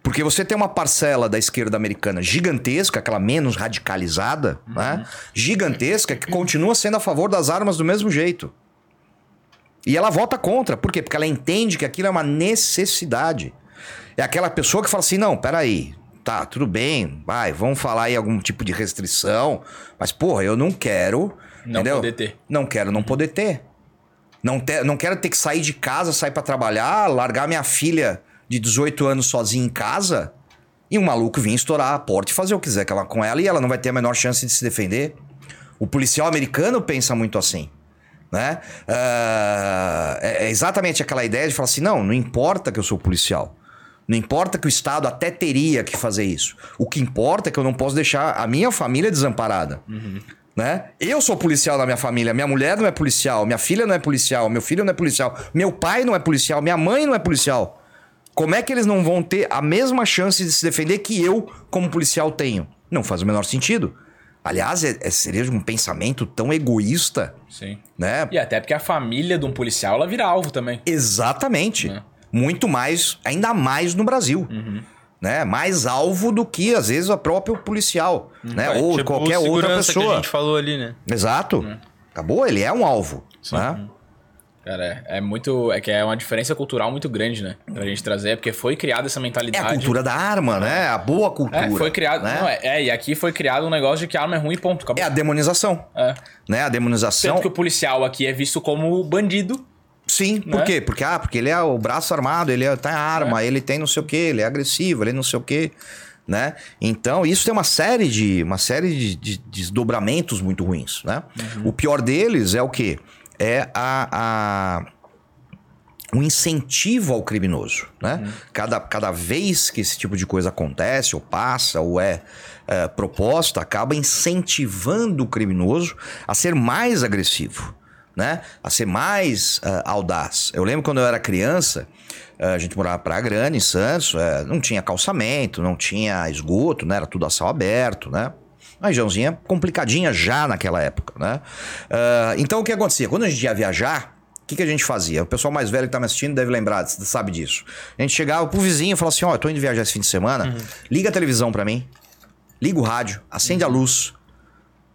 Porque você tem uma parcela da esquerda americana gigantesca, aquela menos radicalizada, né? Gigantesca, que continua sendo a favor das armas do mesmo jeito. E ela vota contra. Por quê? Porque ela entende que aquilo é uma necessidade. É aquela pessoa que fala assim: não, peraí, tá, tudo bem, vai, vamos falar aí algum tipo de restrição, mas, porra, eu não quero. Não entendeu? poder ter. Não quero não poder ter. Não, te- não quero ter que sair de casa, sair pra trabalhar, largar minha filha de 18 anos sozinha em casa e um maluco vir estourar a porta e fazer o que quiser com ela e ela não vai ter a menor chance de se defender. O policial americano pensa muito assim. Né? É é exatamente aquela ideia de falar assim: não, não importa que eu sou policial. Não importa que o Estado até teria que fazer isso. O que importa é que eu não posso deixar a minha família desamparada. Né? Eu sou policial na minha família, minha mulher não é policial, minha filha não é policial, meu filho não é policial, meu pai não é policial, minha mãe não é policial. Como é que eles não vão ter a mesma chance de se defender que eu, como policial, tenho? Não faz o menor sentido. Aliás, é, é- seria um pensamento tão egoísta, Sim. né? E até porque a família de um policial, ela vira alvo também. Exatamente. É. Muito mais, ainda mais no Brasil. Uhum. Né? Mais alvo do que, às vezes, o próprio policial. Né? É, Ou tipo qualquer outra segurança que pessoa. a gente falou ali, né? Exato. Acabou, ele é um alvo. Né? Cara, é, é muito. É que é uma diferença cultural muito grande, né? Pra gente trazer, porque foi criada essa É mentalidade. a cultura da arma, né? A boa cultura. É, foi criado. Né? Não, é, é, e aqui foi criado um negócio de que arma é ruim, ponto. Acabou. É a demonização. É. Né? A demonização. Tanto que o policial aqui é visto como bandido. Sim, por né? quê? Porque, ah, porque ele é o braço armado, ele é, tem arma, ele tem não sei o quê, ele é agressivo, ele não sei o quê, né? Então, isso tem uma série de, uma série de, de desdobramentos muito ruins, né? O pior deles é o quê? É a... a um incentivo ao criminoso, né? Cada, cada vez que esse tipo de coisa acontece, ou passa, ou é, é, proposta, acaba incentivando o criminoso a ser mais agressivo, né? A ser mais ah, audaz. Eu lembro quando eu era criança, ah, a gente morava Praia Grande, em Santos, eh, não tinha calçamento, não tinha esgoto, né? Era tudo a céu aberto, né? Uma regiãozinha complicadinha já naquela época, né? Ah, então o que acontecia? Quando a gente ia viajar, o que, que a gente fazia? O pessoal mais velho que tá me assistindo deve lembrar, sabe disso. A gente chegava pro vizinho e falava assim: Ó, eu tô indo viajar esse fim de semana, liga a televisão pra mim, liga o rádio, acende a luz.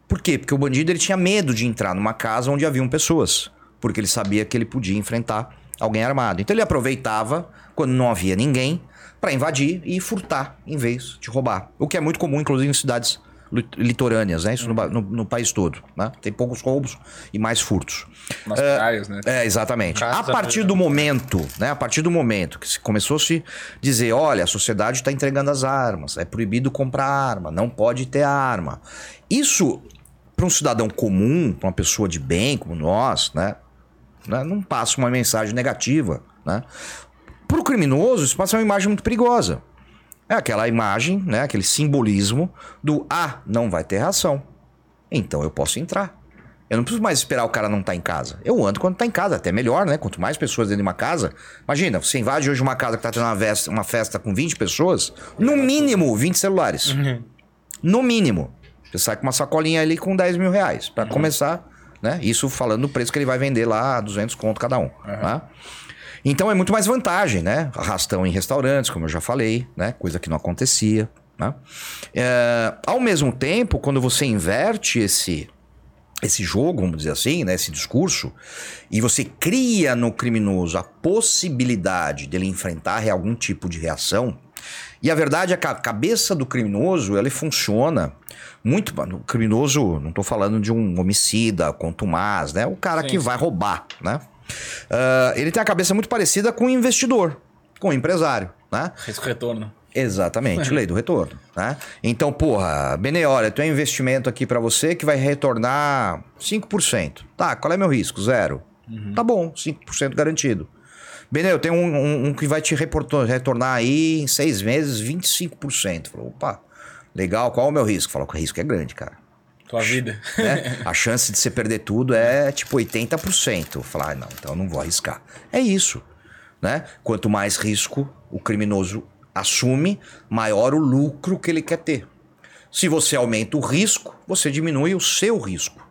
Por quê? Porque o bandido ele tinha medo de entrar numa casa onde haviam pessoas, porque ele sabia que ele podia enfrentar alguém armado. Então ele aproveitava quando não havia ninguém pra invadir e furtar em vez de roubar. O que é muito comum, inclusive, em cidades lit- litorâneas, né? Isso no no, no país todo, né? Tem poucos roubos e mais furtos. Nas praias, né? É, exatamente. Casa a partir do momento, né? A partir do momento que se começou a se dizer, olha, a sociedade está entregando as armas, é proibido comprar arma, não pode ter arma. Isso, para um cidadão comum, para uma pessoa de bem como nós, né? né, Não passa uma mensagem negativa, né? Para o criminoso, isso passa uma imagem muito perigosa. É aquela imagem, né? Aquele simbolismo do ah, não vai ter ração. Então eu posso entrar. Eu não preciso mais esperar o cara não estar em casa. Eu ando quando tá em casa, até melhor, né? Quanto mais pessoas dentro de uma casa. Imagina, você invade hoje uma casa que tá tendo uma festa, uma festa com 20 pessoas, no mínimo 20 celulares. No mínimo. Você sai com uma sacolinha ali com 10 mil reais. Pra começar, né? Isso falando do preço que ele vai vender lá, 200 conto cada um, né? Então é muito mais vantagem, né? Arrastão em restaurantes, como eu já falei, né? Coisa que não acontecia, né? É, ao mesmo tempo, quando você inverte esse esse jogo, vamos dizer assim, né, esse discurso, e você cria no criminoso a possibilidade dele enfrentar algum tipo de reação, e a verdade é que a cabeça do criminoso, ele funciona muito... O criminoso, não estou falando de um homicida, contumaz, né? O cara Sim, que vai roubar, né? Ah, ele tem a cabeça muito parecida com o investidor, com o empresário, né? Risco-retorno. Exatamente, lei do retorno, né? Então, porra, Benê, olha, tem um investimento aqui pra você que vai retornar 5%. Tá, qual é meu risco? Zero. Tá bom, 5% garantido. Benê, eu tenho um, um- um que vai te retornar aí em seis meses 25%. Falou, opa, legal, qual é o meu risco? Falou que o risco é grande, cara. Tua vida. né? A chance de você perder tudo é tipo 80%. Falar, ah, não, então eu não vou arriscar. É isso, né? Quanto mais risco o criminoso assume, maior o lucro que ele quer ter. Se você aumenta o risco, você diminui o seu risco.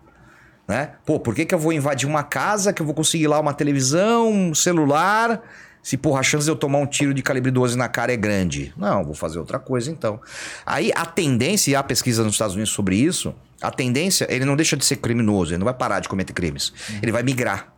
Né? Pô, por que, que eu vou invadir uma casa que eu vou conseguir lá uma televisão, um celular? Se, porra, a chance de eu tomar um tiro de calibre 12 na cara é grande. Não, vou fazer outra coisa então. Aí a tendência, e há pesquisa nos Estados Unidos sobre isso, a tendência, ele não deixa de ser criminoso, ele não vai parar de cometer crimes. Ele vai migrar.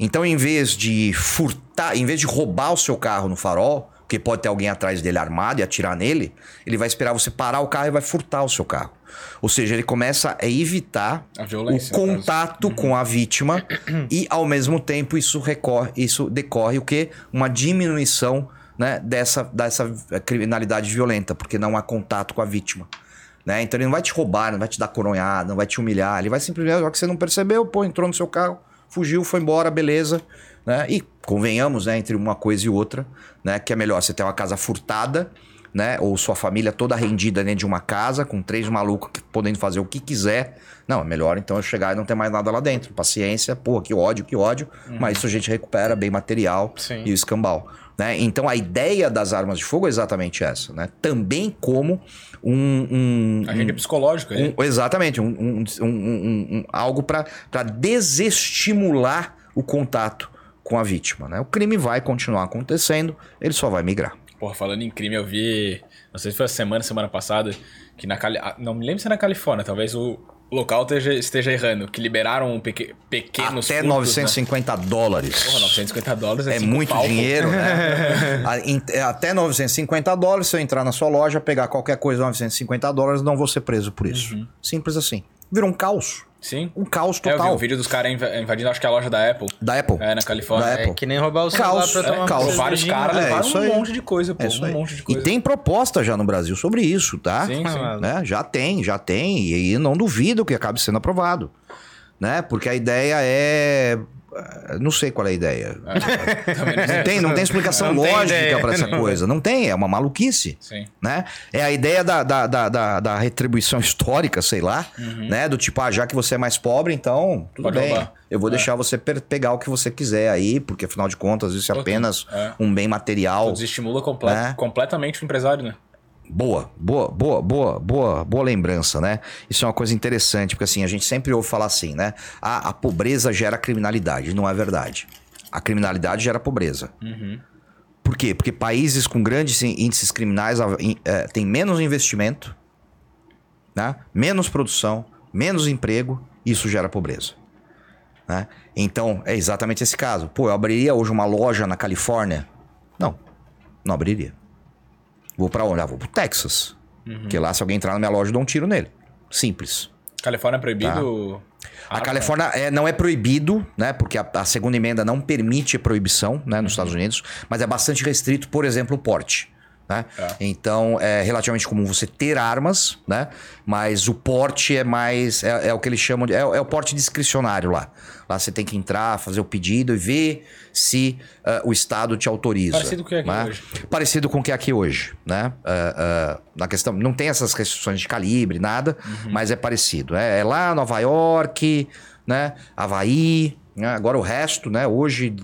Então, em vez de furtar, em vez de roubar o seu carro no farol, porque pode ter alguém atrás dele armado e atirar nele, ele vai esperar você parar o carro e vai furtar o seu carro. Ou seja, ele começa a evitar o contato com a vítima e, ao mesmo tempo, isso, recorre, isso decorre o quê? Uma diminuição né, dessa, dessa criminalidade violenta, porque não há contato com a vítima. Né? Então ele não vai te roubar, não vai te dar coronhada, não vai te humilhar, ele vai simplesmente, já que você não percebeu, pô, entrou no seu carro, fugiu, foi embora, beleza. Né? E convenhamos, né, entre uma coisa e outra, né, que é melhor você ter uma casa furtada, né, ou sua família toda rendida dentro de uma casa, com três malucos que- podendo fazer o que quiser. Não, é melhor então eu chegar e não ter mais nada lá dentro. Paciência, pô, que ódio, que ódio, mas isso a gente recupera bem material Sim. e o escambau. Né? Então a ideia das armas de fogo é exatamente essa, né? Também como um, um, Agente psicológico aí. um- exatamente, um, um- um- um- algo para desestimular o contato com a vítima. Né? O crime vai continuar acontecendo, ele só vai migrar. Porra, falando em crime, eu vi. Não sei se foi a semana, semana passada, que na Cali... ah, Não me lembro se é na Califórnia, talvez o local esteja, esteja errando, que liberaram um peque... pequenos. Até furtos, 950 dólares. Né? Porra, 950 dólares é, É muito pô. dinheiro, né? <laughs> É Até 950 dólares, se eu entrar na sua loja, pegar qualquer coisa 950 dólares, não vou ser preso por isso. Uhum. Simples assim. Virou um caos. Sim. Um caos É, eu vi total. o vídeo dos caras inv- invadindo, acho que a loja da Apple. Da Apple. É, na Califórnia. Da É Apple. que nem roubar o celular Caos, pra é, tomar caos. uma Vários caras É, levaram um aí. monte de coisa, pô. É isso um monte de E coisa. tem proposta já no Brasil sobre isso, tá? Sim, sim. Né? Já tem, já tem. E aí não duvido que acabe sendo aprovado. Né? Porque a ideia é. Eh, Não sei qual é a ideia. Também não tem, não tem explicação <laughs> Não lógica pra essa coisa. Não tem, é uma maluquice. Sim. Né? É a ideia da, da, da, da, retribuição histórica, sei lá, Uhum. né? Do tipo, ah, já que você é mais pobre, então tudo Pode bem. roubar. Eu vou É. deixar você pegar o que você quiser aí, porque afinal de contas isso é apenas É. um bem material. Desestimula comple- É. completamente o empresário, né? Boa, boa, boa, boa, boa, boa lembrança, né? Isso é uma coisa interessante, porque assim, a gente sempre ouve falar assim, né? Ah, a pobreza gera criminalidade. Não é verdade. A criminalidade gera pobreza. Por quê? Porque países com grandes índices criminais eh, têm menos investimento, né? menos produção, menos emprego, isso gera pobreza. Né? Então, é exatamente esse caso. Pô, eu abriria hoje uma loja na Califórnia? Não, não abriria. Vou pra onde? Ah, vou pro Texas. Porque lá, se alguém entrar na minha loja, eu dou um tiro nele. Simples. Califórnia é proibido. A Ah, Califórnia é, não é proibido, né? Porque a, a segunda emenda não permite proibição, né? Nos Estados Unidos. Mas é bastante restrito, por exemplo, o porte. Né? Tá. Então é relativamente comum você ter armas, né? Mas o porte é mais. É, é o que eles chamam de. É, é o porte discricionário lá. Lá você tem que entrar, fazer o pedido e ver se ah, o Estado te autoriza. Parecido com o que é aqui né? hoje. Parecido com o que é aqui hoje, né? Ah, ah, na questão. Não tem essas restrições de calibre, nada, Uhum. mas é parecido. É, é lá Nova York, né? Havaí, né? agora o resto, né? Hoje.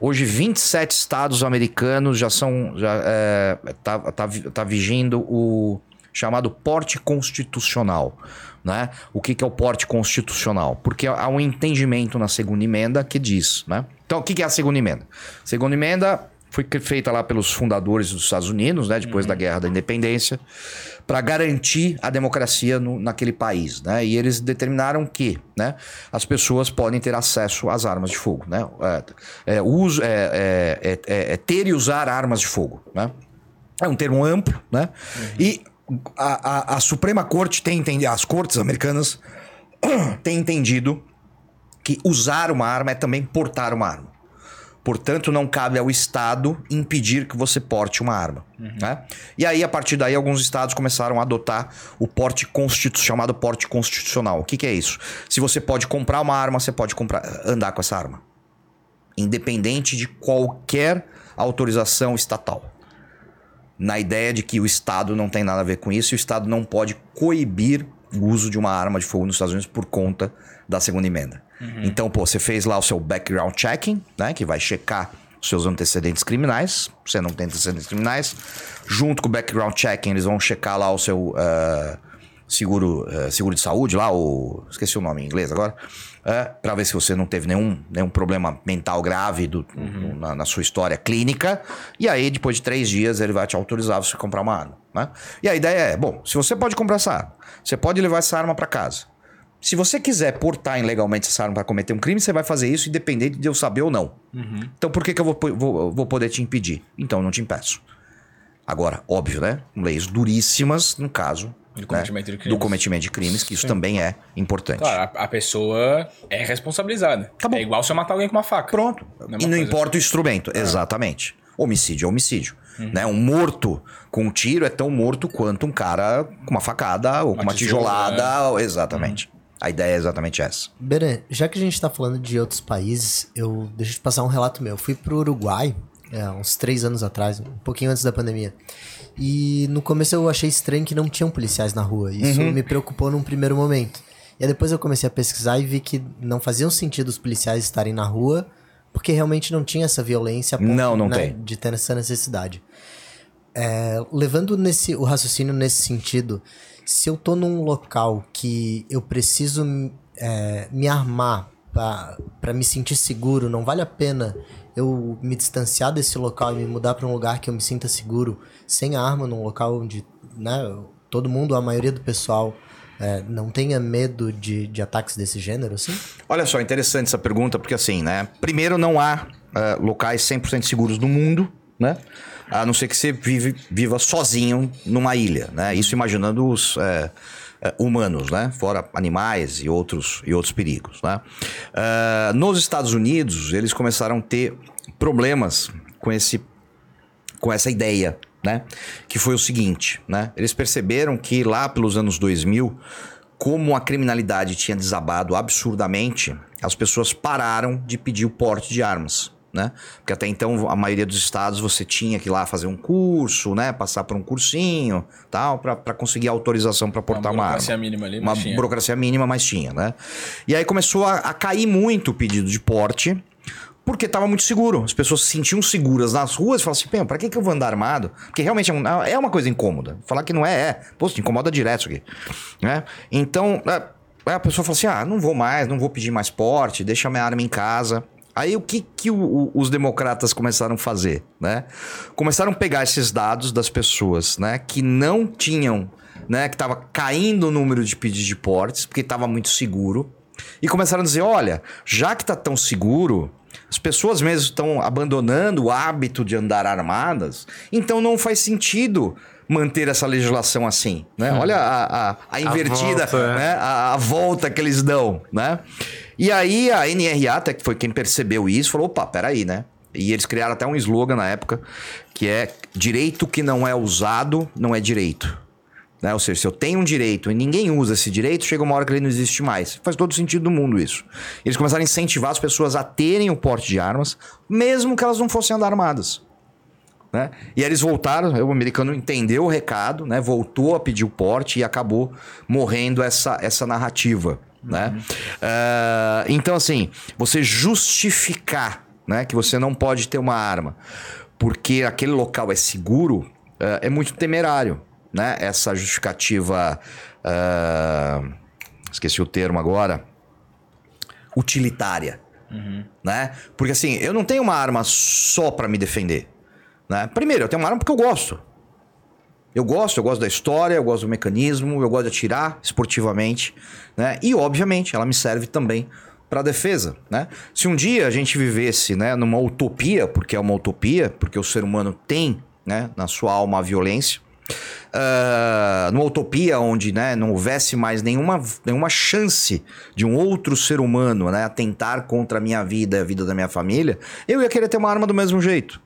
Hoje, 27 estados americanos já são. Já, é, tá, tá, tá vigindo o chamado porte constitucional. Né? O que, que é o porte constitucional? Porque há um entendimento na segunda emenda que diz. Né? Então, o que, que é a segunda emenda? Segunda emenda foi feita lá pelos fundadores dos Estados Unidos, né, depois da Guerra da Independência, para garantir a democracia no, naquele país, né? E eles determinaram que, né, as pessoas podem ter acesso às armas de fogo, né? É, é, uso, é, é, é, é ter e usar armas de fogo, né? É um termo amplo, né? E a, a, a Suprema Corte tem entendido, as cortes americanas <clears throat> têm entendido que usar uma arma é também portar uma arma. Portanto, não cabe ao Estado impedir que você porte uma arma. Uhum. Né? E aí, a partir daí, alguns estados começaram a adotar o porte constitucional, chamado porte constitucional. O que, que, é isso? Se você pode comprar uma arma, você pode comprar, andar com essa arma. Independente de qualquer autorização estatal. Na ideia de que o Estado não tem nada a ver com isso e o Estado não pode coibir o uso de uma arma de fogo nos Estados Unidos por conta da segunda emenda. Uhum. Então, pô, você fez lá o seu background checking, né? Que vai checar os seus antecedentes criminais. Você não tem antecedentes criminais. Junto com o background checking, eles vão checar lá o seu uh, seguro, uh, seguro de saúde, lá, o. Esqueci o nome em inglês agora. Uh, é, para ver se você não teve nenhum, nenhum problema mental grave do, uhum. na, na, sua história clínica. E aí, depois de três dias, ele vai te autorizar você comprar uma arma. Né? E a ideia é: bom, se você pode comprar essa arma, você pode levar essa arma para casa. Se você quiser portar ilegalmente essa arma para cometer um crime, você vai fazer isso independente de eu saber ou não. Uhum. Então por que, que eu vou, vou, vou poder te impedir? Então eu não te impeço. Agora, óbvio, né? Leis duríssimas no caso do cometimento, né? de, crimes. Do cometimento de crimes, que isso Sim. também é importante. Claro, a, a, pessoa é responsabilizada. Tá bom. É igual se eu matar alguém com uma faca. Pronto. E não importa o instrumento. Ah. Exatamente. Homicídio é homicídio. Uhum. Né? Um morto com um tiro é tão morto quanto um cara com uma facada ou uma com uma tijolada. tijolada. Exatamente. Uhum. A ideia é exatamente essa. Beren, já que a gente está falando de outros países, eu deixa eu te passar um relato meu. Eu fui pro Uruguai é, uns três anos atrás, um pouquinho antes da pandemia. E no começo eu achei estranho que não tinham policiais na rua. Isso uhum. me preocupou num primeiro momento. E aí depois eu comecei a pesquisar e vi que não fazia sentido os policiais estarem na rua, porque realmente não tinha essa violência não, não né, de ter essa necessidade. É, levando nesse, o raciocínio nesse sentido, se eu tô num local que eu preciso é, me armar para me sentir seguro, não vale a pena eu me distanciar desse local e me mudar para um lugar que eu me sinta seguro, sem arma, num local onde né, todo mundo, a maioria do pessoal, é, não tenha medo de, de ataques desse gênero, assim? Olha só, interessante essa pergunta, porque assim, né? Primeiro, não há uh, locais 100% seguros no mundo, né? A não ser que você vive, viva sozinho numa ilha, né? Isso imaginando os é, é, humanos, né? Fora animais e outros, e outros perigos, né? Uh, nos Estados Unidos, eles começaram a ter problemas com esse com essa ideia, né? Que foi o seguinte, né? Eles perceberam que lá pelos anos 2000, como a criminalidade tinha desabado absurdamente, as pessoas pararam de pedir o porte de armas né? Porque até então a maioria dos estados você tinha que ir lá fazer um curso, né? Passar por um cursinho, tal, para conseguir autorização para portar uma, uma arma. Burocracia mínima ali, uma tinha. burocracia mínima, mas tinha, né? E aí começou a, a cair muito o pedido de porte. Porque estava muito seguro. As pessoas se sentiam seguras nas ruas e falavam assim: para que, que eu vou andar armado? Porque realmente é, um, é uma coisa incômoda. Falar que não é, é. Pô, te incomoda direto isso aqui. Né? Então, é, a pessoa fala assim: ah, não vou mais, não vou pedir mais porte, deixa minha arma em casa. Aí o que, que o, o, os democratas começaram a fazer, né? Começaram a pegar esses dados das pessoas, né, que não tinham, né, que estava caindo o número de pedidos de portes, porque estava muito seguro, e começaram a dizer, olha, já que está tão seguro, as pessoas mesmo estão abandonando o hábito de andar armadas, então não faz sentido manter essa legislação assim, né? Hum. Olha a, a, a invertida, a volta, né? a, a volta que eles dão, né? E aí a NRA, até que foi quem percebeu isso, falou: opa, peraí, né? E eles criaram até um slogan na época que é direito que não é usado não é direito. Né? Ou seja, se eu tenho um direito e ninguém usa esse direito, chega uma hora que ele não existe mais. Faz todo sentido do mundo isso. Eles começaram a incentivar as pessoas a terem o porte de armas, mesmo que elas não fossem andar armadas. Né? E eles voltaram, o americano entendeu o recado, né? voltou a pedir o porte e acabou morrendo essa, essa narrativa. Né? Uh, então, assim, você justificar né, que você não pode ter uma arma porque aquele local é seguro uh, é muito temerário. né, essa justificativa. ah, esqueci o termo agora. Utilitária. Né? Porque assim, eu não tenho uma arma só pra me defender. Né? Primeiro, eu tenho uma arma porque eu gosto. Eu gosto, eu gosto da história, eu gosto do mecanismo, eu gosto de atirar esportivamente, né? E obviamente ela me serve também para defesa, né? Se um dia a gente vivesse, né, numa utopia, porque é uma utopia, porque o ser humano tem, né, na sua alma a violência, ah, numa utopia onde, né, não houvesse mais nenhuma, nenhuma chance de um outro ser humano, né, atentar contra a minha vida a vida da minha família, eu ia querer ter uma arma do mesmo jeito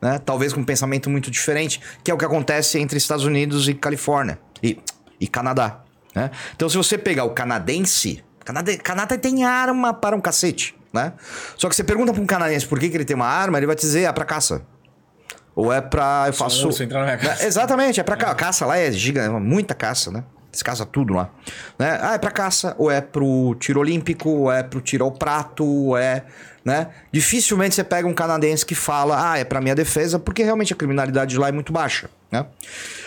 né? Talvez com um pensamento muito diferente, que é o que acontece entre Estados Unidos e Califórnia e, e Canadá, né? Então, se você pegar o canadense, Canadá, Canadá tem arma para um cacete, né? Só que você pergunta para um canadense por que, que ele tem uma arma, ele vai te dizer, é para caça. Ou é pra. Eu faço. urso entrar na minha casa. É, Exatamente, é pra ca- caça lá, é gigante, muita caça, né? Eles caçam tudo lá. Né? Ah, é pra caça, ou é pro tiro olímpico, ou é pro tiro ao prato, ou é. Né? Dificilmente você pega um canadense que fala, ah, é pra minha defesa, porque realmente a criminalidade de lá é muito baixa. Né?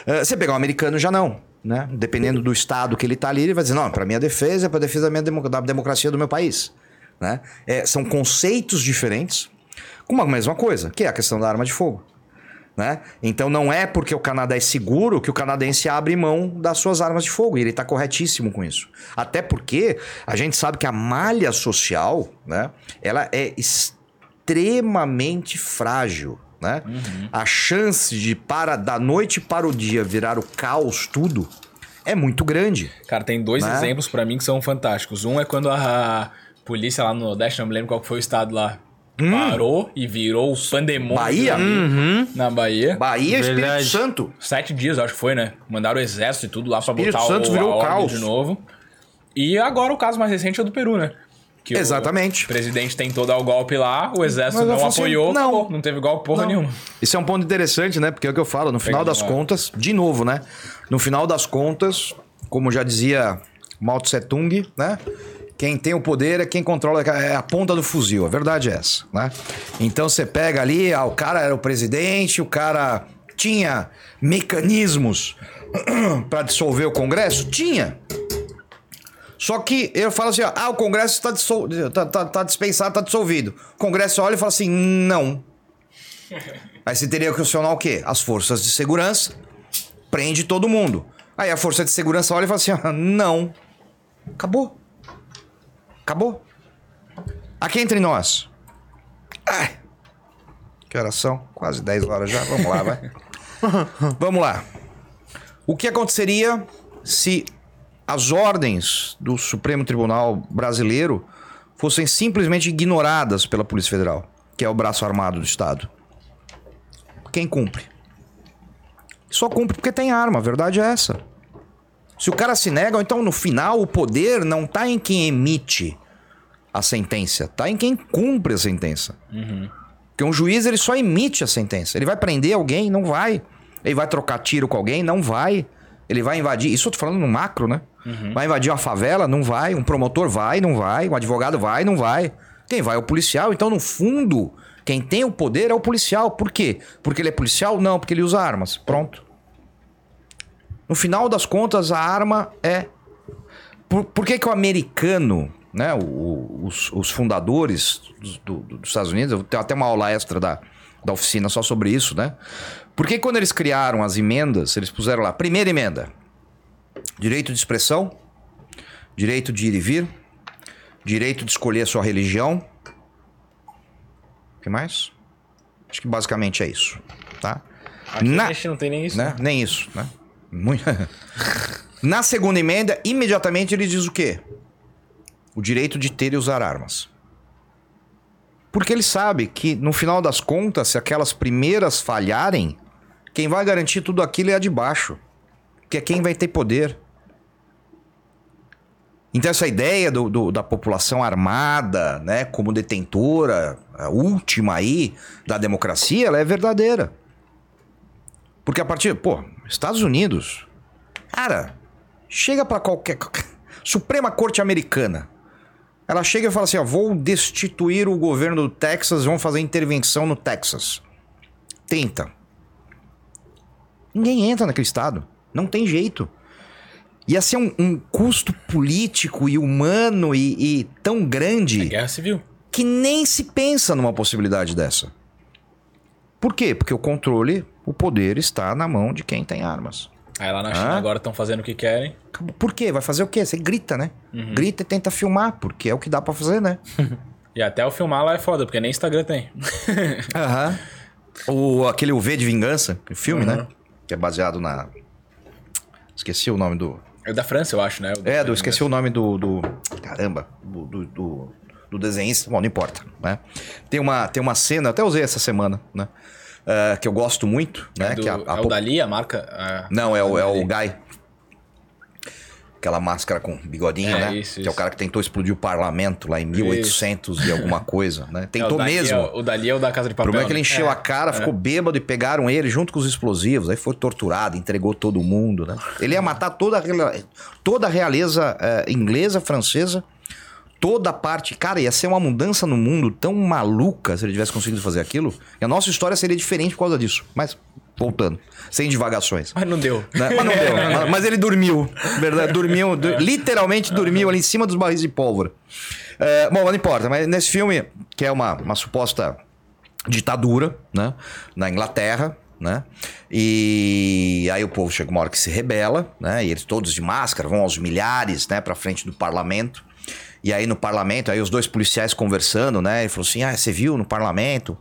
Eh, você pegar um americano, já não. Né? Dependendo do estado que ele tá ali, ele vai dizer, não, pra minha defesa, é pra defesa da, minha demo- da democracia do meu país. Né? É, são conceitos diferentes, com uma mesma coisa, que é a questão da arma de fogo. Né? Então não é porque o Canadá é seguro que o canadense abre mão das suas armas de fogo. E ele está corretíssimo com isso. Até porque a gente sabe que a malha social, né, ela é extremamente frágil. Né? A chance de para da noite para o dia virar o caos tudo é muito grande. Cara, tem dois Né? exemplos pra mim que são fantásticos. Um é quando a polícia lá no Nordeste, não me lembro qual foi o estado lá, parou e virou o pandemônio Hum. Bahia? ali na Bahia. Bahia e Espírito Verdade. Santo. Sete dias, acho que foi, né? Mandaram o exército e tudo lá pra Espírito botar Santo o, virou a ordem caos. de novo. E agora o caso mais recente é o do Peru, né? Que Exatamente. O presidente tentou dar o golpe lá, o exército Mas não funcionou. apoiou, Não. acabou. não teve golpe porra Não. nenhuma. Isso é um ponto interessante, né? Porque é o que eu falo, no final Pegando das lá. contas, de novo, né? No final das contas, como já dizia Mao Tse Tung, né? Quem tem o poder é quem controla é a ponta do fuzil. A verdade é essa, né? Então você pega ali, ah, o cara era o presidente, o cara tinha mecanismos <clears throat> para dissolver o Congresso? Tinha. Só que eu falo assim, ó, ah, o Congresso está dissol... tá, tá, tá dispensado, está dissolvido. O Congresso olha e fala assim, não. <laughs> Aí você teria que acionar o quê? As forças de segurança, prende todo mundo. Aí a força de segurança olha e fala assim, ó, não. Acabou. Acabou. Aqui entre nós. Ai. Que horas são? Quase 10 horas já. Vamos lá, vai. <laughs> Vamos lá. O que aconteceria se as ordens do Supremo Tribunal Brasileiro fossem simplesmente ignoradas pela Polícia Federal, que é o braço armado do Estado? Quem cumpre? Só cumpre porque tem arma, a verdade é essa. Se o cara se nega, então no final o poder não tá em quem emite a sentença, tá em quem cumpre a sentença. Porque um juiz ele só emite a sentença. Ele vai prender alguém? Não vai. Ele vai trocar tiro com alguém? Não vai. Ele vai invadir. Isso eu tô falando no macro, né? Vai invadir uma favela? Não vai. Um promotor vai? Não vai. Um advogado vai? Não vai. Quem vai é o policial. Então, no fundo, quem tem o poder é o policial. Por quê? Porque ele é policial? Não, porque ele usa armas. Pronto. No final das contas, a arma é. Por, por que, que o americano, né, o- os, os fundadores dos, do- dos Estados Unidos, eu tenho até uma aula extra da, da oficina só sobre isso, né? Por que quando eles criaram as emendas, eles puseram lá, primeira emenda, direito de expressão, direito de ir e vir, direito de escolher a sua religião. O que mais? Acho que basicamente é isso, tá? Aqui Na- a gente não tem nem isso. né? Nem isso, né? Na segunda emenda, imediatamente ele diz o quê? O direito de ter e usar armas. Porque ele sabe que, no final das contas, se aquelas primeiras falharem, quem vai garantir tudo aquilo é a de baixo. Que é quem vai ter poder. Então, essa ideia do- do- da população armada, né, como detentora, a última aí da democracia, ela é verdadeira. Porque a partir, pô, Estados Unidos, cara, chega pra qualquer <laughs> Suprema Corte Americana. Ela chega e fala assim, ó, vou destituir o governo do Texas, vão fazer intervenção no Texas. Tenta. Ninguém entra naquele estado. Não tem jeito. Ia ser um, um custo político e humano e, e tão grande Guerra Civil. que nem se pensa numa possibilidade dessa. Por quê? Porque o controle, o poder está na mão de quem tem armas. Aí lá na China Ah. agora estão fazendo o que querem. Por quê? Vai fazer o quê? Você grita, né? Grita e tenta filmar, porque é o que dá pra fazer, né? <laughs> E até o filmar lá é foda, porque nem Instagram tem. <laughs> Aham. O, aquele O V de Vingança, o filme, né? Que é baseado na. Esqueci o nome do. É da França, eu acho, né? O É, do, esqueci o nome do. do- caramba, do, do, do, do desenhista. Bom, não importa, né? Tem uma, tem uma cena, até usei essa semana, né? Eh, que eu gosto muito, né? Do- que a- a é o Dali, a marca? a- Não, é o, é o Dali. Guy. Aquela máscara com bigodinho, É, né? isso, que é isso. o cara que tentou explodir o parlamento lá em 1800 e alguma coisa, né? <laughs> É, o Tentou Dali mesmo. é o- o Dali é o da Casa de O Papel. problema é que ele né? encheu a cara, ficou bêbado e pegaram ele junto com os explosivos. Aí foi torturado, entregou todo mundo, né? Ele ia matar toda a, toda a realeza eh, inglesa, francesa, toda a parte. Cara, ia ser uma mudança no mundo tão maluca se ele tivesse conseguido fazer aquilo. E a nossa história seria diferente por causa disso. Mas, voltando, sem divagações. Mas não deu. né? Mas não deu. <laughs> Mas- ele dormiu. Verdade, dormiu. du- literalmente dormiu ali em cima dos barris de pólvora. É, bom, não importa. Mas nesse filme, que é uma, uma suposta ditadura, né? Na Inglaterra, né? E aí o povo chega uma hora que se rebela, né? E eles todos de máscara vão aos milhares, né? Pra frente do parlamento. E aí no parlamento, aí os dois policiais conversando, né? Ele falou assim: ah, você viu no parlamento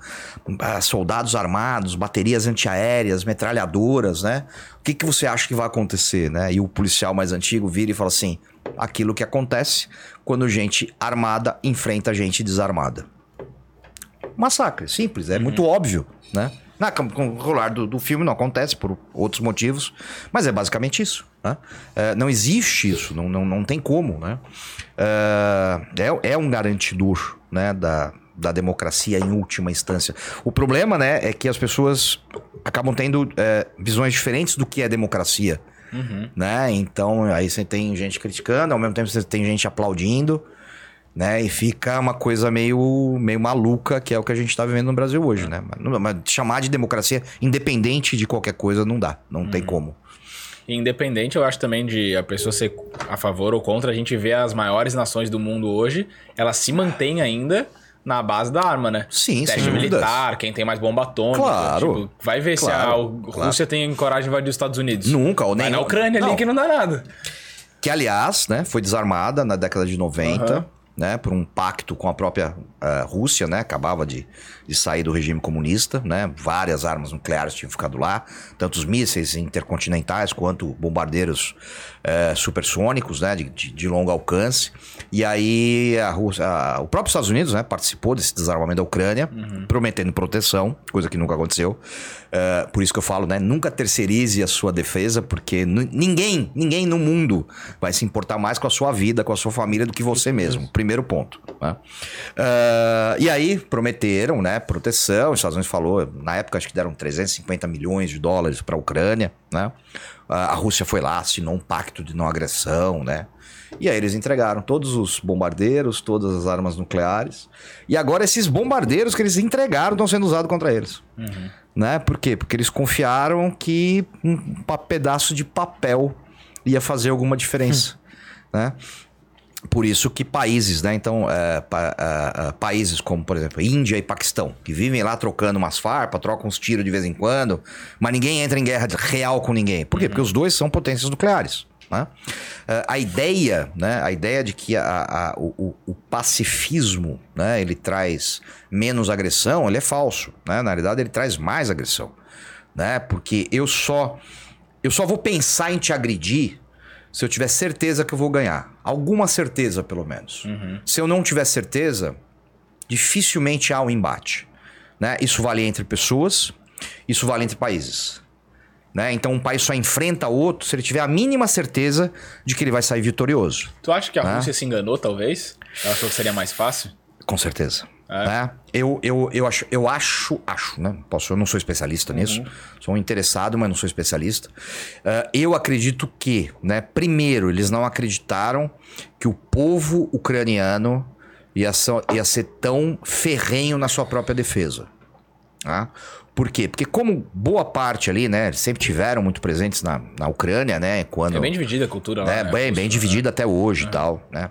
ah, soldados armados, baterias antiaéreas, metralhadoras, né? O que, que você acha que vai acontecer, né? E o policial mais antigo vira e fala assim: aquilo que acontece quando gente armada enfrenta gente desarmada. Massacre, simples, é muito óbvio, né? Na, com, com o rolar do, do filme não acontece por outros motivos, mas é basicamente isso. Né? É, não existe isso, não, não, não tem como. Né? É, é, é um garantidor né, da, da democracia em última instância. O problema né, é que as pessoas acabam tendo é, visões diferentes do que é democracia. Né? Então, aí você tem gente criticando, ao mesmo tempo você tem gente aplaudindo né? E fica uma coisa meio, meio maluca, que é o que a gente tá vivendo no Brasil hoje, né? Mas, mas chamar de democracia independente de qualquer coisa não dá, não tem como. E Independente, eu acho também de a pessoa ser a favor ou contra, a gente vê as maiores nações do mundo hoje, elas se mantêm ainda na base da arma, né? Sim, Teste militar, quem tem mais bomba atômica. Claro. tipo, vai ver se Claro, a U- claro. Rússia tem coragem de invadir os Estados Unidos. Nunca, ou Vai nem na Ucrânia ali Não, que não dá nada. Que, aliás, né, foi desarmada na década de 90, Aham. Né, por um pacto com a própria eh, Rússia, né, acabava de, de sair do regime comunista, né, várias armas nucleares tinham ficado lá, tanto os mísseis intercontinentais quanto bombardeiros eh, supersônicos, né, de, de, de longo alcance. E aí a Rússia, a- o próprio Estados Unidos, né, participou desse desarmamento da Ucrânia, prometendo proteção, coisa que nunca aconteceu. Eh, por isso que eu falo, né, nunca terceirize a sua defesa, porque ninguém, ninguém no mundo vai se importar mais com a sua vida, com a sua família do que você mesmo. Primeiro ponto. né? Eh, e aí prometeram, né, proteção. Os Estados Unidos falou, na época acho que deram 350 milhões de dólares para a Ucrânia, né? A Rússia foi lá, assinou um pacto de não agressão, né? E aí eles entregaram todos os bombardeiros, todas as armas nucleares. E agora esses bombardeiros que eles entregaram estão sendo usados contra eles. Né? Por quê? Porque eles confiaram que um pedaço de papel ia fazer alguma diferença. né? Por isso que países, né? Então, é, pa- é, é, países como, por exemplo, Índia e Paquistão, que vivem lá trocando umas farpas, trocam uns tiros de vez em quando, mas ninguém entra em guerra real com ninguém. Por quê? Porque os dois são potências nucleares. né? É, a ideia, né? A ideia de que a- a- o, o- o pacifismo, né? Ele traz menos agressão, ele é falso. Né? Na realidade, ele traz mais agressão. Né? Porque eu só, eu só vou pensar em te agredir se eu tiver certeza que eu vou ganhar. Alguma certeza, pelo menos. Se eu não tiver certeza, dificilmente há um embate. Né? Isso vale entre pessoas, isso vale entre países. Né? Então um país só enfrenta outro se ele tiver a mínima certeza de que ele vai sair vitorioso. Tu acha que a Ah. Rússia se enganou, talvez? Ela achou que seria mais fácil? Com certeza. É? Né? Eu, eu, eu acho, eu acho, acho, né? Posso, eu não sou especialista nisso. Sou um interessado, mas não sou especialista. Eh, eu acredito que, né? Primeiro, eles não acreditaram que o povo ucraniano ia, ser- ia ser tão ferrenho na sua própria defesa. Tá? Por quê? Porque como boa parte ali, né, sempre tiveram muito presentes na, na Ucrânia, né, quando... É bem dividida a cultura lá. né, né? bem, bem Cultura, dividida até hoje e tal, né?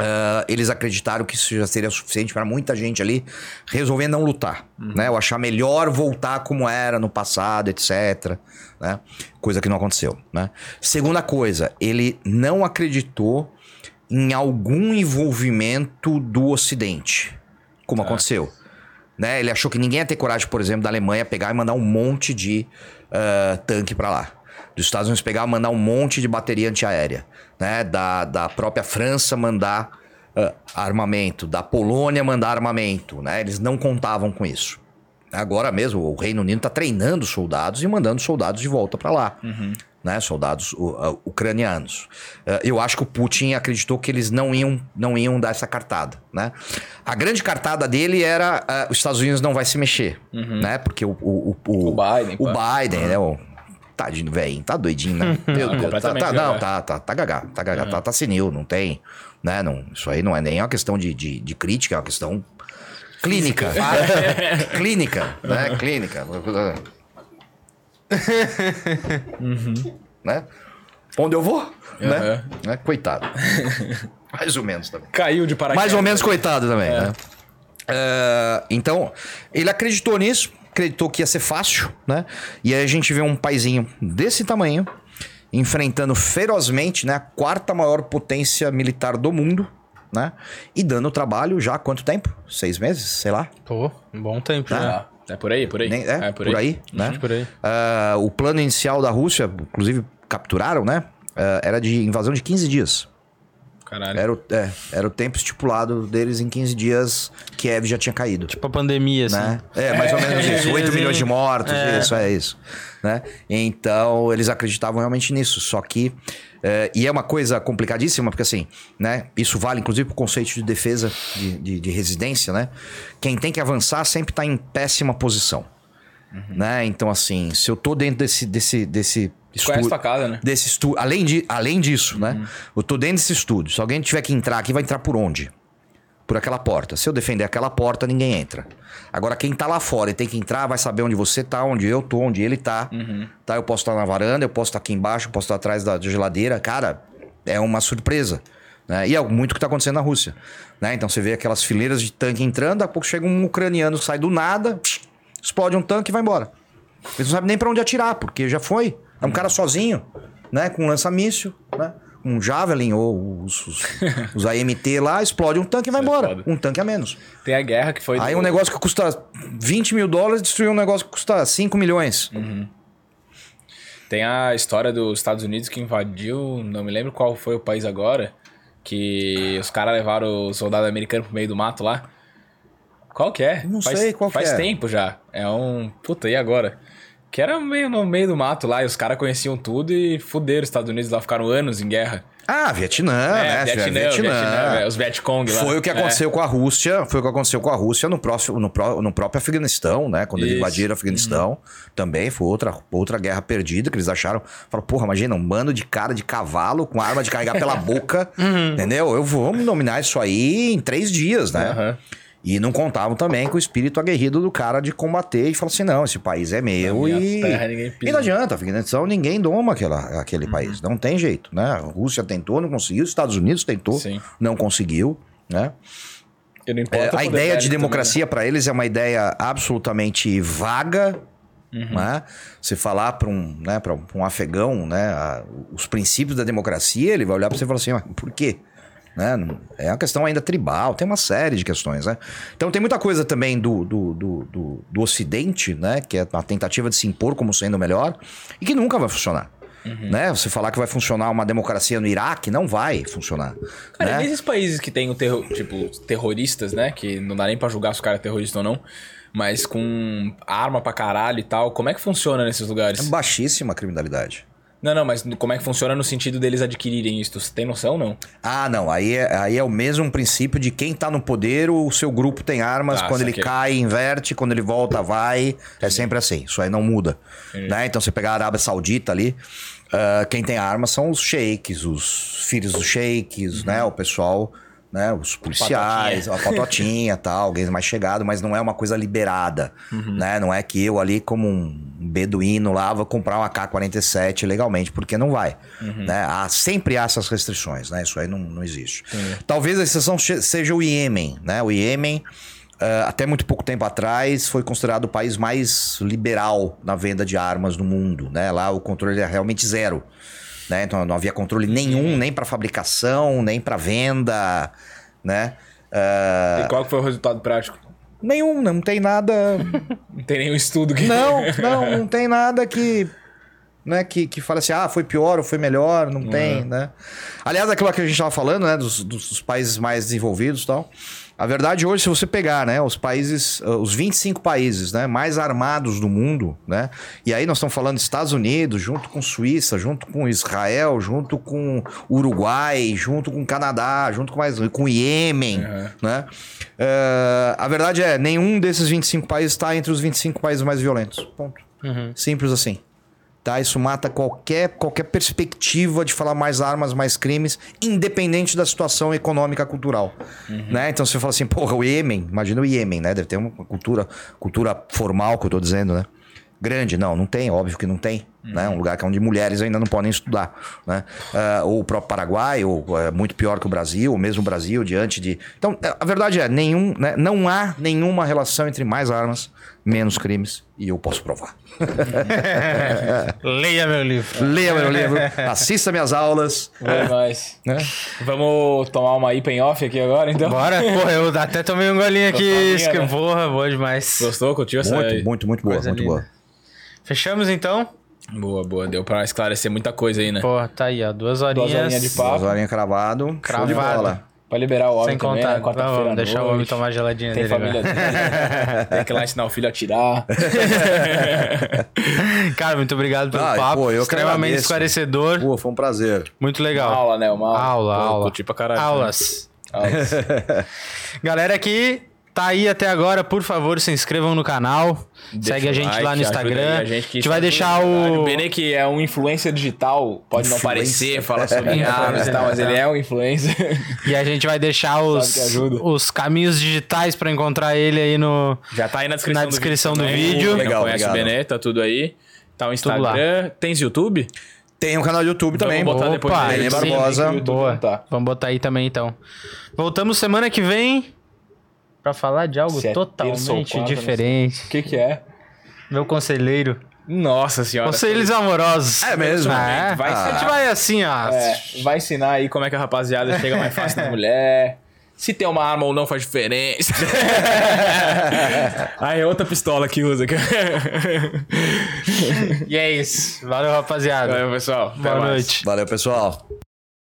Ah, eles acreditaram que isso já seria suficiente para muita gente ali resolver não lutar, né? Ou achar melhor voltar como era no passado, etc. Né? Coisa que não aconteceu, né? Segunda coisa, ele não acreditou em algum envolvimento do Ocidente, como aconteceu. Né? Ele achou que ninguém ia ter coragem, por exemplo, da Alemanha pegar e mandar um monte de ah, tanque para lá. Dos Estados Unidos pegar e mandar um monte de bateria antiaérea. Né? Da, da própria França mandar ah, armamento. Da Polônia mandar armamento. Né? Eles não contavam com isso. Agora mesmo, o Reino Unido está treinando soldados e mandando soldados de volta para lá. Né? Soldados u- ah, ucranianos. Ah, eu acho que o Putin acreditou que eles não iam, não iam dar essa cartada. Né? A grande cartada dele era ah, os Estados Unidos não vai se mexer. Né? Porque o, o, o, O Biden, o. Biden, né? Tadinho, velho, tá doidinho, né? <laughs> Meu Deus, tá, tá- não, gaga. tá, tá, tá gaga, tá gaga, tá, tá senil, não tem, né? Não, isso aí não é nem uma questão de, de, de crítica, é uma questão clínica. <laughs> clínica, né? Clínica. Né? Onde eu vou, né? né? Coitado. <laughs> Mais ou menos também. Caiu de paraquedas. Mais ou menos coitado também, né? É, então, ele acreditou nisso, acreditou que ia ser fácil, né? E aí a gente vê um paizinho desse tamanho enfrentando ferozmente, né, a quarta maior potência militar do mundo, né? E dando trabalho já há quanto tempo? Seis meses, sei lá. Pô, um bom tempo já. Ah, é por aí, por aí. Nem- é, por aí, né? Por aí. Ah, o plano inicial da Rússia, inclusive capturaram, né? Ah, era de invasão de 15 dias. Caralho. Era o, é, era o tempo estipulado deles em 15 dias Kiev já tinha caído. Tipo a pandemia, assim. né? É, mais ou menos <laughs> isso. 8 milhões de mortos, isso, é isso. Né? Então, eles acreditavam realmente nisso. Só que. é, e é uma coisa complicadíssima, porque assim, né? Isso vale, inclusive, para o conceito de defesa de, de, de residência, né? Quem tem que avançar sempre está em péssima posição. Né? Então, assim, se eu tô dentro desse, desse, desse Conhece tua casa, né? desse estúdio. Além, de, além disso, né? Eu tô dentro desse estúdio. Se alguém tiver que entrar aqui, vai entrar por onde? Por aquela porta. Se eu defender aquela porta, ninguém entra. Agora, quem tá lá fora e tem que entrar, vai saber onde você tá, onde eu tô, onde ele tá. tá? Eu posso estar na varanda, eu posso estar aqui embaixo, eu posso estar atrás da geladeira. Cara, é uma surpresa. Né? E é muito o que tá acontecendo na Rússia. Né? Então você vê aquelas fileiras de tanque entrando, daqui a pouco chega um ucraniano, sai do nada, explode um tanque e vai embora. Eles não sabem nem pra onde atirar, porque já foi. É um cara sozinho, né? Com um lança-míssil, né? Um Javelin ou os, os, <laughs> os AMT lá, explode um tanque e vai Isso é embora. Um tanque a menos. Tem a guerra que foi. Aí do- um negócio que custa 20 mil dólares destruiu um negócio que custa 5 milhões. Tem a história dos Estados Unidos que invadiu, não me lembro qual foi o país agora, que os caras levaram o soldado americano pro meio do mato lá. Qual que é? Não faz, sei qual que Faz é. tempo já. É um. Puta, e agora? Que era meio no meio do mato lá, e os caras conheciam tudo e fuderam os Estados Unidos lá, ficaram anos em guerra. Ah, Vietnã, né? é, Vietnã, Vietnã, é, os Vietcong lá. Foi o que É. aconteceu com a Rússia, foi o que aconteceu com a Rússia no, próximo, no, pró- no próprio Afeganistão, né? Quando eles Isso. Uhum. invadiram o Afeganistão, também foi outra, outra guerra perdida, que eles acharam. Falaram, porra, imagina, um bando de cara de cavalo com arma de carregar pela <laughs> boca, Uhum. entendeu? Eu vou dominar isso aí em três dias, né? Aham. E não contavam também com o espírito aguerrido do cara de combater e falar assim: não, esse país é meu e. terra e não adianta, Afeganistão, ninguém doma aquela, aquele país. Não tem jeito, né? A Rússia tentou, não conseguiu, os Estados Unidos tentou, Sim. não conseguiu, né? É, a ideia de democracia para eles é uma ideia absolutamente vaga. Né? Você falar para um, né, pra um- afegão né, a- os princípios da democracia, ele vai olhar para você e falar assim: "Mas por quê? Né? É uma questão ainda tribal, tem uma série de questões. Né? Então tem muita coisa também do, do, do, do, do Ocidente, né, que é a tentativa de se impor como sendo o melhor, e que nunca vai funcionar. Né? Você falar que vai funcionar uma democracia no Iraque, não vai funcionar. Cara, né? nesses países que tem o terror, tipo, terroristas, né? Que não dá nem pra julgar se o cara é terrorista ou não. Mas com arma pra caralho e tal, como é que funciona nesses É lugares? baixíssima a criminalidade. Não, não, mas como é que funciona no sentido deles adquirirem isso? Você tem noção, não? Ah, não. Aí é, aí é o mesmo princípio de quem tá no poder, o seu grupo tem armas, Ah, quando ele cai, inverte, quando ele volta, vai. É sempre assim. Isso aí não muda. Né? Então, você pegar a Arábia Saudita ali, ah, quem tem armas são os sheiks, os filhos dos sheiks, né? O pessoal né? Os policiais, a patotinha <laughs> tal, alguém mais chegado, mas não é uma coisa liberada, né? Não é que eu ali, como um beduíno lá, vou comprar uma K-47 legalmente, porque não vai, né? Há, sempre há essas restrições, né? Isso aí não, não existe. Talvez a exceção seja o Iêmen, né? O Iêmen... ah, até muito pouco tempo atrás foi considerado o país mais liberal na venda de armas no mundo, né? Lá o controle é realmente zero, né? Então não havia controle nenhum, nem para fabricação, nem para venda, né? Ah, E qual foi o resultado prático? nenhum, não tem nada. <laughs> Não tem nenhum estudo que. Não, não, <laughs> não tem nada que. Né, que, que fala assim, ah, foi pior ou foi melhor, não tem, né? Aliás, aquilo que a gente estava falando, né, dos, dos, dos países mais desenvolvidos e tal. A verdade hoje, se você pegar, né, os países, uh, os 25 países, né, mais armados do mundo, né? E aí nós estamos falando dos Estados Unidos, junto com Suíça, junto com Israel, junto com Uruguai, junto com Canadá, junto com mais com Iêmen, né? Eh, a verdade é, nenhum desses 25 países está entre os 25 países mais violentos. Ponto. Simples assim. Tá? Isso mata qualquer, qualquer perspectiva de falar mais armas, mais crimes, independente da situação econômica cultural. Né? Então você fala assim, porra, o Iêmen, imagina o Iêmen, né? Deve ter uma cultura, cultura formal que eu tô dizendo, né? Grande, não, não tem, óbvio que não tem. Né? Um lugar que é onde mulheres ainda não podem estudar. Né? Ah, ou o próprio Paraguai, ou é muito pior que o Brasil, ou mesmo o Brasil, diante de. Então, a verdade é, nenhum, né? não há nenhuma relação entre mais armas, menos crimes, e eu posso provar. <laughs> Leia meu livro. Leia meu livro, assista minhas aulas. Vai mais. Né? Vamos tomar uma IPA em off aqui agora, então? Bora, porra, eu até tomei um golinho aqui. Que- né? Porra, boa demais. Gostou? Curtiu essa aí? Muito, muito, muito boa, Coisa muito linda. boa. Fechamos então? Boa, boa. Deu pra esclarecer muita coisa aí, né? Porra, tá aí, ó. Duas horinhas. Duas horinhas de papo. Duas horinhas cravado, show de Cravado. bola. Pra liberar o homem Sem também, contar. né? Quarta-feira Vamos deixar o homem noite. tomar a geladinha Tem dele. família dele. <laughs> Tem que ir lá ensinar o filho a tirar. <laughs> Cara, muito obrigado pelo Ah, papo. pô, eu Extremamente esclarecedor. Pô, foi um prazer. Muito legal. aula, né? Uma Aula, Pô, aula. Curti pra caralho. Aulas. <laughs> Aulas. Galera que tá aí até agora, por favor, se inscrevam no canal. Deixa Segue a gente like, lá no Instagram. A gente, que isso vai deixar o. O Benê, que é um influencer digital, pode não Influencer. parecer, falar sobre <laughs> armas e tal, mas ele é um influencer. E a gente vai deixar os, os caminhos digitais pra encontrar ele aí no. Já tá aí na descrição, Na descrição do vídeo. Quem Legal, não conhece o Benê, tá tudo aí. Tá o. Instagram. Tens YouTube? Tem um canal do YouTube também. Vamos botar depois Opa, na Benê sim. Barbosa. do YouTube, Boa. Tá. Vamos botar aí também então. Voltamos semana que vem pra falar de algo é totalmente diferente. O que que é? Meu conselheiro. Nossa senhora. Conselhos amorosos. É mesmo? É. Vai a gente vai assim, ó. É, vai ensinar aí como é que a rapaziada chega mais fácil na <laughs> mulher. Se tem uma arma ou não faz diferença. aí <laughs> é outra pistola que usa. E é isso. Valeu, rapaziada. Valeu, pessoal. Até Boa mais. noite. Valeu, pessoal.